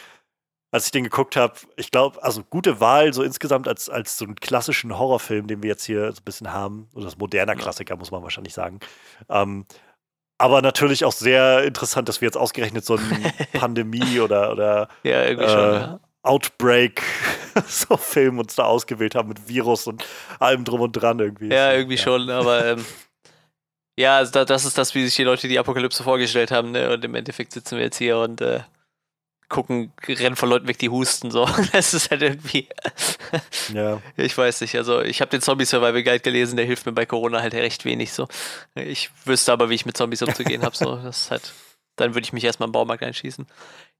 als ich den geguckt habe, ich glaube, also gute Wahl, so insgesamt als, als so einen klassischen Horrorfilm, den wir jetzt hier so ein bisschen haben, oder das moderner. Klassiker, muss man wahrscheinlich sagen. Ähm, aber natürlich auch sehr interessant, dass wir jetzt ausgerechnet so eine Pandemie oder, oder Ja, irgendwie Äh, schon. Ja. Outbreak so Film uns da ausgewählt haben mit Virus und allem drum und dran irgendwie. ja, irgendwie schon, aber ähm, ja, also da, das ist das, wie sich die Leute die Apokalypse vorgestellt haben, ne? Und im Endeffekt sitzen wir jetzt hier und äh, gucken, rennen von Leuten weg, die husten, so. Das ist halt irgendwie. Ja. Ich weiß nicht, also ich habe den Zombie Survival Guide gelesen, der hilft mir bei Corona halt recht wenig so. Ich wüsste aber, wie ich mit Zombies umzugehen habe, so. Das ist halt, dann würde ich mich erstmal im Baumarkt einschießen.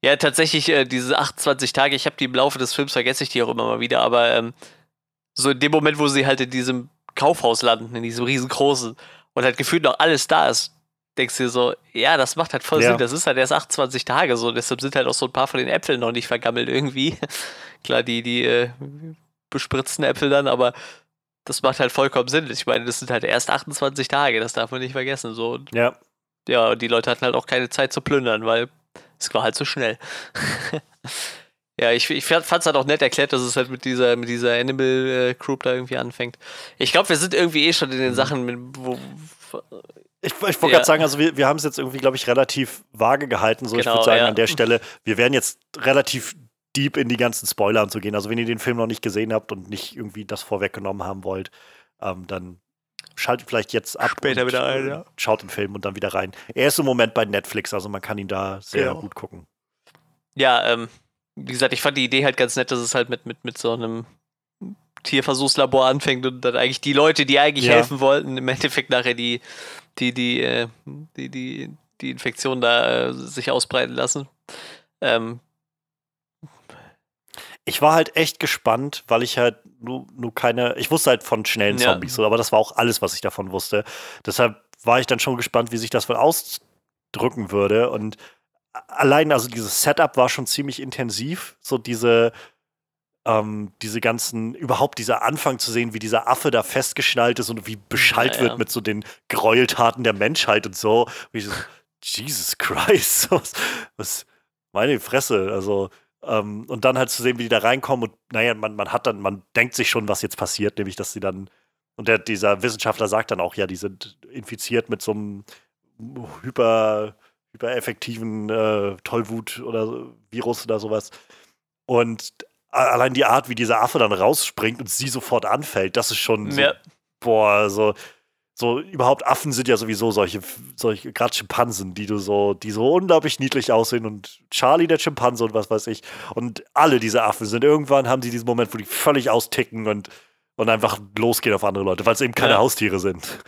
Ja, tatsächlich, äh, diese 28 Tage, ich habe die im Laufe des Films, vergesse ich die auch immer mal wieder, aber ähm, so in dem Moment, wo sie halt in diesem Kaufhaus landen, in diesem riesengroßen und halt gefühlt noch alles da ist, denkst du dir so, ja, das macht halt voll Ja. Sinn, das ist halt erst 28 Tage so, deshalb sind halt auch so ein paar von den Äpfeln noch nicht vergammelt irgendwie. Klar, die, die äh, bespritzten Äpfel dann, aber das macht halt vollkommen Sinn. Ich meine, das sind halt erst 28 Tage, das darf man nicht vergessen. So. Ja. ja, und die Leute hatten halt auch keine Zeit zu plündern, weil es war halt so schnell. Ja, ich, ich fand es halt auch nett erklärt, dass es halt mit dieser, mit dieser Animal äh, Group da irgendwie anfängt. Ich glaube, wir sind irgendwie eh schon in den mhm. Sachen, mit, wo. Ich, ich wollte ja. gerade sagen, also wir, wir haben es jetzt irgendwie, glaube ich, relativ vage gehalten. So, genau, ich würde sagen, ja. an der Stelle, wir werden jetzt relativ deep in die ganzen Spoiler zu gehen. Also wenn ihr den Film noch nicht gesehen habt und nicht irgendwie das vorweggenommen haben wollt, ähm, dann schaltet vielleicht jetzt ab. Später wieder ein, ja. Schaut den Film und dann wieder rein. Er ist im Moment bei Netflix, also man kann ihn da sehr genau. gut gucken. Ja, ähm, wie gesagt, ich fand die Idee halt ganz nett, dass es halt mit, mit, mit so einem Tierversuchslabor anfängt und dann eigentlich die Leute, die eigentlich ja. helfen wollten, im Endeffekt nachher die, die, die, äh, die, die, die Infektion da äh, sich ausbreiten lassen. Ähm, ich war halt echt gespannt, weil ich halt nur, nur keine, ich wusste halt von schnellen Zombies, ja. aber das war auch alles, was ich davon wusste. Deshalb war ich dann schon gespannt, wie sich das wohl ausdrücken würde. Und allein, also dieses Setup war schon ziemlich intensiv. So diese, ähm, diese ganzen, überhaupt dieser Anfang zu sehen, wie dieser Affe da festgeschnallt ist und wie beschallt ja, ja. wird mit so den Gräueltaten der Menschheit und so. Und ich so, Jesus Christ, was, was, meine Fresse, also ähm, und dann halt zu sehen, wie die da reinkommen und naja, man, man hat dann, man denkt sich schon, was jetzt passiert, nämlich dass sie dann, und der, dieser Wissenschaftler sagt dann auch, ja, die sind infiziert mit so einem hyper, hypereffektiven äh, Tollwut oder Virus oder sowas. Und allein die Art, wie dieser Affe dann rausspringt und sie sofort anfällt, das ist schon so, ja. boah, so, so überhaupt Affen sind ja sowieso solche, solche gerade Schimpansen, die du so, die so unglaublich niedlich aussehen und Charlie der Schimpanse und was weiß ich. Und alle diese Affen sind irgendwann haben sie diesen Moment, wo die völlig austicken und, und einfach losgehen auf andere Leute, weil es eben keine ja. Haustiere sind.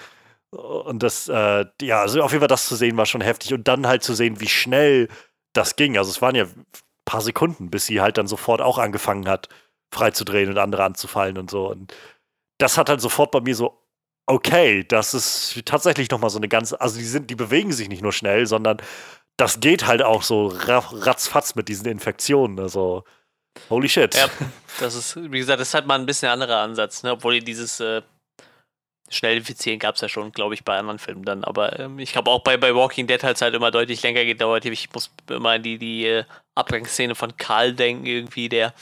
Und das, äh, ja, also auf jeden Fall das zu sehen war schon heftig und dann halt zu sehen, wie schnell das ging. Also es waren ja ein paar Sekunden, bis sie halt dann sofort auch angefangen hat, freizudrehen und andere anzufallen und so. Und das hat halt sofort bei mir so okay, das ist tatsächlich nochmal so eine ganz, also die sind, die bewegen sich nicht nur schnell, sondern das geht halt auch so ratzfatz mit diesen Infektionen. Also, holy shit. Ja, das ist, wie gesagt, das ist halt mal ein bisschen anderer Ansatz, ne? obwohl dieses äh, schnell infizieren gab es ja schon, glaube ich, bei anderen Filmen dann. Aber ähm, ich glaube auch bei, bei Walking Dead hat es halt immer deutlich länger gedauert. Ich muss immer an die, die äh, Abgangsszene von Karl denken, irgendwie, der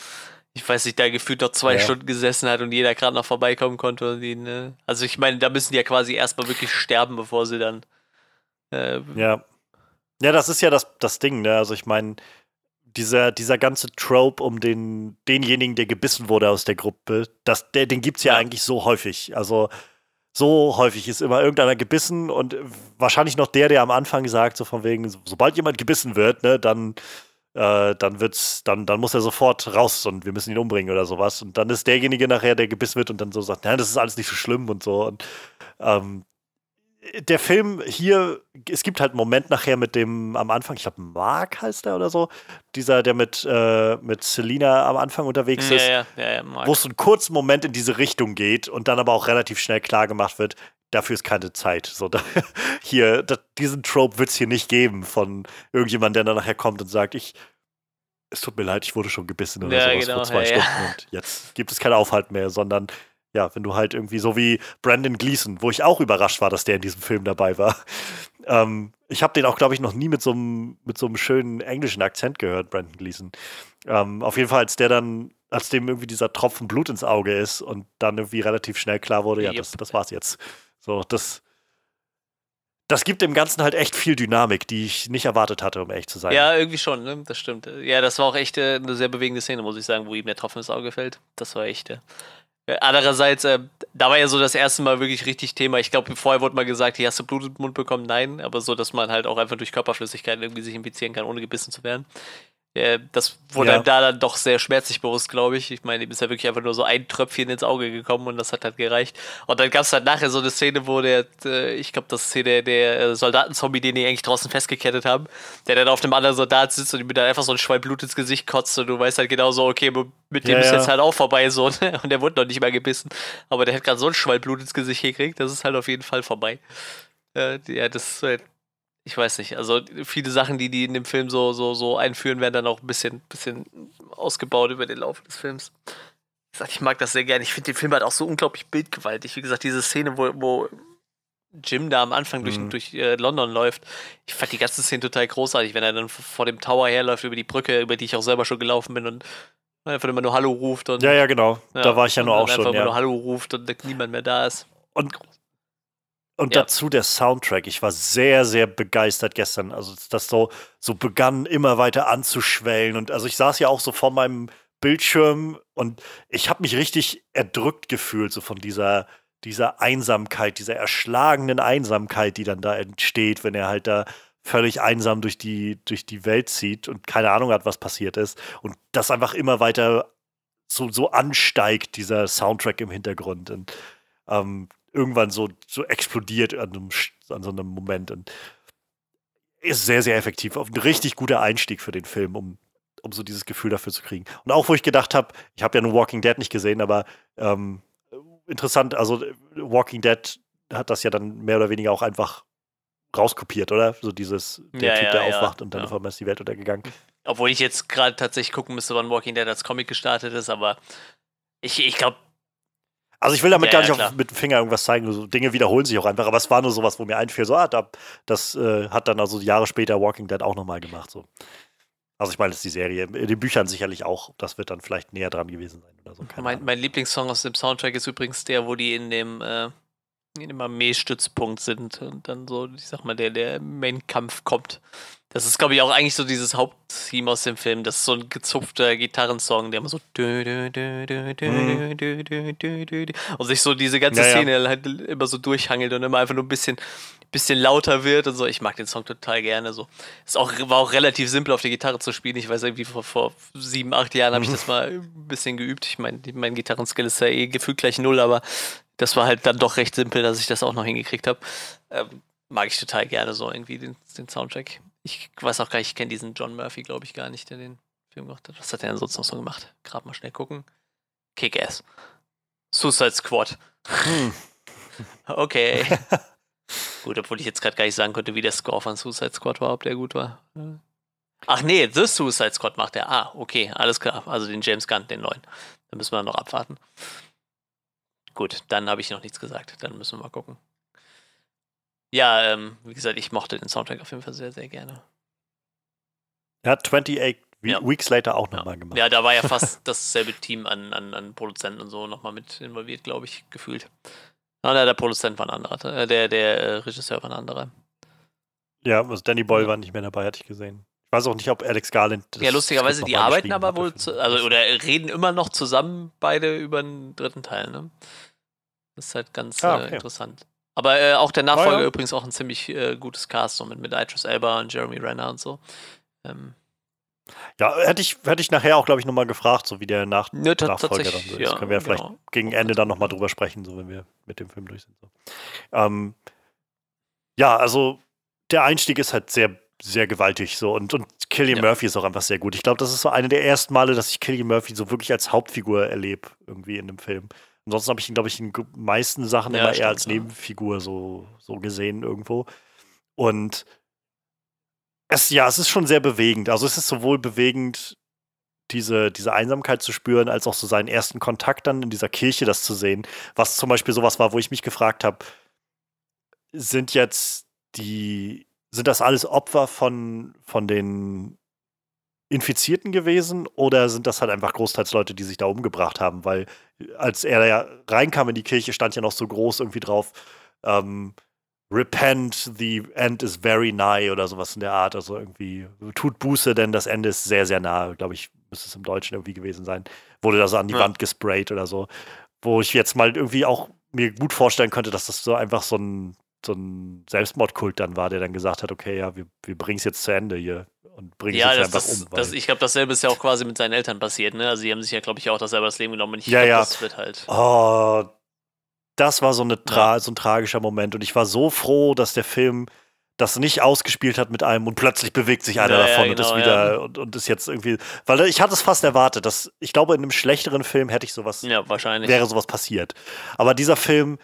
ich weiß nicht, da gefühlt noch zwei ja. Stunden gesessen hat und jeder gerade noch vorbeikommen konnte. Und ihn, ne? Also ich meine, da müssen die ja quasi erstmal wirklich sterben, bevor sie dann. Äh, ja. Ja, das ist ja das, das Ding, ne? Also ich meine, dieser, dieser ganze Trope um den, denjenigen, der gebissen wurde aus der Gruppe, das, der, den gibt es ja, ja eigentlich so häufig. Also so häufig ist immer irgendeiner gebissen und wahrscheinlich noch der, der am Anfang sagt, so von wegen, sobald jemand gebissen wird, ne, dann äh, dann wird's, dann, dann muss er sofort raus und wir müssen ihn umbringen oder sowas. Und dann ist derjenige nachher, der gebissen wird und dann so sagt, nein, das ist alles nicht so schlimm und so. Und ähm, der Film hier, es gibt halt einen Moment nachher mit dem am Anfang, ich glaube, Mark heißt er oder so, dieser, der mit, äh, mit Selina am Anfang unterwegs ja, ist, ja, ja, wo es einen kurzen Moment in diese Richtung geht und dann aber auch relativ schnell klar gemacht wird, dafür ist keine Zeit. So, da, hier, da, diesen Trope wird es hier nicht geben von irgendjemandem, der dann nachher kommt und sagt, ich, es tut mir leid, ich wurde schon gebissen oder ja, sowas genau, vor zwei ja, Stunden ja. und jetzt gibt es keinen Aufhalt mehr, sondern ja, wenn du halt irgendwie so wie Brandon Gleason, wo ich auch überrascht war, dass der in diesem Film dabei war. Ähm, ich habe den auch, glaube ich, noch nie mit so einem mit so einem schönen englischen Akzent gehört, Brandon Gleason. Ähm, auf jeden Fall, als der dann, als dem irgendwie dieser Tropfen Blut ins Auge ist und dann irgendwie relativ schnell klar wurde, ja, das, das war's jetzt. So, das, das gibt dem Ganzen halt echt viel Dynamik, die ich nicht erwartet hatte, um ehrlich zu sein. Ja, irgendwie schon, ne? das stimmt. Ja, das war auch echt äh, eine sehr bewegende Szene, muss ich sagen, wo ihm der Tropfen ins Auge fällt. Das war echt. Äh, andererseits, äh, da war ja so das erste Mal wirklich richtig Thema. Ich glaube, vorher wurde mal gesagt, hier hast du Blut im Mund bekommen. Nein, aber so, dass man halt auch einfach durch Körperflüssigkeit irgendwie sich infizieren kann, ohne gebissen zu werden. Äh, das wurde ja. einem da dann doch sehr schmerzlich bewusst, glaube ich. Ich meine, ihm ist ja wirklich einfach nur so ein Tröpfchen ins Auge gekommen und das hat halt gereicht. Und dann gab es halt nachher so eine Szene, wo der, äh, ich glaube, das ist hier der, der äh, Soldatenzombie, den die eigentlich draußen festgekettet haben, der dann auf dem anderen Soldat sitzt und ihm dann einfach so ein Schwein Blut ins Gesicht kotzt und du weißt halt genau so, okay, mit dem ja, ist jetzt halt auch vorbei so. Ne? Und der wurde noch nicht mal gebissen. Aber der hat gerade so ein Schwein Blut ins Gesicht gekriegt, das ist halt auf jeden Fall vorbei. Ja, das ist halt ich weiß nicht, also viele Sachen, die die in dem Film so, so, so einführen, werden dann auch ein bisschen, bisschen ausgebaut über den Lauf des Films. Ich, sag, ich mag das sehr gerne. Ich finde den Film halt auch so unglaublich bildgewaltig. Wie gesagt, diese Szene, wo, wo Jim da am Anfang durch, Mhm. durch äh, London läuft. Ich fand die ganze Szene total großartig, wenn er dann vor dem Tower herläuft, über die Brücke, über die ich auch selber schon gelaufen bin und einfach immer nur Hallo ruft und Ja, ja, genau. da war ich ja nur auch schon. Einfach immer Ja. nur Hallo ruft und niemand mehr da ist. Und, und Ja. dazu der Soundtrack. Ich war sehr, sehr begeistert gestern. Also das so, so begann immer weiter anzuschwellen. Und also ich saß ja auch so vor meinem Bildschirm und ich habe mich richtig erdrückt gefühlt, so von dieser, dieser Einsamkeit, dieser erschlagenen Einsamkeit, die dann da entsteht, wenn er halt da völlig einsam durch die, durch die Welt zieht und keine Ahnung hat, was passiert ist. Und das einfach immer weiter so, so ansteigt, dieser Soundtrack im Hintergrund. Und ähm, irgendwann so, so explodiert an, einem, an so einem Moment. Und ist sehr, sehr effektiv. Ein richtig guter Einstieg für den Film, um, um so dieses Gefühl dafür zu kriegen. Und auch, wo ich gedacht habe, ich habe ja nur Walking Dead nicht gesehen, aber ähm, interessant, also Walking Dead hat das ja dann mehr oder weniger auch einfach rauskopiert, oder? So dieses, der Ja, Typ, ja, der ja, aufwacht und dann ja. auf einmal ist die Welt untergegangen. Obwohl ich jetzt gerade tatsächlich gucken müsste, wann Walking Dead als Comic gestartet ist, aber ich, ich glaube, Also ich will damit Ja, gar ja, nicht klar. auf, mit dem Finger irgendwas zeigen. So Dinge wiederholen sich auch einfach. Aber es war nur sowas, wo mir einfiel, so, ah, da, das äh, hat dann also Jahre später Walking Dead auch nochmal gemacht. So. Also ich meine, das ist die Serie. In den Büchern sicherlich auch. Das wird dann vielleicht näher dran gewesen sein oder so. Mein, mein Lieblingssong aus dem Soundtrack ist übrigens der, wo die in dem, äh, in dem Armeestützpunkt sind und dann so, ich sag mal, der, der Main-Kampf kommt. Das ist, glaube ich, auch eigentlich so dieses Haupttheme aus dem Film. Das ist so ein gezupfter Gitarrensong, der immer so Mhm. und sich so diese ganze Ja, ja. Szene halt immer so durchhangelt und immer einfach nur ein bisschen, bisschen lauter wird und so. Ich mag den Song total gerne. So. Ist auch, war auch relativ simpel auf der Gitarre zu spielen. Ich weiß irgendwie vor, vor sieben, acht Jahren habe ich das mal ein bisschen geübt. Ich meine, mein Gitarrenskill ist ja eh gefühlt gleich null, aber das war halt dann doch recht simpel, dass ich das auch noch hingekriegt habe. Ähm, mag ich total gerne so irgendwie den, den Soundtrack. Ich weiß auch gar nicht, ich kenne diesen John Murphy, glaube ich, gar nicht, der den Film gemacht hat. Was hat er denn sonst noch so gemacht? Gerade mal schnell gucken. Kick-Ass. Suicide Squad. Hm. Okay. gut, obwohl ich jetzt gerade gar nicht sagen konnte, wie der Score von Suicide Squad war, ob der gut war. Ach nee, The Suicide Squad macht er. Ah, okay, alles klar. Also den James Gunn, den neuen. Da müssen wir noch abwarten. Gut, dann habe ich noch nichts gesagt. Dann müssen wir mal gucken. Ja, ähm, wie gesagt, ich mochte den Soundtrack auf jeden Fall sehr, sehr gerne. Er hat 28 We Ja. Weeks Later auch Ja. nochmal gemacht. Ja, da war ja fast dasselbe Team an, an, an Produzenten und so nochmal mit involviert, glaube ich, gefühlt. Ah, der, der Produzent war ein anderer. Äh, der, der äh, Regisseur war ein anderer. Ja, also Danny Boyle Ja. war nicht mehr dabei, hatte ich gesehen. Ich weiß auch nicht, ob Alex Garland. das ja, lustigerweise, die arbeiten aber wohl, zu, also oder reden immer noch zusammen beide über den dritten Teil, ne? Das ist halt ganz Ah, äh, okay. interessant. Aber äh, auch der Nachfolger Ah, ja. übrigens auch ein ziemlich äh, gutes Cast, so mit, mit Idris Elba und Jeremy Renner und so. Ähm, Ja, hätte ich, hätte ich nachher auch, glaube ich, nochmal gefragt, so wie der Nach ne, Nachfolger dann so ist. ja, Können wir ja vielleicht genau. gegen Ende dann nochmal drüber sprechen, so wenn wir mit dem Film durch sind. So. Ähm, ja, also der Einstieg ist halt sehr, sehr gewaltig so und, und Killian Ja. Murphy ist auch einfach sehr gut. Ich glaube, das ist so eine der ersten Male, dass ich Killian Murphy so wirklich als Hauptfigur erlebe, irgendwie in dem Film. Ansonsten habe ich ihn, glaube ich, in den meisten Sachen Ja, immer eher stimmt, als ja. Nebenfigur so, so gesehen irgendwo. Und es, ja, es ist schon sehr bewegend. Also es ist sowohl bewegend, diese, diese Einsamkeit zu spüren, als auch so seinen ersten Kontakt dann in dieser Kirche das zu sehen. Was zum Beispiel sowas war, wo ich mich gefragt habe, sind jetzt die, sind das alles Opfer von, von den Infizierten gewesen oder sind das halt einfach großteils Leute, die sich da umgebracht haben? Weil als er ja reinkam in die Kirche, stand ja noch so groß irgendwie drauf, ähm, Repent, the end is very nigh oder sowas in der Art. Also irgendwie tut Buße, denn das Ende ist sehr, sehr nah, glaube ich, müsste es im Deutschen irgendwie gewesen sein. Wurde da so an die Ja. Wand gesprayt oder so. Wo ich jetzt mal irgendwie auch mir gut vorstellen könnte, dass das so einfach so ein, so ein Selbstmordkult dann war, der dann gesagt hat, okay, ja, wir, wir bringen es jetzt zu Ende hier und bringen Ja, jetzt das, einfach das, um. das, ich glaube, dasselbe ist ja auch quasi mit seinen Eltern passiert, ne? Also, die haben sich ja, glaube ich, auch das selber das Leben genommen und ich Ja, glaube, ja. das wird halt. Oh, das war so, eine tra so ein tragischer Moment. Und ich war so froh, dass der Film das nicht ausgespielt hat mit einem und plötzlich bewegt sich einer Ja, ja, davon und ist genau, wieder ja. und, und ist jetzt irgendwie. Weil ich hatte es fast erwartet, dass ich glaube, in einem schlechteren Film hätte ich sowas, Ja, wahrscheinlich. wäre sowas passiert. Aber dieser Film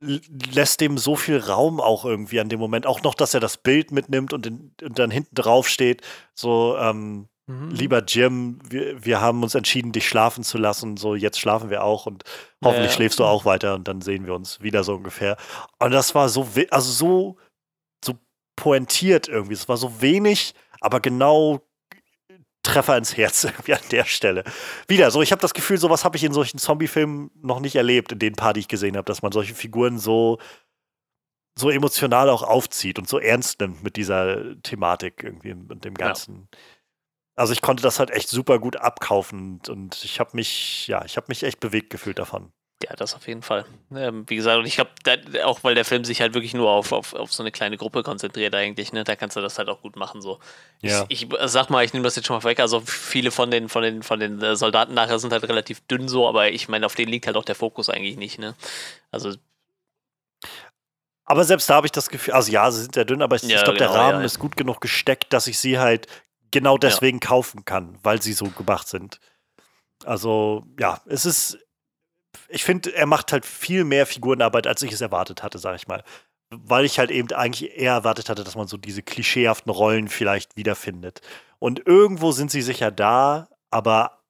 lässt dem so viel Raum auch irgendwie an dem Moment. Auch noch, dass er das Bild mitnimmt und, in, und dann hinten drauf steht, so, ähm, mhm. lieber Jim, wir, wir haben uns entschieden, dich schlafen zu lassen. So, jetzt schlafen wir auch und hoffentlich ja, schläfst du auch weiter und dann sehen wir uns wieder so ungefähr. Und das war so, also so, so pointiert irgendwie. Es war so wenig, aber genau Treffer ins Herz irgendwie an der Stelle. Wieder, so ich habe das Gefühl, sowas habe ich in solchen Zombie-Filmen noch nicht erlebt, in den paar, die ich gesehen habe, dass man solche Figuren so so emotional auch aufzieht und so ernst nimmt mit dieser Thematik irgendwie und dem Ganzen. Ja. Also ich konnte das halt echt super gut abkaufen und ich habe mich, ja, ich habe mich echt bewegt gefühlt davon. Ja, das auf jeden Fall. Ähm, wie gesagt, und ich glaube, auch weil der Film sich halt wirklich nur auf, auf, auf so eine kleine Gruppe konzentriert eigentlich, ne, da kannst du das halt auch gut machen. So. Ja. Ich, ich sag mal, ich nehme das jetzt schon mal weg. Also viele von den, von den, von den äh, Soldaten nachher sind halt relativ dünn so, aber ich meine, auf denen liegt halt auch der Fokus eigentlich nicht, ne? Also. Aber selbst da habe ich das Gefühl, also ja, sie sind sehr dünn, aber ich, ja, ich glaube, genau, der Rahmen ja, ist gut genug gesteckt, dass ich sie halt genau deswegen kaufen kann, weil sie so gemacht sind. Also, ja, es ist ich finde, er macht halt viel mehr Figurenarbeit, als ich es erwartet hatte, sag ich mal. Weil ich halt eben eigentlich eher erwartet hatte, dass man so diese klischeehaften Rollen vielleicht wiederfindet. Und irgendwo sind sie sicher da, aber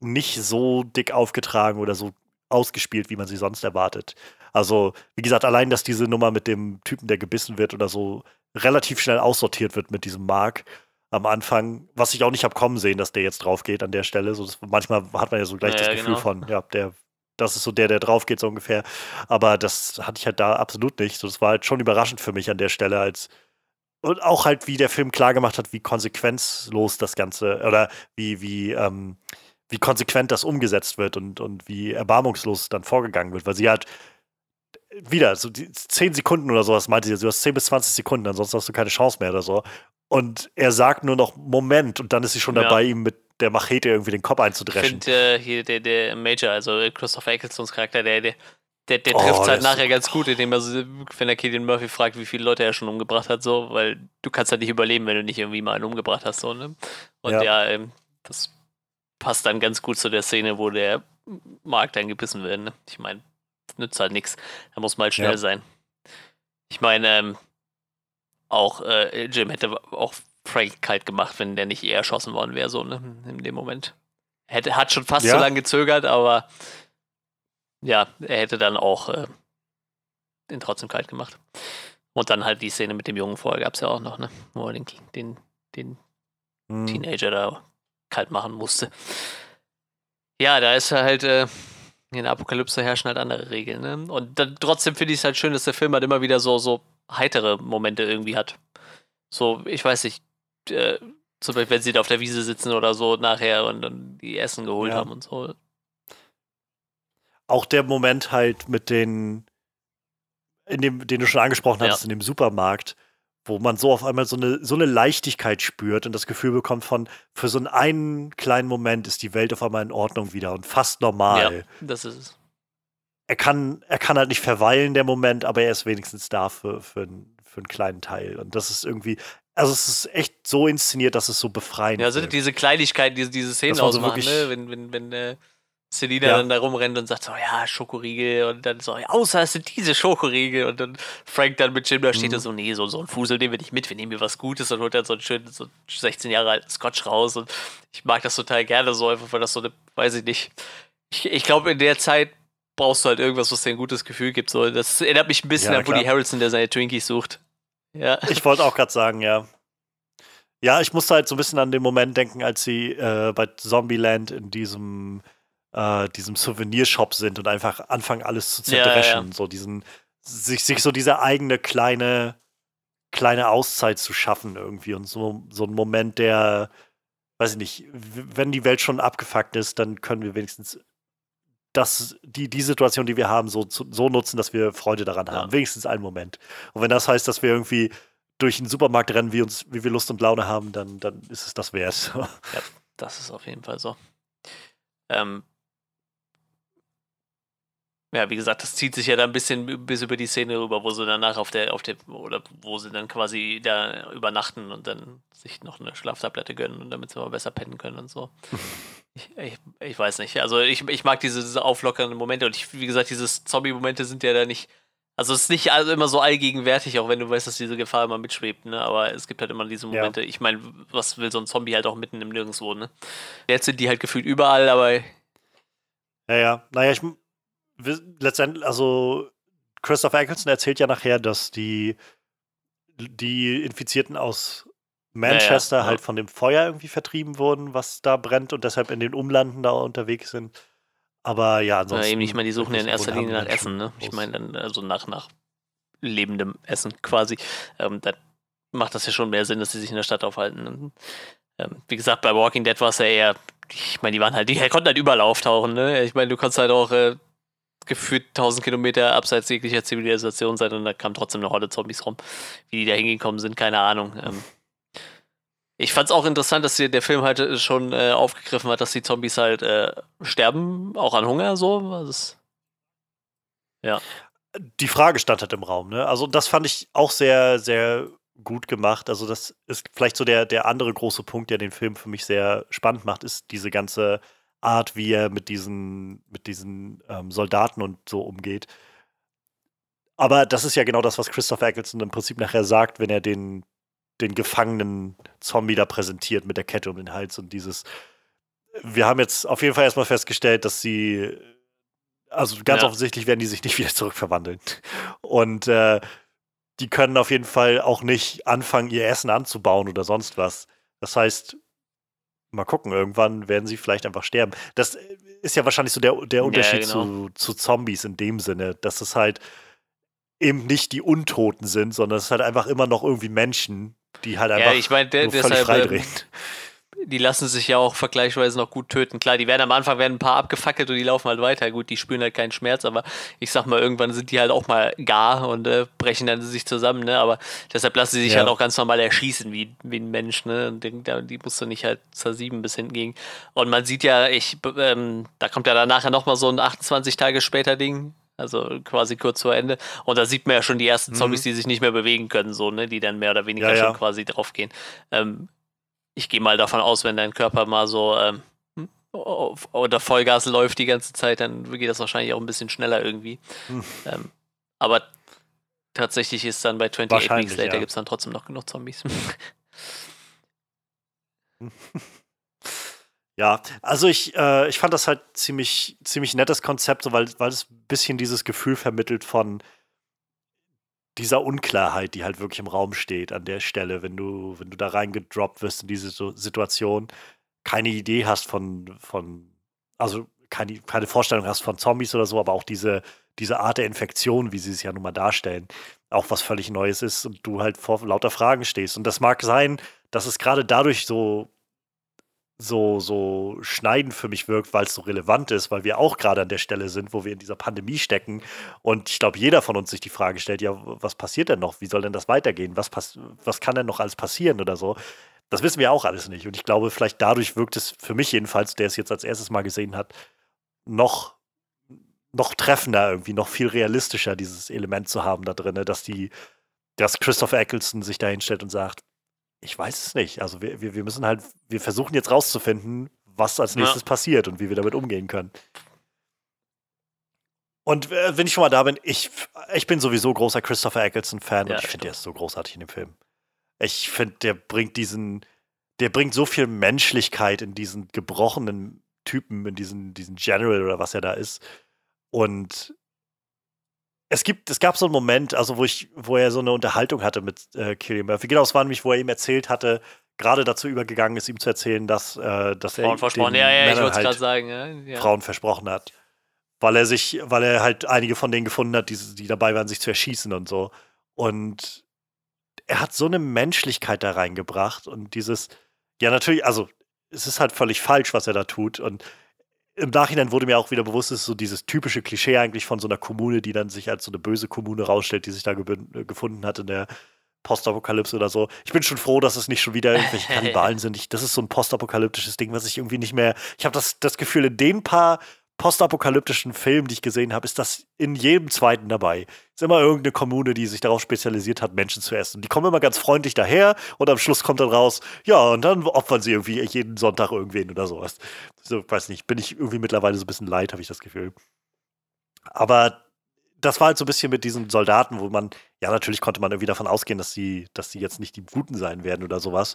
nicht so dick aufgetragen oder so ausgespielt, wie man sie sonst erwartet. Also, wie gesagt, allein, dass diese Nummer mit dem Typen, der gebissen wird oder so, relativ schnell aussortiert wird mit diesem Mark am Anfang, was ich auch nicht habe kommen sehen, dass der jetzt drauf geht an der Stelle. So, das, manchmal hat man ja so gleich ja, das Gefühl genau. von, ja, der das ist so der, der drauf geht, so ungefähr. Aber das hatte ich halt da absolut nicht. So, das war halt schon überraschend für mich an der Stelle, als und auch halt, wie der Film klargemacht hat, wie konsequenzlos das Ganze oder wie, wie, ähm, wie konsequent das umgesetzt wird und, und wie erbarmungslos dann vorgegangen wird, weil sie halt wieder so die 10 Sekunden oder sowas meinte sie, du hast 10 bis 20 Sekunden, ansonsten hast du keine Chance mehr oder so. Und er sagt nur noch Moment und dann ist sie schon ja. dabei, ihm mit der Machete irgendwie den Kopf einzudreschen. Ich finde äh, hier der, der Major, also Christopher Ecclestons Charakter, der, der, der, der oh, trifft halt nachher ganz gut, indem er, wenn er Killian Murphy fragt, wie viele Leute er schon umgebracht hat, so, weil du kannst halt nicht überleben, wenn du nicht irgendwie mal einen umgebracht hast, so, ne? Und ja, ja ähm, das passt dann ganz gut zu der Szene, wo der Mark dann gebissen wird, ne? Ich meine, nützt halt nichts. Da muss man halt schnell ja. sein. Ich meine, ähm, auch äh, Jim hätte auch Frank kalt gemacht, wenn der nicht eher erschossen worden wäre, so, ne, in dem Moment. Hätte, hat schon fast ja. so lange gezögert, aber ja, er hätte dann auch äh, den trotzdem kalt gemacht. Und dann halt die Szene mit dem Jungen vorher gab es ja auch noch, ne? Wo er den, den, den hm. Teenager da kalt machen musste. Ja, da ist er halt, äh, in der Apokalypse herrschen halt andere Regeln, ne? Und dann, trotzdem finde ich es halt schön, dass der Film halt immer wieder so, so heitere Momente irgendwie hat. So, ich weiß nicht, äh, zum Beispiel, wenn sie da auf der Wiese sitzen oder so nachher und dann die Essen geholt ja. haben und so. Auch der Moment halt mit den, in dem, den du schon angesprochen ja. in dem Supermarkt, wo man so auf einmal so eine, so eine Leichtigkeit spürt und das Gefühl bekommt von, für so einen kleinen Moment ist die Welt auf einmal in Ordnung wieder und fast normal. Ja, das ist es. Er kann, er kann halt nicht verweilen, der Moment, aber er ist wenigstens da für, für, für einen kleinen Teil. Und das ist irgendwie, also es ist echt so inszeniert, dass es so befreiend ist. Ja, sind diese Kleinigkeiten, diese, diese Szenen ausmachen, so ne? Wenn, wenn, wenn äh, Selina ja. dann da rumrennt und sagt so, ja, Schokoriegel und dann so, ja, außer es sind diese Schokoriegel und dann Frank dann mit Jim da steht mhm. und so, nee, so, so ein Fusel nehmen wir nicht mit, wir nehmen hier was Gutes und holt dann so ein schönes, so 16 Jahre alten Scotch raus und ich mag das total gerne so, einfach weil das so eine, weiß ich nicht, ich, ich glaube in der Zeit brauchst du halt irgendwas, was dir ein gutes Gefühl gibt, so, das erinnert mich ein bisschen ja, an Woody Harrelson, der seine Twinkies sucht. Ja. Ich wollte auch gerade sagen, ja. Ja, ich musste halt so ein bisschen an den Moment denken, als sie äh, bei Zombieland in diesem, äh, diesem Souvenirshop sind und einfach anfangen, alles zu zerdreschen. Ja, ja. So diesen, sich, sich so diese eigene kleine, kleine Auszeit zu schaffen irgendwie. Und so, so ein Moment, der, weiß ich nicht, wenn die Welt schon abgefuckt ist, dann können wir wenigstens das, die, die Situation, die wir haben, so, so nutzen, dass wir Freude daran haben. Ja. Wenigstens einen Moment. Und wenn das heißt, dass wir irgendwie durch den Supermarkt rennen, wie, uns, wie wir Lust und Laune haben, dann, dann ist es das wert. ja, das ist auf jeden Fall so. Ähm, ja, wie gesagt, das zieht sich ja dann ein bisschen bis über die Szene rüber, wo sie danach auf der, auf der, oder wo sie dann quasi da übernachten und dann sich noch eine Schlaftablette gönnen und damit sie mal besser pennen können und so. ich, ich, ich, weiß nicht. Also ich, ich mag diese, diese auflockernden Momente und ich, wie gesagt, diese Zombie-Momente sind ja da nicht Also es ist nicht also immer so allgegenwärtig, auch wenn du weißt, dass diese Gefahr immer mitschwebt, ne? Aber es gibt halt immer diese Momente. Ja. Ich meine, was will so ein Zombie halt auch mitten im Nirgendwo, ne? Jetzt sind die halt gefühlt überall, aber. Ja, ja. Naja, ich letztendlich, also Christopher Eccleston erzählt ja nachher, dass die, die Infizierten aus Manchester ja, ja, halt von dem Feuer irgendwie vertrieben wurden, was da brennt und deshalb in den Umlanden da unterwegs sind. Aber ja, ansonsten. Ja, eben, ich meine, die suchen ja in erster Linie nach Essen, ne? Ich meine, dann, also nach, nach lebendem Essen quasi. Ähm, da macht das ja schon mehr Sinn, dass sie sich in der Stadt aufhalten. Und, ähm, wie gesagt, bei Walking Dead war es ja eher, ich meine, die waren halt, die konnten halt überall auftauchen, ne? Ich meine, du konntest halt auch äh, gefühlt 1000 Kilometer abseits jeglicher Zivilisation sein und da kam trotzdem eine Horde Zombies rum. Wie die da hingekommen sind, keine Ahnung. Ähm, ich fand es auch interessant, dass der Film halt äh, schon äh, aufgegriffen hat, dass die Zombies halt äh, sterben, auch an Hunger so. Also ja. Die Frage stand halt im Raum, ne? Also das fand ich auch sehr, sehr gut gemacht. Also das ist vielleicht so der, der andere große Punkt, der den Film für mich sehr spannend macht, ist diese ganze Art, wie er mit diesen, mit diesen ähm, Soldaten und so umgeht. Aber das ist ja genau das, was Christopher Eccleston im Prinzip nachher sagt, wenn er den den gefangenen Zombie da präsentiert mit der Kette um den Hals und dieses. Wir haben jetzt auf jeden Fall erstmal festgestellt, dass sie. Also ganz ja. offensichtlich werden die sich nicht wieder zurückverwandeln. Und äh, die können auf jeden Fall auch nicht anfangen, ihr Essen anzubauen oder sonst was. Das heißt, mal gucken, irgendwann werden sie vielleicht einfach sterben. Das ist ja wahrscheinlich so der, der Unterschied ja, genau. zu, zu Zombies in dem Sinne, dass es halt eben nicht die Untoten sind, sondern es ist halt einfach immer noch irgendwie Menschen, die halt einfach ja, ich mein, der, völlig freidrehen. Ähm, die lassen sich ja auch vergleichsweise noch gut töten. Klar, die werden am Anfang werden ein paar abgefackelt und die laufen halt weiter. Gut, die spüren halt keinen Schmerz, aber ich sag mal, irgendwann sind die halt auch mal gar und äh, brechen dann sich zusammen, ne? Aber deshalb lassen sie sich ja. halt auch ganz normal erschießen wie, wie ein Mensch, ne? Und die, die musst du nicht halt zersieben bis hinten gehen. Und man sieht ja, ich, ähm, da kommt ja dann nachher nochmal so ein 28 Tage später Ding, also quasi kurz vor Ende. Und da sieht man ja schon die ersten Zombies, mhm. die sich nicht mehr bewegen können, so, ne, die dann mehr oder weniger ja, ja. schon quasi draufgehen. Ähm, ich gehe mal davon aus, wenn dein Körper mal so ähm, oder Vollgas läuft die ganze Zeit, dann geht das wahrscheinlich auch ein bisschen schneller irgendwie. Mhm. Ähm, aber tatsächlich ist dann bei 28 Weeks Later ja. gibt es dann trotzdem noch genug Zombies. Ja, also ich, äh, ich fand das halt ziemlich, ziemlich nettes Konzept, so weil, weil es ein bisschen dieses Gefühl vermittelt von dieser Unklarheit, die halt wirklich im Raum steht an der Stelle, wenn du, wenn du da reingedroppt wirst in diese Situation, keine Idee hast von, von also keine, keine Vorstellung hast von Zombies oder so, aber auch diese, diese Art der Infektion, wie sie es ja nun mal darstellen, auch was völlig Neues ist und du halt vor lauter Fragen stehst. Und das mag sein, dass es gerade dadurch so so, so schneidend für mich wirkt, weil es so relevant ist, weil wir auch gerade an der Stelle sind, wo wir in dieser Pandemie stecken. Und ich glaube, jeder von uns sich die Frage stellt, ja, was passiert denn noch? Wie soll denn das weitergehen? Was, was kann denn noch alles passieren oder so? Das wissen wir auch alles nicht. Und ich glaube, vielleicht dadurch wirkt es für mich jedenfalls, der es jetzt als erstes mal gesehen hat, noch, noch treffender irgendwie, noch viel realistischer, dieses Element zu haben da drin, dass die, dass Christopher Eccleston sich da hinstellt und sagt, ich weiß es nicht. Also wir, wir, wir müssen halt, wir versuchen jetzt rauszufinden, was als nächstes ja. passiert und wie wir damit umgehen können. Und äh, wenn ich schon mal da bin, ich, ich bin sowieso großer Christopher Eccleston-Fan ja, und ich finde, der ist so großartig in dem Film. Ich finde, der bringt diesen, der bringt so viel Menschlichkeit in diesen gebrochenen Typen, in diesen, diesen General oder was er da ist. Und es gibt, es gab so einen Moment, also wo ich, wo er so eine Unterhaltung hatte mit äh, Killian Murphy. Genau, es war nämlich, wo er ihm erzählt hatte, gerade dazu übergegangen ist, ihm zu erzählen, dass, äh, dass Frauen er versprochen, ja, ja, ich wollte halt sagen, ja, ja. Frauen versprochen hat. Weil er sich, weil er halt einige von denen gefunden hat, die, die dabei waren, sich zu erschießen und so. Und er hat so eine Menschlichkeit da reingebracht und dieses, ja, natürlich, also es ist halt völlig falsch, was er da tut. Und im Nachhinein wurde mir auch wieder bewusst, es ist so dieses typische Klischee eigentlich von so einer Kommune, die dann sich als so eine böse Kommune rausstellt, die sich da ge gefunden hat in der Postapokalypse oder so. Ich bin schon froh, dass es nicht schon wieder irgendwelche Kannibalen sind. Ich, das ist so ein postapokalyptisches Ding, was ich irgendwie nicht mehr. Ich habe das, das Gefühl, in den paar postapokalyptischen Filmen, die ich gesehen habe, ist das in jedem zweiten dabei. Ist immer irgendeine Kommune, die sich darauf spezialisiert hat, Menschen zu essen. Die kommen immer ganz freundlich daher und am Schluss kommt dann raus, ja, und dann opfern sie irgendwie jeden Sonntag irgendwen oder sowas. So, weiß nicht, bin ich irgendwie mittlerweile so ein bisschen leid, habe ich das Gefühl. Aber das war halt so ein bisschen mit diesen Soldaten, wo man, ja, natürlich konnte man irgendwie davon ausgehen, dass sie, dass sie jetzt nicht die Guten sein werden oder sowas.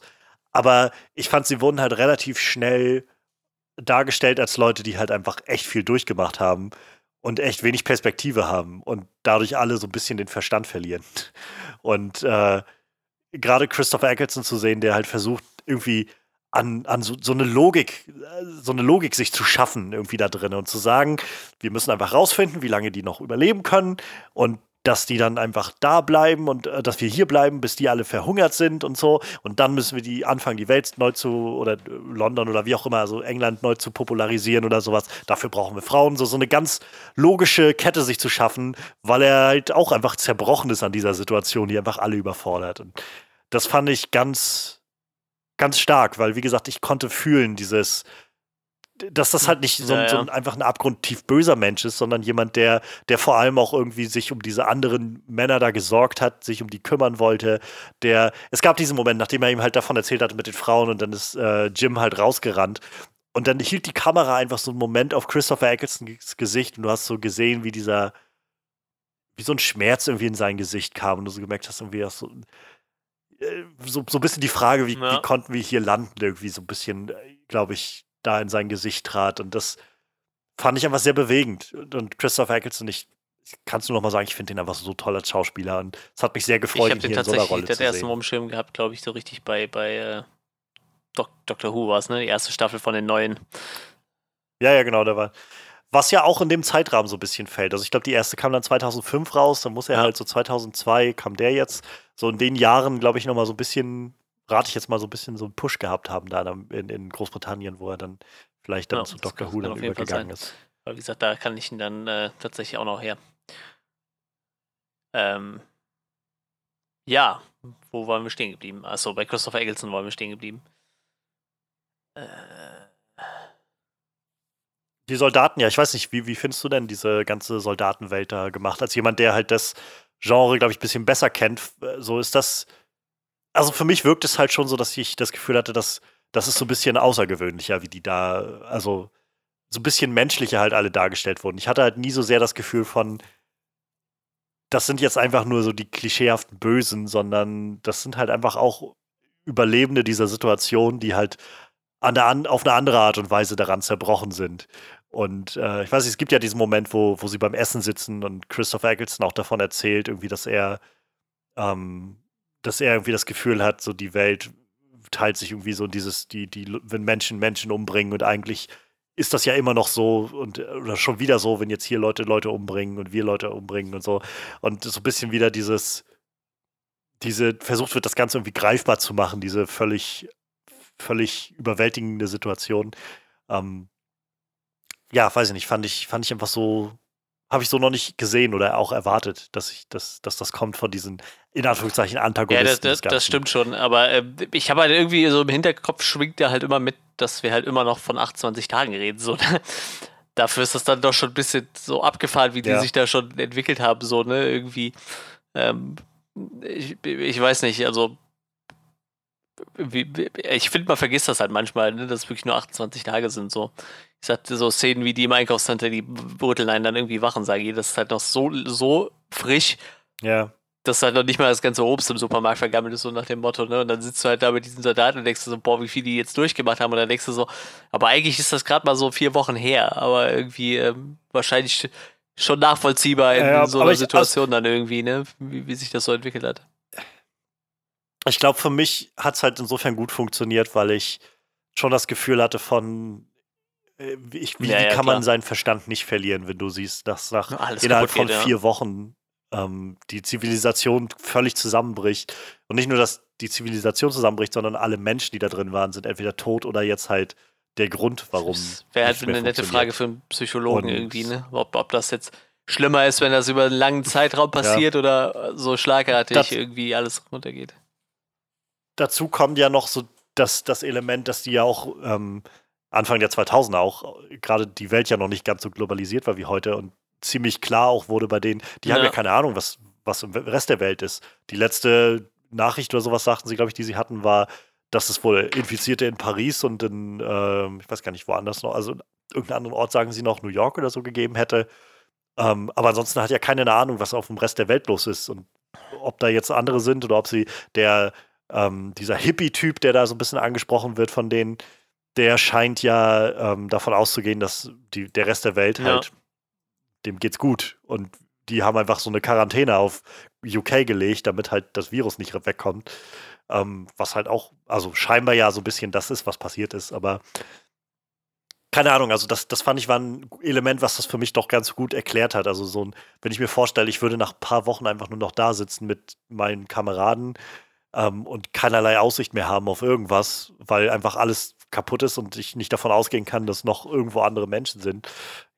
Aber ich fand, sie wurden halt relativ schnell dargestellt als Leute, die halt einfach echt viel durchgemacht haben und echt wenig Perspektive haben und dadurch alle so ein bisschen den Verstand verlieren. Und äh, gerade Christopher Eccleston zu sehen, der halt versucht, irgendwie an, an so, so, eine Logik, so eine Logik sich zu schaffen, irgendwie da drin und zu sagen, wir müssen einfach rausfinden, wie lange die noch überleben können und dass die dann einfach da bleiben und äh, dass wir hier bleiben, bis die alle verhungert sind und so. Und dann müssen wir die anfangen, die Welt neu zu, oder London oder wie auch immer, also England neu zu popularisieren oder sowas. Dafür brauchen wir Frauen. So, so eine ganz logische Kette sich zu schaffen, weil er halt auch einfach zerbrochen ist an dieser Situation, die einfach alle überfordert. Und das fand ich ganz, ganz stark, weil, wie gesagt, ich konnte fühlen, dieses, dass das halt nicht so, ja, ja. so ein, einfach ein abgrundtief böser Mensch ist, sondern jemand, der, der vor allem auch irgendwie sich um diese anderen Männer da gesorgt hat, sich um die kümmern wollte. Der, es gab diesen Moment, nachdem er ihm halt davon erzählt hatte mit den Frauen und dann ist äh, Jim halt rausgerannt. Und dann hielt die Kamera einfach so einen Moment auf Christopher Ecclestons Gesicht und du hast so gesehen, wie dieser, wie so ein Schmerz irgendwie in sein Gesicht kam und du so gemerkt hast, irgendwie so, äh, so, so ein bisschen die Frage, wie, ja. wie konnten wir hier landen, irgendwie so ein bisschen, äh, glaube ich, da in sein Gesicht trat. Und das fand ich einfach sehr bewegend. Und Christopher Eccleston, ich, ich kann es nur noch mal sagen, ich finde ihn einfach so toll als Schauspieler. Und es hat mich sehr gefreut, ihn hier in so einer Rolle zu sehen. Ich habe den tatsächlich auf dem Schirm gehabt, glaube ich, so richtig bei, bei äh, Doc, Doctor Who war es, ne? Die erste Staffel von den neuen. Ja, ja, genau, der war. Was ja auch in dem Zeitrahmen so ein bisschen fällt. Also ich glaube, die erste kam dann 2005 raus, dann muss er ja. halt so 2002 kam der jetzt. So in den Jahren, glaube ich, noch mal so ein bisschen rate ich jetzt mal so ein bisschen so einen Push gehabt haben da in, in Großbritannien, wo er dann vielleicht dann ja, zu Dr. Who dann übergegangen ist. Aber wie gesagt, da kann ich ihn dann äh, tatsächlich auch noch her. Ähm, ja, wo waren wir stehen geblieben? Achso, bei Christopher Eggleston waren wir stehen geblieben. Äh, die Soldaten, ja, ich weiß nicht, wie, wie findest du denn diese ganze Soldatenwelt da gemacht? Als jemand, der halt das Genre, glaube ich, ein bisschen besser kennt, so ist das also für mich wirkt es halt schon so, dass ich das Gefühl hatte, dass das ist so ein bisschen außergewöhnlicher, wie die da, also so ein bisschen menschlicher halt alle dargestellt wurden. Ich hatte halt nie so sehr das Gefühl von, das sind jetzt einfach nur so die klischeehaften Bösen, sondern das sind halt einfach auch Überlebende dieser Situation, die halt an der, auf eine andere Art und Weise daran zerbrochen sind. Und äh, ich weiß nicht, es gibt ja diesen Moment, wo, wo sie beim Essen sitzen und Christopher Eccleston auch davon erzählt, irgendwie, dass er ähm, dass er irgendwie das Gefühl hat, so die Welt teilt sich irgendwie so dieses, die, die, wenn Menschen Menschen umbringen und eigentlich ist das ja immer noch so und oder schon wieder so, wenn jetzt hier Leute Leute umbringen und wir Leute umbringen und so. Und so ein bisschen wieder dieses, diese, versucht wird, das Ganze irgendwie greifbar zu machen, diese völlig, völlig überwältigende Situation. Ähm, ja, weiß ich nicht, fand ich, fand ich einfach so, habe ich so noch nicht gesehen oder auch erwartet, dass ich, dass, dass das kommt von diesen, in Anführungszeichen, Antagonisten. Ja, das, das, das stimmt schon, aber äh, ich habe halt irgendwie so im Hinterkopf schwingt ja halt immer mit, dass wir halt immer noch von 28 Tagen reden. So, ne? Dafür ist das dann doch schon ein bisschen so abgefahren, wie die ja. sich da schon entwickelt haben, so, ne, irgendwie. Ähm, ich, ich weiß nicht, also wie, ich finde, man vergisst das halt manchmal, ne, dass es wirklich nur 28 Tage sind. So. Ich sagte so Szenen wie die im Einkaufscenter, die rütteln einen dann irgendwie wachen, sage ich. Das ist halt noch so, so frisch. Ja. Dass halt noch nicht mal das ganze Obst im Supermarkt vergammelt ist, so nach dem Motto, ne? Und dann sitzt du halt da mit diesen Soldaten und denkst du so, boah, wie viel die jetzt durchgemacht haben. Und dann denkst du so, aber eigentlich ist das gerade mal so vier Wochen her. Aber irgendwie ähm, wahrscheinlich schon nachvollziehbar in, ja, so einer Situation dann irgendwie, ne? Wie, wie sich das so entwickelt hat ich glaube, für mich hat es halt insofern gut funktioniert, weil ich schon das Gefühl hatte von, ich, wie, ja, ja, kann klar. man seinen Verstand nicht verlieren, wenn du siehst, dass nach Alles innerhalb von geht, vier ja. Wochen ähm, die Zivilisation völlig zusammenbricht. Und nicht nur, dass die Zivilisation zusammenbricht, sondern alle Menschen, die da drin waren, sind entweder tot oder jetzt halt der Grund, warum. Das wäre halt eine nette Frage für einen Psychologen Und irgendwie, ne? Ob, ob das jetzt schlimmer ist, wenn das über einen langen Zeitraum passiert oder so schlagartig das, irgendwie alles runtergeht dazu kommt ja noch so das, das Element, dass die ja auch ähm, Anfang der 2000er auch gerade die Welt ja noch nicht ganz so globalisiert war wie heute und ziemlich klar auch wurde bei denen, die ja. haben ja keine Ahnung, was, was im Rest der Welt ist. Die letzte Nachricht oder sowas sagten sie, glaube ich, die sie hatten, war, dass es wohl Infizierte in Paris und in, äh, ich weiß gar nicht, woanders noch, also in irgendeinem anderen Ort sagen sie noch, New York oder so gegeben hätte. Ähm, aber ansonsten hat ja keine Ahnung, was auf dem Rest der Welt los ist und ob da jetzt andere sind oder ob sie der, ähm, dieser Hippie-Typ, der da so ein bisschen angesprochen wird von denen, der scheint ja ähm, davon auszugehen, dass die, der Rest der Welt halt, dem geht's gut. Und die haben einfach so eine Quarantäne auf UK gelegt, damit halt das Virus nicht wegkommt. Ähm, was halt auch, also scheinbar ja so ein bisschen das ist, was passiert ist, aber keine Ahnung, also das, das fand ich war ein Element, was das für mich doch ganz gut erklärt hat. Also so ein, wenn ich mir vorstelle, ich würde nach ein paar Wochen einfach nur noch da sitzen mit meinen Kameraden ähm, und keinerlei Aussicht mehr haben auf irgendwas, weil einfach alles kaputt ist und ich nicht davon ausgehen kann, dass noch irgendwo andere Menschen sind,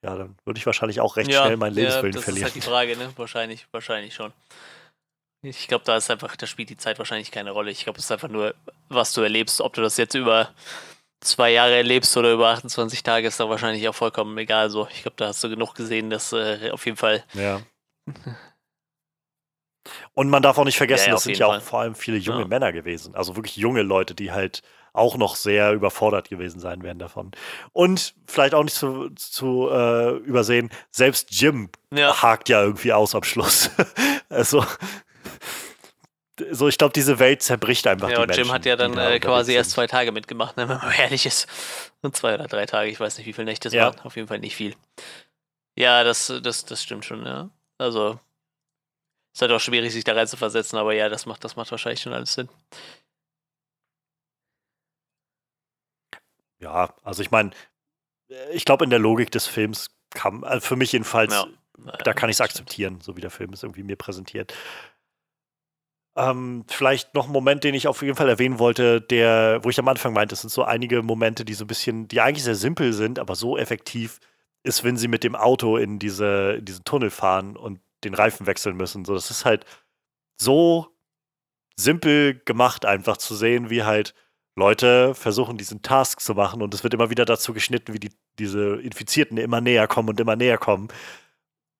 ja, dann würde ich wahrscheinlich auch recht Ja, schnell meinen Lebenswillen ja, das verlieren. ist halt die Frage, ne? Wahrscheinlich, wahrscheinlich schon. Ich glaube, da ist einfach, da spielt die Zeit wahrscheinlich keine Rolle. Ich glaube, es ist einfach nur, was du erlebst. Ob du das jetzt über zwei Jahre erlebst oder über 28 Tage, ist da wahrscheinlich auch vollkommen egal. So, ich glaube, da hast du genug gesehen, dass äh, auf jeden Fall. Ja. Und man darf auch nicht vergessen, Ja, das sind ja auch Fall. vor allem viele junge. Männer gewesen. Also wirklich junge Leute, die halt auch noch sehr überfordert gewesen sein werden davon. Und vielleicht auch nicht zu, zu äh, übersehen, selbst Jim Ja, hakt ja irgendwie aus am Schluss. also, so ich glaube, diese Welt zerbricht einfach ja und Menschen. Jim hat ja dann äh, quasi erst zwei Tage mitgemacht, ne, wenn man ehrlich ist. Und zwei oder drei Tage, ich weiß nicht, wie viele Nächte es Ja. waren. Auf jeden Fall nicht viel. Ja, das, das, das stimmt schon, ja. Also, ist halt auch schwierig, sich da rein zu versetzen, aber ja, das macht, das macht wahrscheinlich schon alles Sinn. Ja, also ich meine, ich glaube, in der Logik des Films kann, also für mich jedenfalls, Ja. da kann ich es akzeptieren, so wie der Film es irgendwie mir präsentiert. Ähm, vielleicht noch ein Moment, den ich auf jeden Fall erwähnen wollte, der, wo ich am Anfang meinte, es sind so einige Momente, die so ein bisschen, die eigentlich sehr simpel sind, aber so effektiv ist, wenn sie mit dem Auto in diese, in diesen Tunnel fahren und den Reifen wechseln müssen. So, das ist halt so simpel gemacht, einfach zu sehen, wie halt Leute versuchen, diesen Task zu machen und es wird immer wieder dazu geschnitten, wie die, diese Infizierten immer näher kommen und immer näher kommen.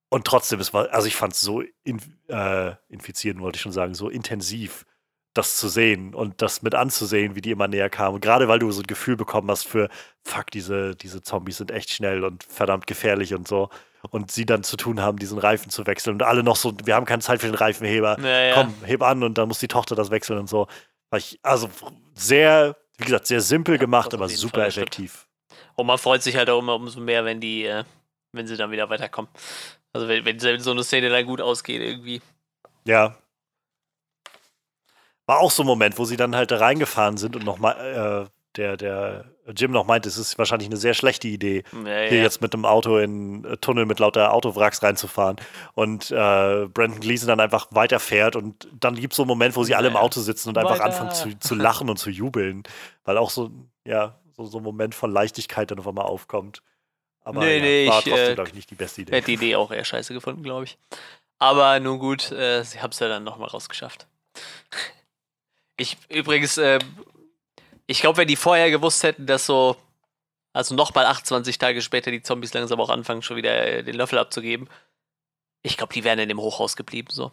Und trotzdem, es war, also ich fand es so in, äh, infizieren, wollte ich schon sagen, so intensiv, das zu sehen und das mit anzusehen, wie die immer näher kamen. Gerade weil du so ein Gefühl bekommen hast für, fuck, diese, diese Zombies sind echt schnell und verdammt gefährlich und so. Und sie dann zu tun haben, diesen Reifen zu wechseln. Und alle noch so, wir haben keine Zeit für den Reifenheber. Ja, ja. Komm, heb an und dann muss die Tochter das wechseln und so. Also sehr, wie gesagt, sehr simpel gemacht, aber super Fall, effektiv. Und man freut sich halt auch immer umso mehr, wenn die, äh, wenn sie dann wieder weiterkommen. Also wenn, wenn so eine Szene dann gut ausgeht irgendwie. Ja. War auch so ein Moment, wo sie dann halt da reingefahren sind und noch mal, äh, der, der Jim noch meinte, es ist wahrscheinlich eine sehr schlechte Idee, Ja, hier ja. jetzt mit einem Auto in einen Tunnel mit lauter Autowracks reinzufahren. Und äh, Brandon Gleason dann einfach weiterfährt und dann gibt es so einen Moment, wo sie alle im. Auto sitzen und einfach Weiter. anfangen zu, zu lachen und zu jubeln. Weil auch so, ja, so, so ein Moment von Leichtigkeit dann auf einmal aufkommt. Aber Nee, ja, nee, war ich, trotzdem, äh, glaube ich, nicht die beste Idee. Hätte die Idee auch eher scheiße gefunden, glaube ich. Aber nun gut, äh, sie haben es ja dann nochmal rausgeschafft. Ich übrigens, äh, ich glaube, wenn die vorher gewusst hätten, dass so, also nochmal 28 Tage später die Zombies langsam auch anfangen, schon wieder äh, den Löffel abzugeben, ich glaube, die wären in dem Hochhaus geblieben. So.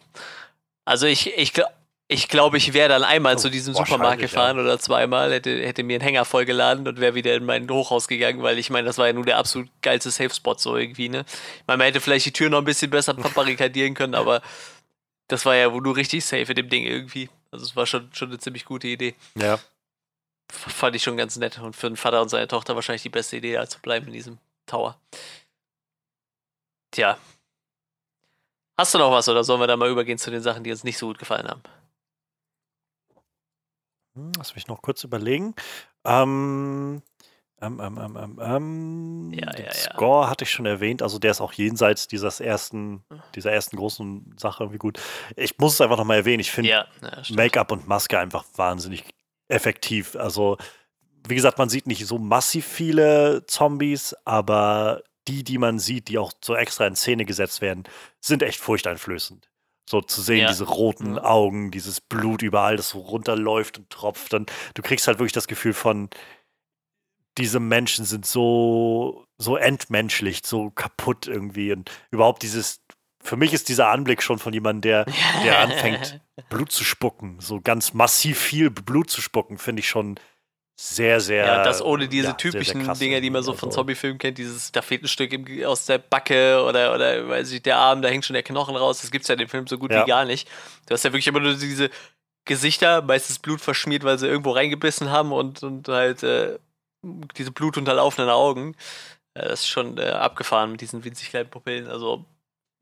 Also ich, ich glaube, ich, glaub, ich wäre dann einmal Oh, zu diesem Supermarkt ja. gefahren oder zweimal, hätte, hätte mir einen Hänger vollgeladen und wäre wieder in mein Hochhaus gegangen, weil ich meine, das war ja nun der absolut geilste Safe-Spot so irgendwie, ne? Ich meine, man hätte vielleicht die Tür noch ein bisschen besser verbarrikadieren können, aber das war ja wohl nur richtig safe in dem Ding irgendwie. Also es war schon, schon eine ziemlich gute Idee. Ja. Fand ich schon ganz nett. Und für den Vater und seine Tochter wahrscheinlich die beste Idee, als zu bleiben in diesem Tower. Tja. Hast du noch was oder sollen wir da mal übergehen zu den Sachen, die uns nicht so gut gefallen haben? Hm, Lass mich noch kurz überlegen. Ähm, ähm, ähm, ähm, ähm, ähm, Ja, den ja, ja. Score hatte ich schon erwähnt, also der ist auch jenseits dieses ersten, dieser ersten großen Sache irgendwie gut. Ich muss es einfach nochmal erwähnen, ich finde Ja, ja. Make-up und Maske einfach wahnsinnig effektiv. Also, wie gesagt, man sieht nicht so massiv viele Zombies, aber die, die man sieht, die auch so extra in Szene gesetzt werden, sind echt furchteinflößend. So zu sehen, Ja. diese roten Ja. Augen, dieses Blut überall, das so runterläuft und tropft. Dann, du kriegst halt wirklich das Gefühl von, diese Menschen sind so, so entmenschlicht, so kaputt irgendwie. Und überhaupt dieses, für mich ist dieser Anblick schon von jemandem, der, der anfängt, Blut zu spucken, so ganz massiv viel Blut zu spucken, finde ich schon sehr, sehr. Ja, das ohne diese ja, typischen sehr, sehr Dinger, die man so also. von Zombiefilmen kennt, dieses, da fehlt ein Stück im, aus der Backe oder, oder weiß ich, der Arm, da hängt schon der Knochen raus. Das gibt es ja in dem Film so gut Ja. wie gar nicht. Du hast ja wirklich immer nur diese Gesichter, meistens Blut verschmiert, weil sie irgendwo reingebissen haben und, und halt äh, diese blutunterlaufenden Augen. Äh, das ist schon äh, abgefahren mit diesen winzig kleinen Pupillen. Also,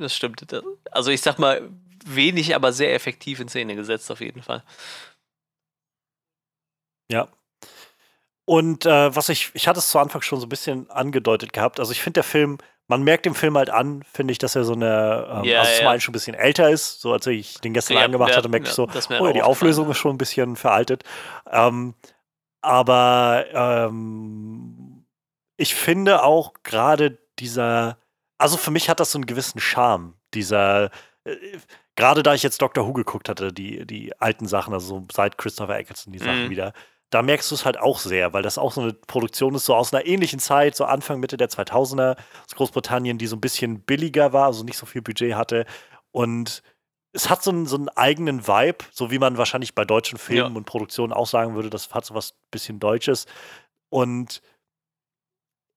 das stimmt. Also, ich sag mal, wenig, aber sehr effektiv in Szene gesetzt, auf jeden Fall. Ja. Und äh, was ich, ich hatte es zu Anfang schon so ein bisschen angedeutet gehabt. Also ich finde der Film, man merkt dem Film halt an, finde ich, dass er so eine, ähm, Ja, also zum ja. einen schon ein bisschen älter ist. So als ich den gestern Ja, angemacht hatte, merke ich so, oh die Auflösung ist schon ein bisschen veraltet. Ähm, aber ähm, ich finde auch gerade dieser, also für mich hat das so einen gewissen Charme, dieser, äh, gerade da ich jetzt Doctor Who geguckt hatte, die, die alten Sachen, also so seit Christopher Eccleston die Sachen Mhm. wieder, da merkst du es halt auch sehr, weil das auch so eine Produktion ist, so aus einer ähnlichen Zeit, so Anfang, Mitte der 2000er aus Großbritannien, die so ein bisschen billiger war, also nicht so viel Budget hatte und es hat so einen, so einen eigenen Vibe, so wie man wahrscheinlich bei deutschen Filmen Ja. und Produktionen auch sagen würde, das hat so was bisschen Deutsches. Und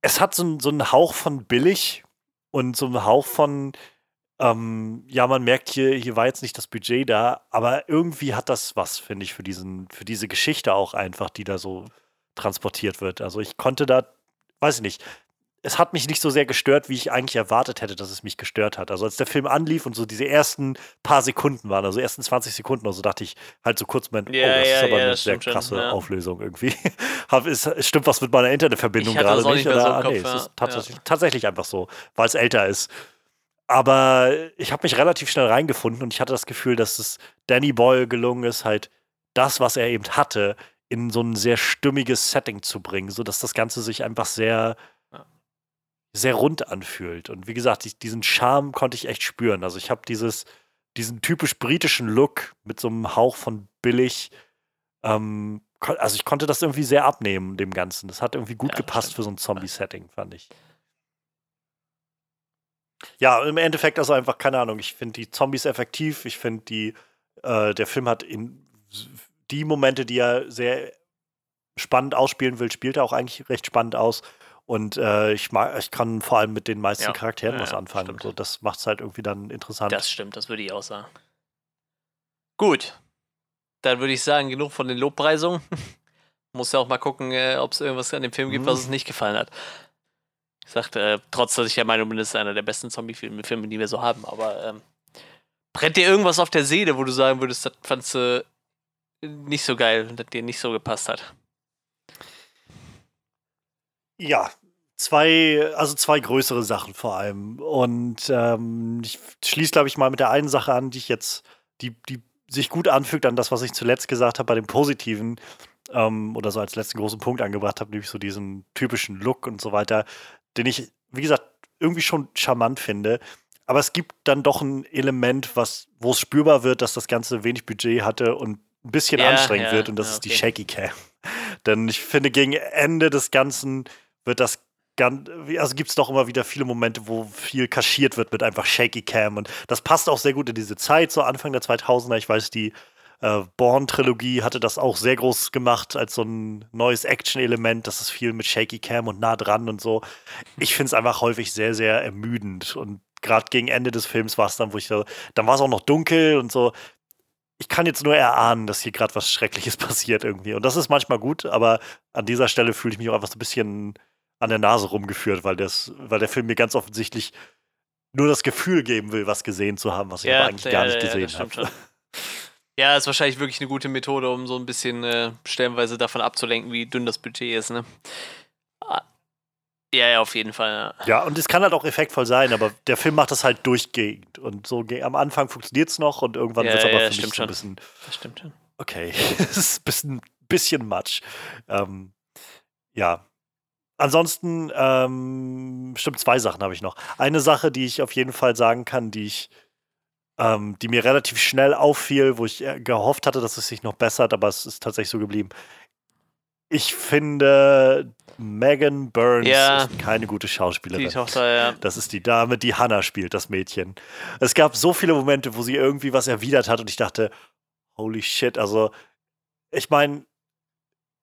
es hat so, einen- so einen Hauch von billig und so einen Hauch von, ähm, ja, man merkt hier, hier war jetzt nicht das Budget da, aber irgendwie hat das was, finde ich, für diesen, für diese Geschichte auch einfach, die da so transportiert wird. Also ich konnte da, weiß ich nicht, es hat mich nicht so sehr gestört, wie ich eigentlich erwartet hätte, dass es mich gestört hat. Also als der Film anlief und so diese ersten paar Sekunden waren, also ersten 20 Sekunden, also dachte ich halt so kurz, Moment, Ja, oh, das ja, ist aber ja, eine sehr schon, krasse ja. Auflösung irgendwie. Es, stimmt was mit meiner Internetverbindung gerade nicht. nicht mehr so oder? im Kopf, nee, es ist tatsächlich, tatsächlich einfach so, weil es älter ist. Aber ich habe mich relativ schnell reingefunden und ich hatte das Gefühl, dass es Danny Boyle gelungen ist, halt das, was er eben hatte, in so ein sehr stimmiges Setting zu bringen, sodass das Ganze sich einfach sehr. Sehr rund anfühlt. Und wie gesagt, ich, diesen Charme konnte ich echt spüren. Also ich habe dieses, diesen typisch britischen Look mit so einem Hauch von billig. Ähm, also ich konnte das irgendwie sehr abnehmen, dem Ganzen. Das hat irgendwie gut Ja, gepasst für so ein Zombie-Setting, fand ich. Ja, im Endeffekt also einfach, keine Ahnung, ich finde die Zombies effektiv, ich finde die, äh, der Film hat in die Momente, die er sehr spannend ausspielen will, spielt er auch eigentlich recht spannend aus. Und äh, ich mag, ich kann vor allem mit den meisten Ja, Charakteren ja, was anfangen. stimmt. So, das macht es halt irgendwie dann interessant. Das stimmt, das würde ich auch sagen. Gut. Dann würde ich sagen, genug von den Lobpreisungen. Muss ja auch mal gucken, äh, ob es irgendwas an dem Film gibt, Mhm. was es nicht gefallen hat. Ich sagte, äh, trotz dass ich ja meine, das ist einer der besten Zombie-Filme, Filme, die wir so haben, aber ähm, brennt dir irgendwas auf der Seele, wo du sagen würdest, das fandst du nicht so geil, das dir nicht so gepasst hat? Ja, zwei, also zwei größere Sachen vor allem. Und ähm, ich schließe, glaube ich, mal mit der einen Sache an, die ich jetzt, die, die sich gut anfügt an das, was ich zuletzt gesagt habe bei dem Positiven ähm, oder so als letzten großen Punkt angebracht habe, nämlich so diesen typischen Look und so weiter, den ich, wie gesagt, irgendwie schon charmant finde. Aber es gibt dann doch ein Element, was, wo es spürbar wird, dass das Ganze wenig Budget hatte und ein bisschen Ja, anstrengend ja, wird und das ja, ist die okay. Shaky Cam. Denn ich finde, gegen Ende des Ganzen wird das ganz, also gibt es doch immer wieder viele Momente, wo viel kaschiert wird mit einfach Shaky Cam und das passt auch sehr gut in diese Zeit, so Anfang der 2000er. Ich weiß, die äh, Born-Trilogie hatte das auch sehr groß gemacht als so ein neues Action-Element, das ist viel mit Shaky Cam und nah dran und so. Ich finde es einfach häufig sehr, sehr ermüdend und gerade gegen Ende des Films war es dann, wo ich so, dann war es auch noch dunkel und so. Ich kann jetzt nur erahnen, dass hier gerade was Schreckliches passiert irgendwie. Und das ist manchmal gut, aber an dieser Stelle fühle ich mich auch einfach so ein bisschen an der Nase rumgeführt, weil, das, weil der Film mir ganz offensichtlich nur das Gefühl geben will, was gesehen zu haben, was ich aber eigentlich gar nicht gesehen das stimmt habe. Ja, ist wahrscheinlich wirklich eine gute Methode, um so ein bisschen äh, stellenweise davon abzulenken, wie dünn das Budget ist, ne? Ah, Ja, ja, auf jeden Fall. Ja. Ja, und es kann halt auch effektvoll sein, aber der Film macht das halt durchgehend. Und so am Anfang funktioniert es noch und irgendwann Ja, wird es aber ja, für mich so ein bisschen, Das stimmt schon. okay, es ist ein bisschen, bisschen much. Ähm, ja. Ansonsten, ähm, stimmt, zwei Sachen habe ich noch. Eine Sache, die ich auf jeden Fall sagen kann, die ich, ähm, die mir relativ schnell auffiel, wo ich äh, gehofft hatte, dass es sich noch bessert, aber es ist tatsächlich so geblieben. Ich finde, Megan Burns Ja. ist keine gute Schauspielerin. Die Tochter, ja. Das ist die Dame, die Hannah spielt, das Mädchen. Es gab so viele Momente, wo sie irgendwie was erwidert hat und ich dachte, holy shit, also ich meine,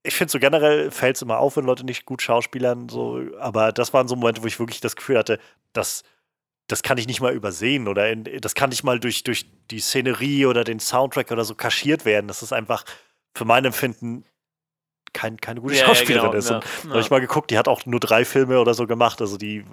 ich finde so generell fällt es immer auf, wenn Leute nicht gut schauspielern, so, aber das waren so Momente, wo ich wirklich das Gefühl hatte, dass das kann ich nicht mal übersehen oder in, das kann nicht mal durch, durch die Szenerie oder den Soundtrack oder so kaschiert werden. Das ist einfach für mein Empfinden kein, keine gute ja, Schauspielerin ja, genau, ist. Und ja, habe ich mal geguckt, die hat auch nur drei Filme oder so gemacht. Also die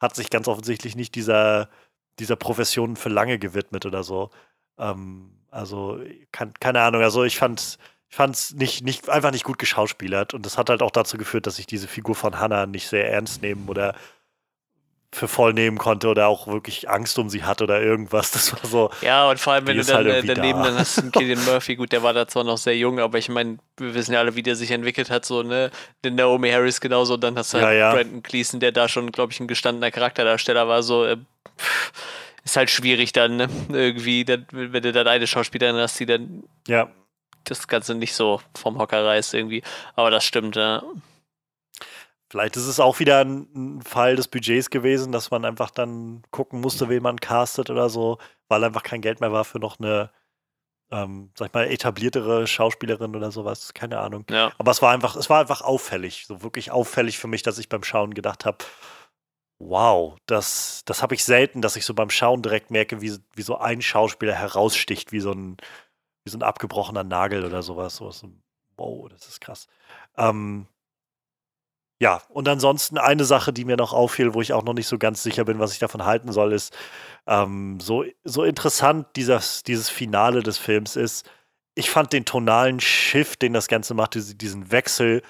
hat sich ganz offensichtlich nicht dieser, dieser Profession für lange gewidmet oder so. Ähm, also, kann, keine Ahnung. Also ich fand ich fand es nicht, nicht, einfach nicht gut geschauspielert. Und das hat halt auch dazu geführt, dass ich diese Figur von Hannah nicht sehr ernst nehmen oder für voll nehmen konnte oder auch wirklich Angst um sie hat oder irgendwas. Das war so. Ja, und vor allem, wenn du dann halt daneben da. dann hast, Killian Murphy, gut, der war da zwar noch sehr jung, aber ich meine, wir wissen ja alle, wie der sich entwickelt hat, so, ne? Den Naomi Harris genauso, und dann hast du halt ja, ja. Brandon Gleason, der da schon, glaube ich, ein gestandener Charakterdarsteller war, so, äh, ist halt schwierig dann, ne? Irgendwie, dann, wenn du dann eine Schauspielerin hast, die dann ja. Das Ganze nicht so vom Hocker reißt irgendwie. Aber das stimmt, ja. Vielleicht ist es auch wieder ein, Fall des Budgets gewesen, dass man einfach dann gucken musste, wen man castet oder so, weil einfach kein Geld mehr war für noch eine, ähm, sag ich mal, etabliertere Schauspielerin oder sowas. Keine Ahnung. Ja. Aber es war einfach, es war einfach auffällig, so wirklich auffällig für mich, dass ich beim Schauen gedacht habe, wow, das, das habe ich selten, dass ich so beim Schauen direkt merke, wie, wie so ein Schauspieler heraussticht, wie so ein, wie so ein abgebrochener Nagel oder sowas. sowas. Wow, das ist krass. Ähm, ja, und ansonsten eine Sache, die mir noch auffiel, wo ich auch noch nicht so ganz sicher bin, was ich davon halten soll, ist, ähm, so, so interessant dieses, dieses Finale des Films ist. Ich fand den tonalen Shift, den das Ganze macht, diesen Wechsel,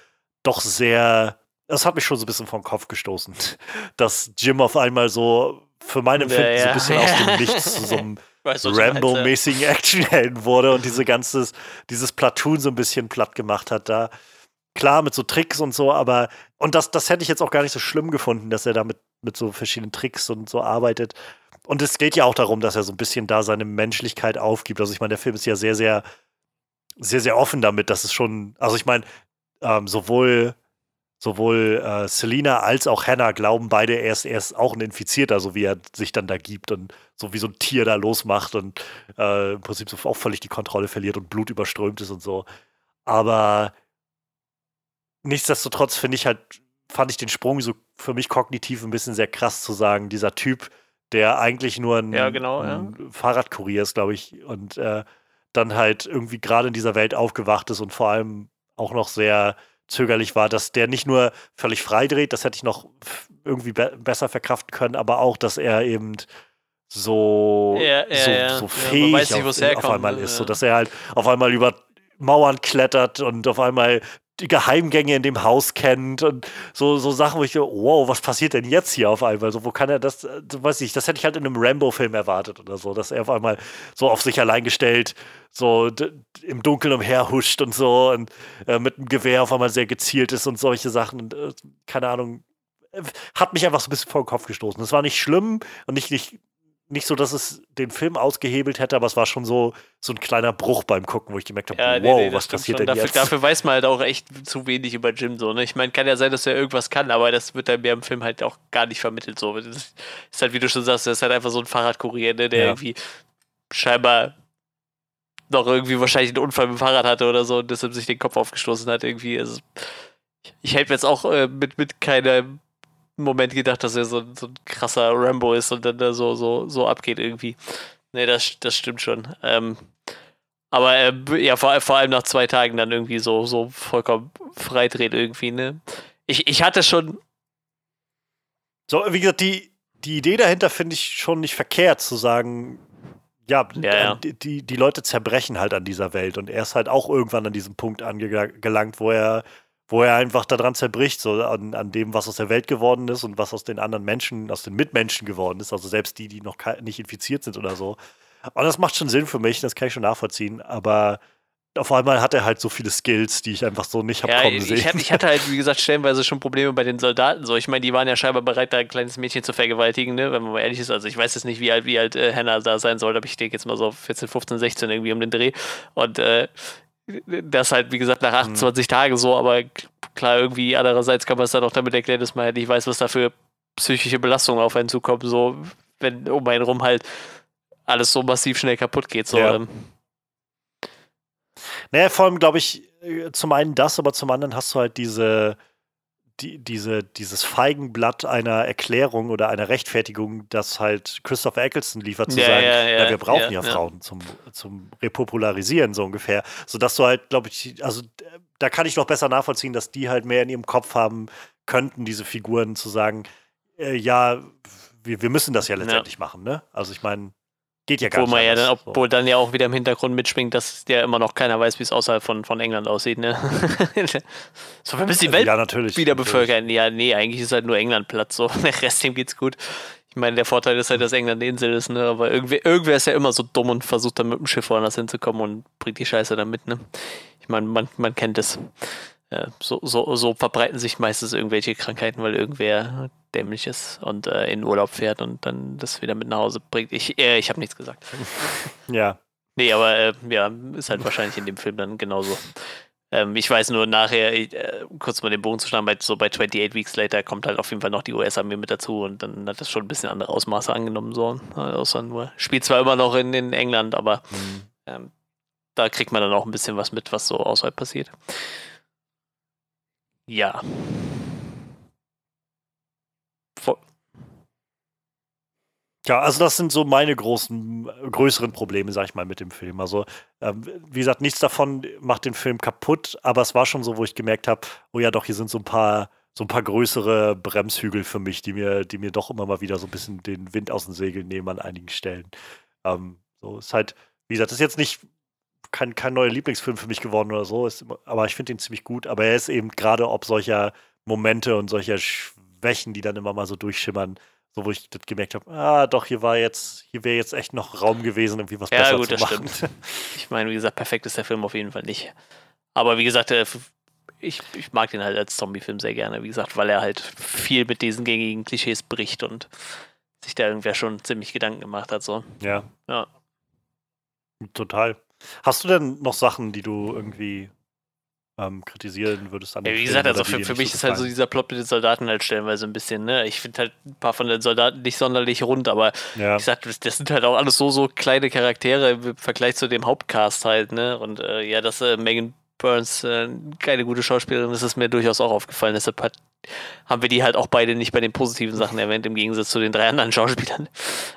doch sehr. Das hat mich schon so ein bisschen vom Kopf gestoßen. Dass Jim auf einmal so, für mein Empfinden, ja, ja. so ein bisschen aus dem Nichts zu so einem Rambo-mäßigen Actionhelden wurde und diese ganze, dieses Platoon so ein bisschen platt gemacht hat da klar mit so Tricks und so, aber und das, das hätte ich jetzt auch gar nicht so schlimm gefunden, dass er da mit, mit so verschiedenen Tricks und so arbeitet. Und es geht ja auch darum, dass er so ein bisschen da seine Menschlichkeit aufgibt. Also ich meine, der Film ist ja sehr, sehr, sehr, sehr offen damit, dass es schon, also ich meine, ähm, sowohl sowohl äh, Selina als auch Hannah glauben beide, er ist, er ist auch ein Infizierter, so wie er sich dann da gibt und so wie so ein Tier da losmacht und äh, im Prinzip so auch völlig die Kontrolle verliert und Blut überströmt ist und so. Aber nichtsdestotrotz finde ich halt, fand ich den Sprung so für mich kognitiv ein bisschen sehr krass zu sagen, dieser Typ, der eigentlich nur ein, ja, genau, ein ja. Fahrradkurier ist, glaube ich, und äh, dann halt irgendwie gerade in dieser Welt aufgewacht ist und vor allem auch noch sehr zögerlich war, dass der nicht nur völlig frei dreht, das hätte ich noch irgendwie be besser verkraften können, aber auch, dass er eben so, ja, so, ja, so fähig nicht, auf, auf, einmal ist, so dass er halt auf einmal über Mauern klettert und auf einmal die Geheimgänge in dem Haus kennt und so, so Sachen, wo ich so, wow, was passiert denn jetzt hier auf einmal? So, wo kann er das, weiß ich, das hätte ich halt in einem Rambo-Film erwartet oder so, dass er auf einmal so auf sich allein gestellt, so im Dunkeln umherhuscht und so und äh, mit einem Gewehr auf einmal sehr gezielt ist und solche Sachen und äh, keine Ahnung, hat mich einfach so ein bisschen vor den Kopf gestoßen. Das war nicht schlimm und nicht, nicht nicht so, dass es den Film ausgehebelt hätte, aber es war schon so, so ein kleiner Bruch beim Gucken, wo ich gemerkt habe, ja, wow, nee, was passiert denn dafür, jetzt? Dafür weiß man halt auch echt zu wenig über Jim so. Ne? Ich meine, kann ja sein, dass er irgendwas kann, aber das wird dann mir im Film halt auch gar nicht vermittelt. So. Das ist halt, wie du schon sagst, das ist halt einfach so ein Fahrradkurier, ne, der ja. irgendwie scheinbar noch irgendwie wahrscheinlich einen Unfall mit dem Fahrrad hatte oder so und deshalb sich den Kopf aufgestoßen hat irgendwie. Also, ich hätte jetzt auch äh, mit, mit keinem Moment gedacht, dass er so, so ein krasser Rambo ist und dann da so, so, so abgeht irgendwie. Nee, das, das stimmt schon. Ähm, aber äh, ja, vor, vor allem nach zwei Tagen dann irgendwie so, so vollkommen freidreht irgendwie, ne? Ich, ich hatte schon. So, wie gesagt, die, die Idee dahinter finde ich schon nicht verkehrt, zu sagen, ja, ja, ja. Die, die Leute zerbrechen halt an dieser Welt und er ist halt auch irgendwann an diesem Punkt angelangt, wo er wo er einfach daran zerbricht, so an, an dem, was aus der Welt geworden ist und was aus den anderen Menschen, aus den Mitmenschen geworden ist, also selbst die, die noch nicht infiziert sind oder so. Und das macht schon Sinn für mich, das kann ich schon nachvollziehen, aber auf einmal hat er halt so viele Skills, die ich einfach so nicht habe ja, kommen sehen. Ich, ich, hatte halt, wie gesagt, stellenweise schon Probleme bei den Soldaten. So, ich meine, die waren ja scheinbar bereit, da ein kleines Mädchen zu vergewaltigen, ne? wenn man mal ehrlich ist. Also ich weiß jetzt nicht, wie alt, wie alt äh, Hannah da sein soll, aber ich denke jetzt mal so 14, 15, 16 irgendwie um den Dreh. Und äh, das halt, wie gesagt, nach 28 mhm. Tagen so, aber klar, irgendwie andererseits kann man es dann auch damit erklären, dass man halt nicht weiß, was da für psychische Belastungen auf einen zukommen, so, wenn um einen rum halt alles so massiv schnell kaputt geht. So. Ja. Ähm. Naja, vor allem glaube ich, äh, zum einen das, aber zum anderen hast du halt diese, die, diese, dieses Feigenblatt einer Erklärung oder einer Rechtfertigung, das halt Christopher Eccleston liefert, zu Ja, sagen, ja, ja, wir brauchen ja, ja, ja. Frauen zum, zum Repopularisieren, so ungefähr. Sodass du halt, glaube ich, also da kann ich noch besser nachvollziehen, dass die halt mehr in ihrem Kopf haben könnten, diese Figuren zu sagen, äh, ja, wir, wir müssen das ja letztendlich machen, ne? Also ich meine, geht ja gar Obwohl man ja nicht. dann, anders, so. obwohl dann ja auch wieder im Hintergrund mitschwingt, dass ja immer noch keiner weiß, wie es außerhalb von, von England aussieht, ne? so, wir müssen die Welt ja, natürlich. wieder natürlich. bevölkern. Ja, nee, eigentlich ist halt nur England Platz, so. Der Rest dem geht's gut. Ich meine, der Vorteil ist halt, dass England eine Insel ist, ne? Aber irgendwer, irgendwer ist ja immer so dumm und versucht dann mit dem Schiff woanders hinzukommen und bringt die Scheiße dann mit, ne? Ich meine, man, man kennt es. Ja, so, so, so verbreiten sich meistens irgendwelche Krankheiten, weil irgendwer dämlich ist und äh, in Urlaub fährt und dann das wieder mit nach Hause bringt. Ich, äh, ich habe nichts gesagt. Ja. Nee, aber äh, ja, ist halt wahrscheinlich in dem Film dann genauso. Ähm, ich weiß nur nachher, äh, kurz mal den Bogen zu schlagen, bei, so bei 28 Weeks Later kommt halt auf jeden Fall noch die US-Armee mit dazu und dann hat das schon ein bisschen andere Ausmaße angenommen, so. Äh, außer nur, spielt zwar immer noch in, in England, aber Hm. ähm, da kriegt man dann auch ein bisschen was mit, was so außerhalb passiert. Ja. Ja, also das sind so meine großen, größeren Probleme, sag ich mal, mit dem Film. Also, ähm, wie gesagt, nichts davon macht den Film kaputt, aber es war schon so, wo ich gemerkt habe, oh ja, doch, hier sind so ein paar, so ein paar größere Bremshügel für mich, die mir, die mir doch immer mal wieder so ein bisschen den Wind aus den Segeln nehmen an einigen Stellen. Ähm, so ist halt, wie gesagt, das ist jetzt nicht kein, kein neuer Lieblingsfilm für mich geworden oder so, ist, aber ich finde ihn ziemlich gut. Aber er ist eben gerade ob solcher Momente und solcher Schwächen, die dann immer mal so durchschimmern, so wo ich das gemerkt habe, ah, doch, hier war jetzt, hier wäre jetzt echt noch Raum gewesen, irgendwie was Ja, besser gut, zu machen. Ich meine, wie gesagt, perfekt ist der Film auf jeden Fall nicht. Aber wie gesagt, äh, ich, ich mag den halt als Zombie-Film sehr gerne, wie gesagt, weil er halt viel mit diesen gängigen Klischees bricht und sich da irgendwer schon ziemlich Gedanken gemacht hat. So. Ja, Ja. total. Hast du denn noch Sachen, die du irgendwie ähm, kritisieren würdest an Ja, wie Film gesagt, also für, für mich ist halt so dieser Plot mit den Soldaten halt stellenweise ein bisschen, ne? Ich finde halt ein paar von den Soldaten nicht sonderlich rund, aber Ja, gesagt, das, das sind halt auch alles so, so kleine Charaktere im Vergleich zu dem Hauptcast halt, ne? Und äh, ja, dass äh, Megan Burns äh, keine gute Schauspielerin ist, ist mir durchaus auch aufgefallen. Deshalb hat, haben wir die halt auch beide nicht bei den positiven Sachen erwähnt, im Gegensatz zu den drei anderen Schauspielern.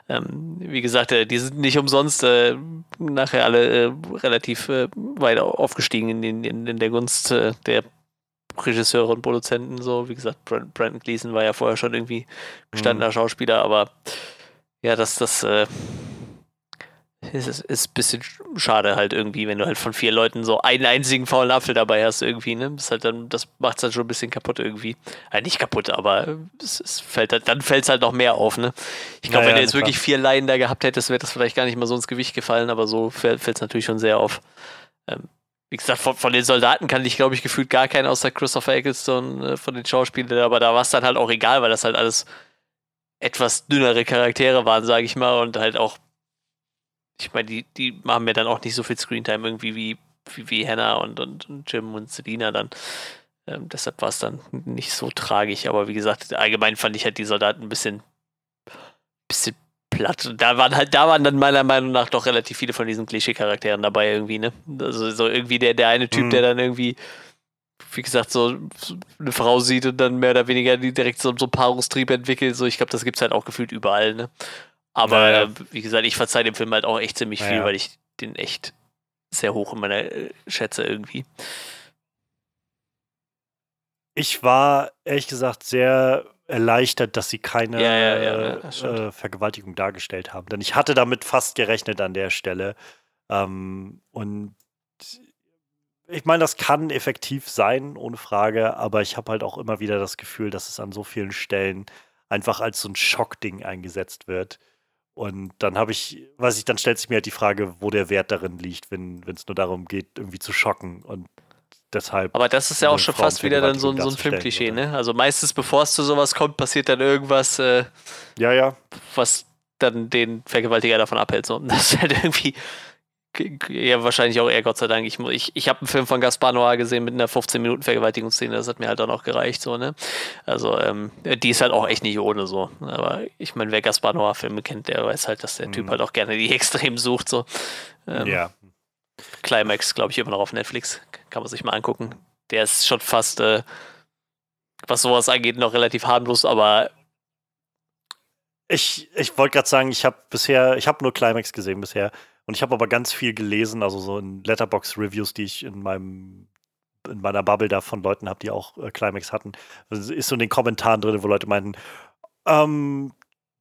Ähm, wie gesagt, äh, die sind nicht umsonst äh, nachher alle äh, relativ äh, weit aufgestiegen in, in, in der Gunst äh, der Regisseure und Produzenten. So, wie gesagt, Brent- Brandon Gleason war ja vorher schon irgendwie gestandener Schauspieler, aber ja, das, das äh, ist, ist, ein bisschen schade halt irgendwie, wenn du halt von vier Leuten so einen einzigen faulen Apfel dabei hast irgendwie, ne? Das, ist halt dann, das macht es halt schon ein bisschen kaputt irgendwie. Äh, nicht kaputt, aber es, es fällt halt, dann fällt es halt noch mehr auf, ne? Ich glaube, Ja, wenn du jetzt wirklich vier Laien da gehabt hättest, wäre das vielleicht gar nicht mal so ins Gewicht gefallen, aber so fällt es natürlich schon sehr auf. Ähm, wie gesagt, von, von den Soldaten kann ich, glaube ich, gefühlt gar keinen außer Christopher Eccleston äh, von den Schauspielern, aber da war es dann halt auch egal, weil das halt alles etwas dünnere Charaktere waren, sage ich mal, und halt auch, ich meine, die, die haben ja dann auch nicht so viel Screentime irgendwie wie, wie, wie Hannah und, und, und Jim und Selina dann. Ähm, deshalb war es dann nicht so tragisch, aber wie gesagt, allgemein fand ich halt die Soldaten ein bisschen, bisschen platt. Und Da waren halt, da waren dann meiner Meinung nach doch relativ viele von diesen Klischee-Charakteren dabei irgendwie, ne? Also so irgendwie der, der eine Typ, Mhm. der dann irgendwie, wie gesagt, so eine Frau sieht und dann mehr oder weniger die direkt so, so einen Paarungstrieb entwickelt. So, ich glaube, das gibt's halt auch gefühlt überall, ne? Aber Ja, ja. äh, wie gesagt, ich verzeihe dem Film halt auch echt ziemlich Ja, viel, weil ich den echt sehr hoch in meiner äh, schätze irgendwie. Ich war ehrlich gesagt sehr erleichtert, dass sie keine Ja, ja, ja, äh, Vergewaltigung dargestellt haben. Denn ich hatte damit fast gerechnet an der Stelle. Ähm, und ich meine, das kann effektiv sein, ohne Frage, aber ich habe halt auch immer wieder das Gefühl, dass es an so vielen Stellen einfach als so ein Schockding eingesetzt wird. Und dann habe ich, weiß ich, dann stellt sich mir halt die Frage, wo der Wert darin liegt, wenn es nur darum geht, irgendwie zu schocken. Und deshalb. Aber das ist ja auch schon fast wieder dann so, ein- so ein Filmklischee, ne? Also meistens, bevor es zu sowas kommt, passiert dann irgendwas, äh, Ja, ja. was dann den Vergewaltiger davon abhält. So. Das ist halt irgendwie. Ja, wahrscheinlich auch eher Gott sei Dank. Ich, ich, ich habe einen Film von Gaspar Noir gesehen mit einer 15-Minuten-Vergewaltigungsszene, das hat mir halt dann auch gereicht, so, ne? Also, ähm, die ist halt auch echt nicht ohne so. Aber ich meine, wer Gaspar Noir-Filme kennt, der weiß halt, dass der Typ Mhm. halt auch gerne die Extrem sucht, so. Ähm, ja. Climax, glaube ich, immer noch auf Netflix. kann man sich mal angucken. Der ist schon fast, äh, was sowas angeht, noch relativ harmlos, aber ich, ich wollte gerade sagen, ich habe bisher, ich habe nur Climax gesehen bisher und ich habe aber ganz viel gelesen, also so in Letterbox-Reviews, die ich in meinem in meiner Bubble da von Leuten habe, die auch äh, Climax hatten. Also ist so in den Kommentaren drin, wo Leute meinten, ähm,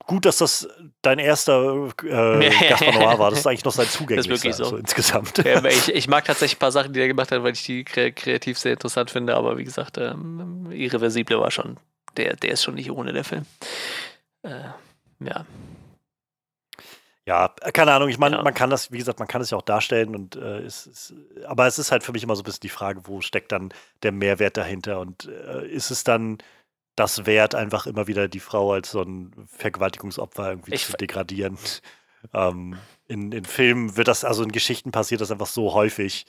gut, dass das dein erster äh, Gaspar Noir war. Das ist eigentlich noch sein zugänglichster. Das so. so insgesamt. Ja, ich, ich, mag tatsächlich ein paar Sachen, die er gemacht hat, weil ich die kreativ sehr interessant finde. Aber wie gesagt, ähm, Irreversible war schon, der, der ist schon nicht ohne der Film. Äh, ja. Ja, keine Ahnung. Ich meine, ja. man kann das, wie gesagt, man kann es ja auch darstellen und äh, es, es, aber es ist halt für mich immer so ein bisschen die Frage, wo steckt dann der Mehrwert dahinter und äh, ist es dann das wert, einfach immer wieder die Frau als so ein Vergewaltigungsopfer irgendwie ich zu degradieren? Ähm, in, in Filmen wird das, also in Geschichten passiert das einfach so häufig.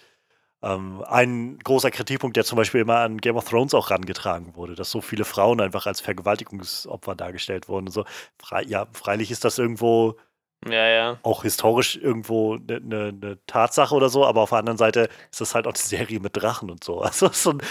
Ähm, ein großer Kritikpunkt, der zum Beispiel immer an Game of Thrones auch rangetragen wurde, dass so viele Frauen einfach als Vergewaltigungsopfer dargestellt wurden. So, frei, ja, freilich ist das irgendwo ja, ja. auch historisch irgendwo eine ne, ne Tatsache oder so, aber auf der anderen Seite ist das halt auch die Serie mit Drachen und so. Also so ein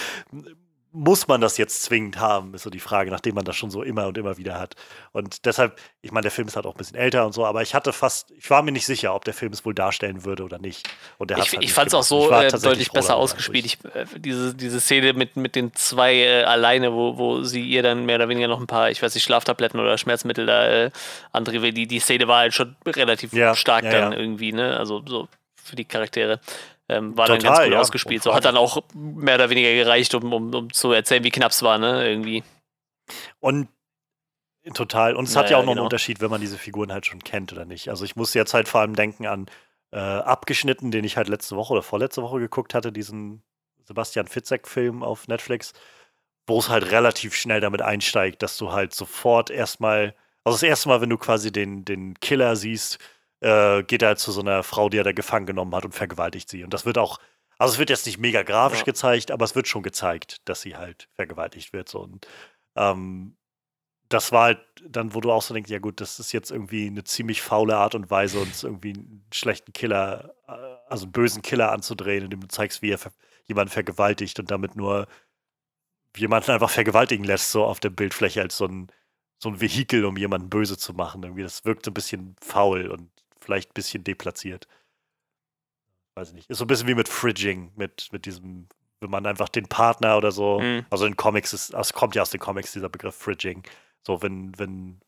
muss man das jetzt zwingend haben, ist so die Frage, nachdem man das schon so immer und immer wieder hat. Und deshalb, ich meine, der Film ist halt auch ein bisschen älter und so, aber ich hatte fast, ich war mir nicht sicher, ob der Film es wohl darstellen würde oder nicht. Und ich halt ich fand es auch so äh, deutlich besser ausgespielt. Ich, äh, diese, diese Szene mit, mit den zwei äh, alleine, wo, wo sie ihr dann mehr oder weniger noch ein paar, ich weiß nicht, Schlaftabletten oder Schmerzmittel da äh, André, die, die Szene war halt schon relativ ja, stark ja, dann ja. irgendwie, ne? Also so für die Charaktere. Ähm, war Total, dann ganz gut ja, ausgespielt. So hat dann auch mehr oder weniger gereicht, um, um, um zu erzählen, wie knapp es war, ne? Irgendwie. Und total. Und es naja, hat ja auch noch genau. einen Unterschied, wenn man diese Figuren halt schon kennt oder nicht. Also ich muss jetzt halt vor allem denken an äh, Abgeschnitten, den ich halt letzte Woche oder vorletzte Woche geguckt hatte, diesen Sebastian Fitzek-Film auf Netflix, wo es halt relativ schnell damit einsteigt, dass du halt sofort erstmal, also das erste Mal, wenn du quasi den, den Killer siehst, äh, geht er halt zu so einer Frau, die er da gefangen genommen hat und vergewaltigt sie. Und das wird auch, also es wird jetzt nicht mega grafisch ja. gezeigt, aber es wird schon gezeigt, dass sie halt vergewaltigt wird. So. Und ähm, das war halt dann, wo du auch so denkst, ja gut, das ist jetzt irgendwie eine ziemlich faule Art und Weise, uns irgendwie einen schlechten Killer, äh, also einen bösen Killer anzudrehen, indem du zeigst, wie er jemanden vergewaltigt und damit nur jemanden einfach vergewaltigen lässt, so auf der Bildfläche als so ein, so ein Vehikel, um jemanden böse zu machen. Irgendwie, das wirkt so ein bisschen faul und vielleicht ein bisschen deplatziert. Weiß ich nicht. Ist so ein bisschen wie mit Fridging, mit, mit diesem, wenn man einfach den Partner oder so, mhm. also in Comics ist, es kommt ja aus den Comics dieser Begriff Fridging. So, wenn, wenn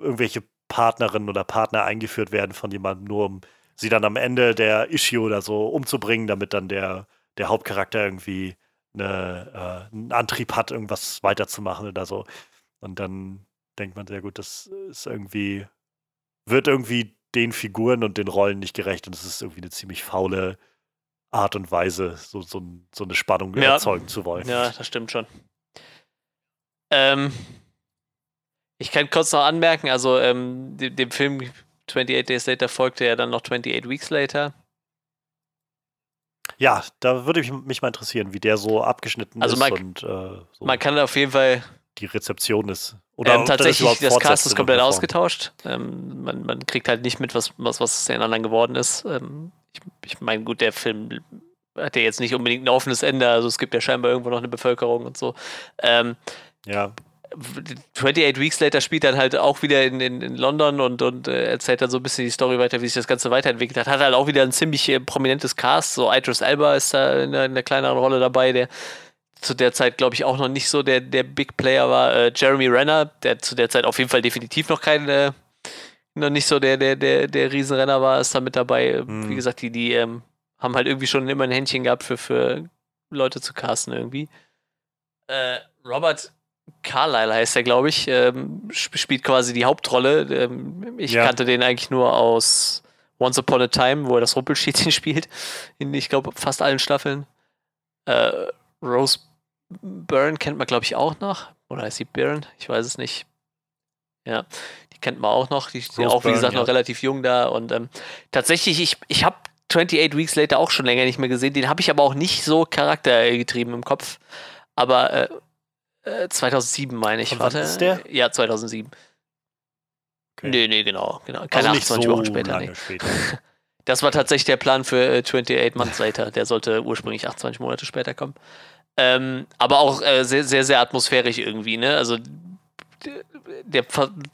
irgendwelche Partnerinnen oder Partner eingeführt werden von jemandem, nur um sie dann am Ende der Issue oder so umzubringen, damit dann der, der Hauptcharakter irgendwie eine, äh, einen Antrieb hat, irgendwas weiterzumachen oder so. Und dann denkt man sehr gut, das ist irgendwie, wird irgendwie den Figuren und den Rollen nicht gerecht und es ist irgendwie eine ziemlich faule Art und Weise, so, so, so eine Spannung ja. erzeugen zu wollen. Ja, das stimmt schon. Ähm, ich kann kurz noch anmerken, also ähm, dem, dem, Film 28 Days Later folgte ja dann noch 28 Weeks Later. Ja, da würde mich mal interessieren, wie der so abgeschnitten also ist. Man, und, äh, so man kann auf jeden Fall die Rezeption ist. Oder ähm, tatsächlich, das Cast ist komplett ausgetauscht. Ähm, man, man, kriegt halt nicht mit, was, was, was den anderen geworden ist. Ähm, ich, ich meine, gut, der Film hat ja jetzt nicht unbedingt ein offenes Ende, also es gibt ja scheinbar irgendwo noch eine Bevölkerung und so. Ähm, ja. 28 Weeks Later spielt dann halt auch wieder in, in, in London und, und äh, erzählt dann so ein bisschen die Story weiter, wie sich das Ganze weiterentwickelt hat. Hat halt auch wieder ein ziemlich äh, prominentes Cast. So Idris Elba ist da in einer, in einer kleineren Rolle dabei, der zu der Zeit, glaube ich, auch noch nicht so der, der Big Player war. Äh, Jeremy Renner, der zu der Zeit auf jeden Fall definitiv noch kein, äh, noch nicht so der, der, der, der Riesenrenner war, ist da mit dabei. Mhm. Wie gesagt, die, die ähm, haben halt irgendwie schon immer ein Händchen gehabt für, für Leute zu casten irgendwie. Äh, Robert Carlyle heißt er, glaube ich, ähm, spielt quasi die Hauptrolle. Ähm, ich ja. kannte den eigentlich nur aus Once Upon a Time, wo er das Rumpelstilzchen spielt. In, ich glaube, fast allen Staffeln. Äh, Rose Byrne kennt man, glaube ich, auch noch. Oder heißt sie Byrne? Ich weiß es nicht. Ja, die kennt man auch noch. Die ist auch, wie gesagt, ja. noch relativ jung da. Und ähm, tatsächlich, ich, ich habe 28 Weeks Later auch schon länger nicht mehr gesehen. Den habe ich aber auch nicht so charaktergetrieben im Kopf. Aber äh, äh, 2007 meine ich. Und Warte. Ist der? Ja, 2007. Okay. Nee, nee, genau. genau. Keine also 28 so Wochen später. Nee. später. Das war tatsächlich der Plan für äh, 28 Months Later. Der sollte ursprünglich 28 Monate später kommen. Ähm, aber auch äh, sehr, sehr, sehr atmosphärisch irgendwie, ne? Also der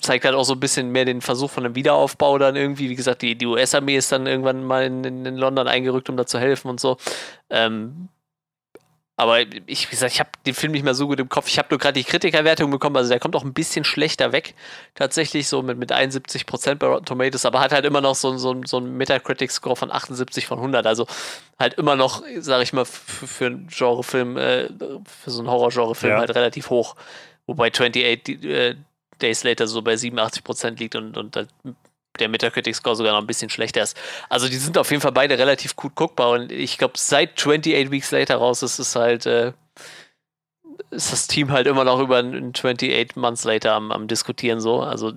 zeigt halt auch so ein bisschen mehr den Versuch von einem Wiederaufbau dann irgendwie. Wie gesagt, die, die US-Armee ist dann irgendwann mal in, in, London eingerückt, um da zu helfen und so. Ähm, aber ich, wie gesagt, ich habe den Film nicht mehr so gut im Kopf. Ich habe nur gerade die Kritikerwertung bekommen. Also der kommt auch ein bisschen schlechter weg. Tatsächlich so mit, mit 71% bei Rotten Tomatoes. Aber hat halt immer noch so, so, so einen Metacritic-Score von 78 von 100. Also halt immer noch, sage ich mal, für, für einen Genrefilm, äh, für so einen Horror-Genrefilm ja. halt relativ hoch. Wobei 28 äh, Days Later so bei 87% liegt und, und der Metacritic-Score sogar noch ein bisschen schlechter ist. Also die sind auf jeden Fall beide relativ gut guckbar und ich glaube, seit 28 Weeks Later raus ist es halt, äh, ist das Team halt immer noch über ein 28 Months Later am, am diskutieren so. Also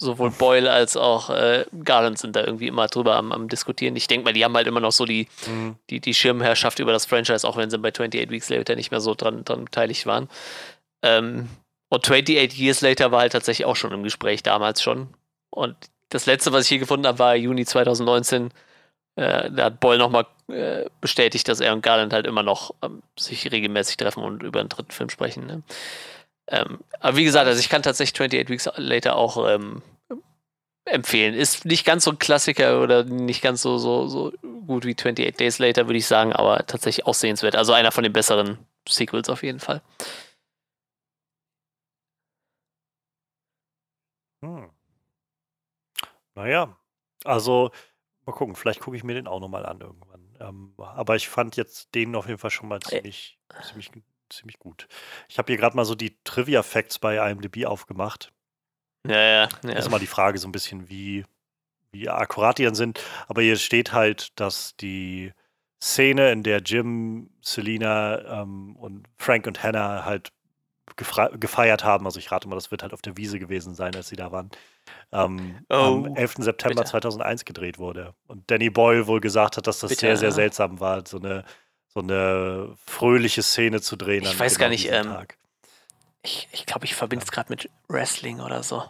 sowohl Boyle als auch äh, Garland sind da irgendwie immer drüber am, am diskutieren. Ich denke mal, die haben halt immer noch so die, mhm. die, die Schirmherrschaft über das Franchise, auch wenn sie bei 28 Weeks Later nicht mehr so dran, dran beteiligt waren. Ähm, und 28 Years Later war halt tatsächlich auch schon im Gespräch damals schon. Und das letzte, was ich hier gefunden habe, war Juni 2019. Äh, da hat Boyle nochmal äh, bestätigt, dass er und Garland halt immer noch ähm, sich regelmäßig treffen und über einen dritten Film sprechen. Ne? Ähm, aber wie gesagt, also ich kann tatsächlich 28 Weeks Later auch ähm, empfehlen. Ist nicht ganz so ein Klassiker oder nicht ganz so, so, so gut wie 28 Days Later, würde ich sagen, aber tatsächlich auch sehenswert. Also einer von den besseren Sequels auf jeden Fall. Hm. Naja, also mal gucken, vielleicht gucke ich mir den auch nochmal an irgendwann. Ähm, aber ich fand jetzt den auf jeden Fall schon mal äh. ziemlich, ziemlich, ziemlich gut. Ich habe hier gerade mal so die Trivia-Facts bei IMDb aufgemacht. Ja, ja, ja. Das ist mal die Frage so ein bisschen, wie, wie akkurat die dann sind. Aber hier steht halt, dass die Szene, in der Jim, Selina ähm, und Frank und Hannah halt gefeiert haben, also ich rate mal, das wird halt auf der Wiese gewesen sein, als sie da waren, ähm, oh, am 11. September bitte. 2001 gedreht wurde. Und Danny Boyle wohl gesagt hat, dass das bitte, sehr, sehr seltsam war, so eine, so eine fröhliche Szene zu drehen. Ich weiß genau gar nicht, ähm, ich, ich glaube, ich verbinde es gerade mit Wrestling oder so.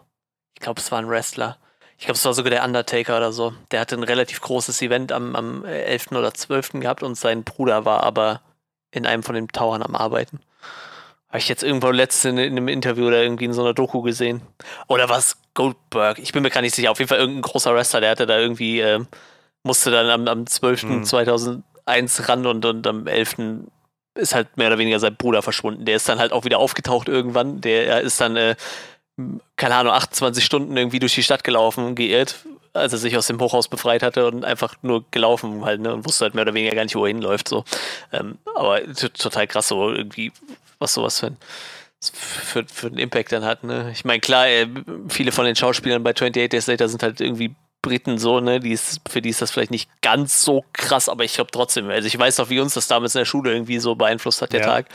Ich glaube, es war ein Wrestler. Ich glaube, es war sogar der Undertaker oder so. Der hatte ein relativ großes Event am, am 11. oder 12. gehabt und sein Bruder war aber in einem von den Towern am Arbeiten. Habe ich jetzt irgendwo letztens in, in, einem Interview oder irgendwie in so einer Doku gesehen. Oder was? Goldberg? Ich bin mir gar nicht sicher. Auf jeden Fall irgendein großer Wrestler, der hatte da irgendwie, äh, musste dann am, am 12. Mhm. 2001 ran und, und am 11. ist halt mehr oder weniger sein Bruder verschwunden. Der ist dann halt auch wieder aufgetaucht irgendwann. Der ist dann, äh, keine Ahnung, 28 Stunden irgendwie durch die Stadt gelaufen, geirrt, als er sich aus dem Hochhaus befreit hatte und einfach nur gelaufen halt, ne, und wusste halt mehr oder weniger gar nicht, wo er hinläuft, so. Ähm, aber total krass, so irgendwie was sowas für ein, für, für einen Impact dann hat. Ne? Ich meine, klar, äh, viele von den Schauspielern bei 28 Days Later sind halt irgendwie Briten so, ne? Die ist, für die ist das vielleicht nicht ganz so krass, aber ich glaube trotzdem, also ich weiß noch, wie uns das damals in der Schule irgendwie so beeinflusst hat, der ja. Tag.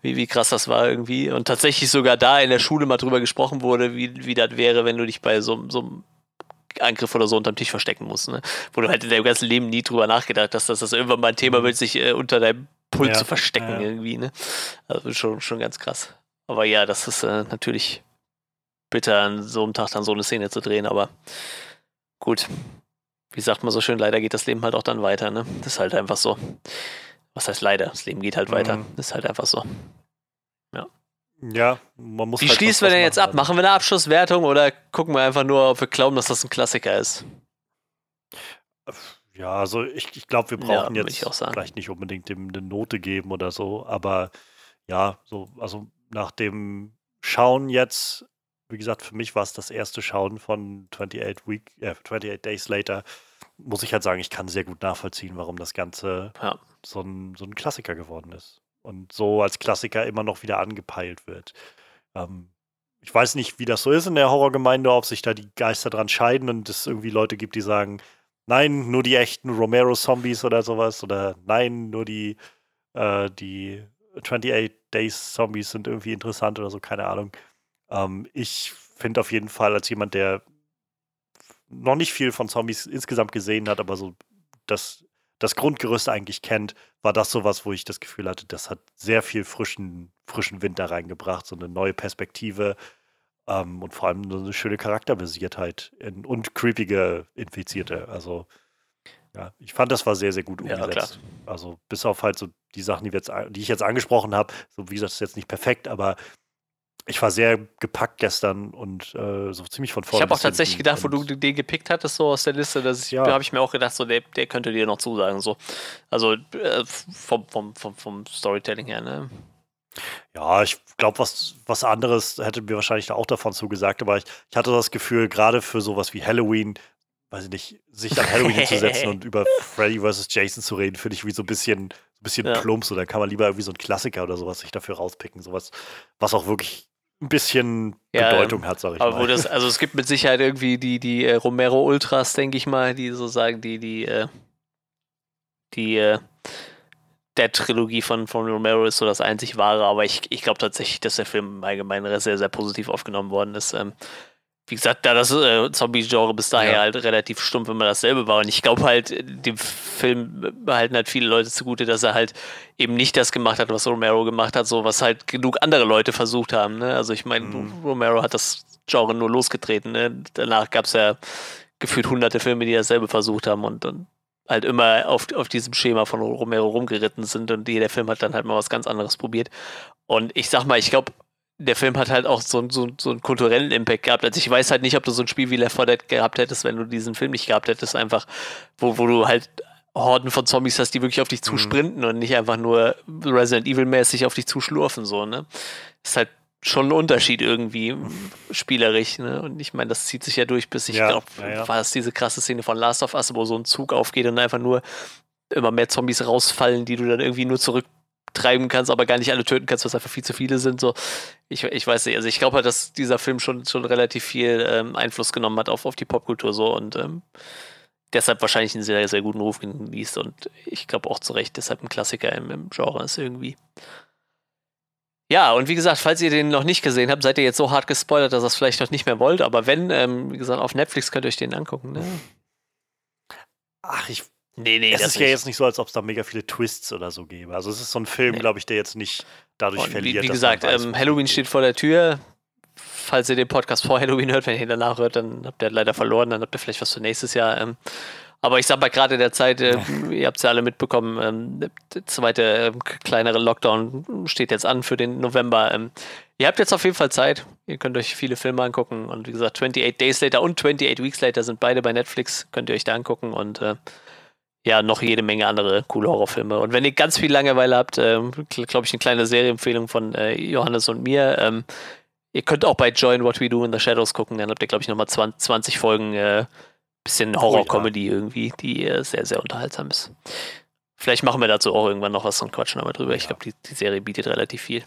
Wie, wie krass das war irgendwie. Und tatsächlich sogar da in der Schule mal drüber gesprochen wurde, wie, wie das wäre, wenn du dich bei so, so einem Angriff oder so unterm Tisch verstecken musst, ne? Wo du halt in deinem ganzen Leben nie drüber nachgedacht hast, dass das irgendwann mal ein Thema mhm. wird, sich äh, unter deinem Pult ja, zu verstecken ja. irgendwie, ne? Also schon, schon ganz krass. Aber ja, das ist äh, natürlich bitter, an so einem Tag dann so eine Szene zu drehen, aber gut. Wie sagt man so schön, leider geht das Leben halt auch dann weiter, ne? Das ist halt einfach so. Was heißt leider? Das Leben geht halt mhm. weiter. Das ist halt einfach so. Ja. Man muss. Wie halt schließen wir denn jetzt ab? Machen wir eine Abschlusswertung oder gucken wir einfach nur, ob wir glauben, dass das ein Klassiker ist? Ja, also ich, ich glaube, wir brauchen ja, jetzt vielleicht nicht unbedingt dem eine Note geben oder so, aber ja, so, also nach dem Schauen jetzt, wie gesagt, für mich war es das erste Schauen von 28, Week, äh, 28 Days Later, muss ich halt sagen, ich kann sehr gut nachvollziehen, warum das Ganze ja. so, ein, so ein Klassiker geworden ist. Und so als Klassiker immer noch wieder angepeilt wird. Ähm, ich weiß nicht, wie das so ist in der Horrorgemeinde, ob sich da die Geister dran scheiden und es irgendwie Leute gibt, die sagen, nein, nur die echten Romero-Zombies oder sowas. Oder nein, nur die, äh, die 28 Days Zombies sind irgendwie interessant oder so, keine Ahnung. Ähm, ich finde auf jeden Fall, als jemand, der noch nicht viel von Zombies insgesamt gesehen hat, aber so das, das Grundgerüst eigentlich kennt, war das sowas, wo ich das Gefühl hatte, das hat sehr viel frischen, frischen Wind da reingebracht, so eine neue Perspektive ähm, und vor allem so eine schöne Charakterbasiertheit in, und creepige Infizierte. Also ja, ich fand, das war sehr, sehr gut umgesetzt. Ja, also bis auf halt so die Sachen, die, jetzt, die ich jetzt angesprochen habe, so wie gesagt, das ist jetzt nicht perfekt, aber ich war sehr gepackt gestern und äh, so ziemlich von vorne. Ich habe auch tatsächlich gedacht, wo du den gepickt hattest, so aus der Liste, dass ja. da habe ich mir auch gedacht, so der, der könnte dir noch zusagen. So. Also äh, vom, vom, vom, vom Storytelling her, ne? Ja, ich glaube, was, was anderes hätte mir wahrscheinlich da auch davon zugesagt, aber ich, ich hatte das Gefühl, gerade für sowas wie Halloween, weiß ich nicht, sich an Halloween hinzusetzen und über Freddy vs. Jason zu reden, finde ich wie so ein bisschen, bisschen ja. plump. So, dann kann man lieber irgendwie so ein Klassiker oder sowas sich dafür rauspicken. Sowas, was auch wirklich ein bisschen ja, Bedeutung hat, sag ich aber mal. Wo das, also es gibt mit Sicherheit irgendwie die, die äh, Romero Ultras, denke ich mal, die so sagen, die, die, äh, die, äh, der Trilogie von, von Romero ist so das einzig wahre, aber ich, ich glaube tatsächlich, dass der Film im Allgemeinen sehr, sehr positiv aufgenommen worden ist. Ähm, wie gesagt, da das äh, Zombie-Genre bis daher ja. halt relativ stumpf immer dasselbe war. Und ich glaube halt, dem Film behalten halt viele Leute zugute, dass er halt eben nicht das gemacht hat, was Romero gemacht hat, so was halt genug andere Leute versucht haben. Ne? Also ich meine, mhm. Romero hat das Genre nur losgetreten. Ne? Danach gab es ja gefühlt hunderte Filme, die dasselbe versucht haben und, und halt immer auf, auf diesem Schema von Romero rumgeritten sind und jeder Film hat dann halt mal was ganz anderes probiert. Und ich sag mal, ich glaube, der Film hat halt auch so, so, so einen kulturellen Impact gehabt. Also ich weiß halt nicht, ob du so ein Spiel wie Left 4 Dead gehabt hättest, wenn du diesen Film nicht gehabt hättest, einfach, wo, wo du halt Horden von Zombies hast, die wirklich auf dich mhm. zusprinten mhm. und nicht einfach nur Resident Evil-mäßig auf dich zuschlurfen, so, ne? Ist halt schon ein Unterschied irgendwie spielerisch, ne? Und ich meine, das zieht sich ja durch, bis ich ja, glaube, ja, war es diese krasse Szene von Last of Us, wo so ein Zug aufgeht und einfach nur immer mehr Zombies rausfallen, die du dann irgendwie nur zurück treiben kannst, aber gar nicht alle töten kannst, was einfach viel zu viele sind. So, ich, ich weiß nicht. Also ich glaube halt, dass dieser Film schon, schon relativ viel ähm, Einfluss genommen hat auf, auf die Popkultur so und ähm, deshalb wahrscheinlich einen sehr, sehr guten Ruf genießt und ich glaube auch zu Recht deshalb ein Klassiker im, im Genre ist irgendwie. Ja, und wie gesagt, falls ihr den noch nicht gesehen habt, seid ihr jetzt so hart gespoilert, dass ihr es vielleicht noch nicht mehr wollt. Aber wenn, ähm, wie gesagt, auf Netflix könnt ihr euch den angucken. Ne? Ach, ich Nee, nee, es ist ja jetzt nicht so, als ob es da mega viele Twists oder so gäbe. Also es ist so ein Film, nee. glaube ich, der jetzt nicht dadurch Und verliert. Wie, wie gesagt, weiß, ähm, Halloween steht vor der Tür. Falls ihr den Podcast vor Halloween hört, wenn ihr ihn danach hört, dann habt ihr leider verloren, dann habt ihr vielleicht was für nächstes Jahr. Ähm, aber ich sag mal, gerade der Zeit, äh, ihr habt es ja alle mitbekommen, ähm, der zweite äh, kleinere Lockdown steht jetzt an für den November. Ähm, ihr habt jetzt auf jeden Fall Zeit. Ihr könnt euch viele Filme angucken. Und wie gesagt, 28 Days Later und 28 Weeks Later sind beide bei Netflix. Könnt ihr euch da angucken. Und äh, ja, noch jede Menge andere coole Horrorfilme. Und wenn ihr ganz viel Langeweile habt, äh, glaube ich, eine kleine Serienempfehlung von äh, Johannes und mir. Ähm, ihr könnt auch bei Join What We Do in the Shadows gucken. Dann habt ihr, glaube ich, nochmal 20, 20 Folgen äh, bisschen Horror-Comedy irgendwie, die äh, sehr, sehr unterhaltsam ist. Vielleicht machen wir dazu auch irgendwann noch was und quatschen aber drüber. Ich glaube, die, die Serie bietet relativ viel.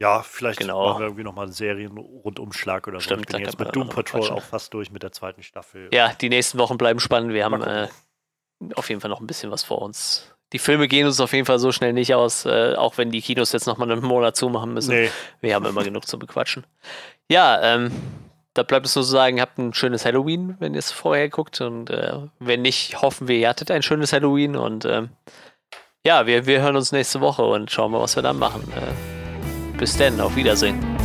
Ja, vielleicht genau. machen wir irgendwie nochmal einen Serienrundumschlag oder Stimmt, so. Ich bin jetzt mit Doom Patrol auch fast durch mit der zweiten Staffel. Ja, die nächsten Wochen bleiben spannend. Wir haben äh, auf jeden Fall noch ein bisschen was vor uns. Die Filme gehen uns auf jeden Fall so schnell nicht aus, äh, auch wenn die Kinos jetzt nochmal einen Monat zumachen müssen. Nee. Wir haben immer genug zu bequatschen. Ja, ähm, da bleibt es nur zu sagen, habt ein schönes Halloween, wenn ihr es vorher guckt. Und äh, wenn nicht, hoffen wir, ihr hattet ein schönes Halloween. Und ähm, ja, wir, wir hören uns nächste Woche und schauen mal, was wir dann machen. Äh, bis dann, auf Wiedersehen.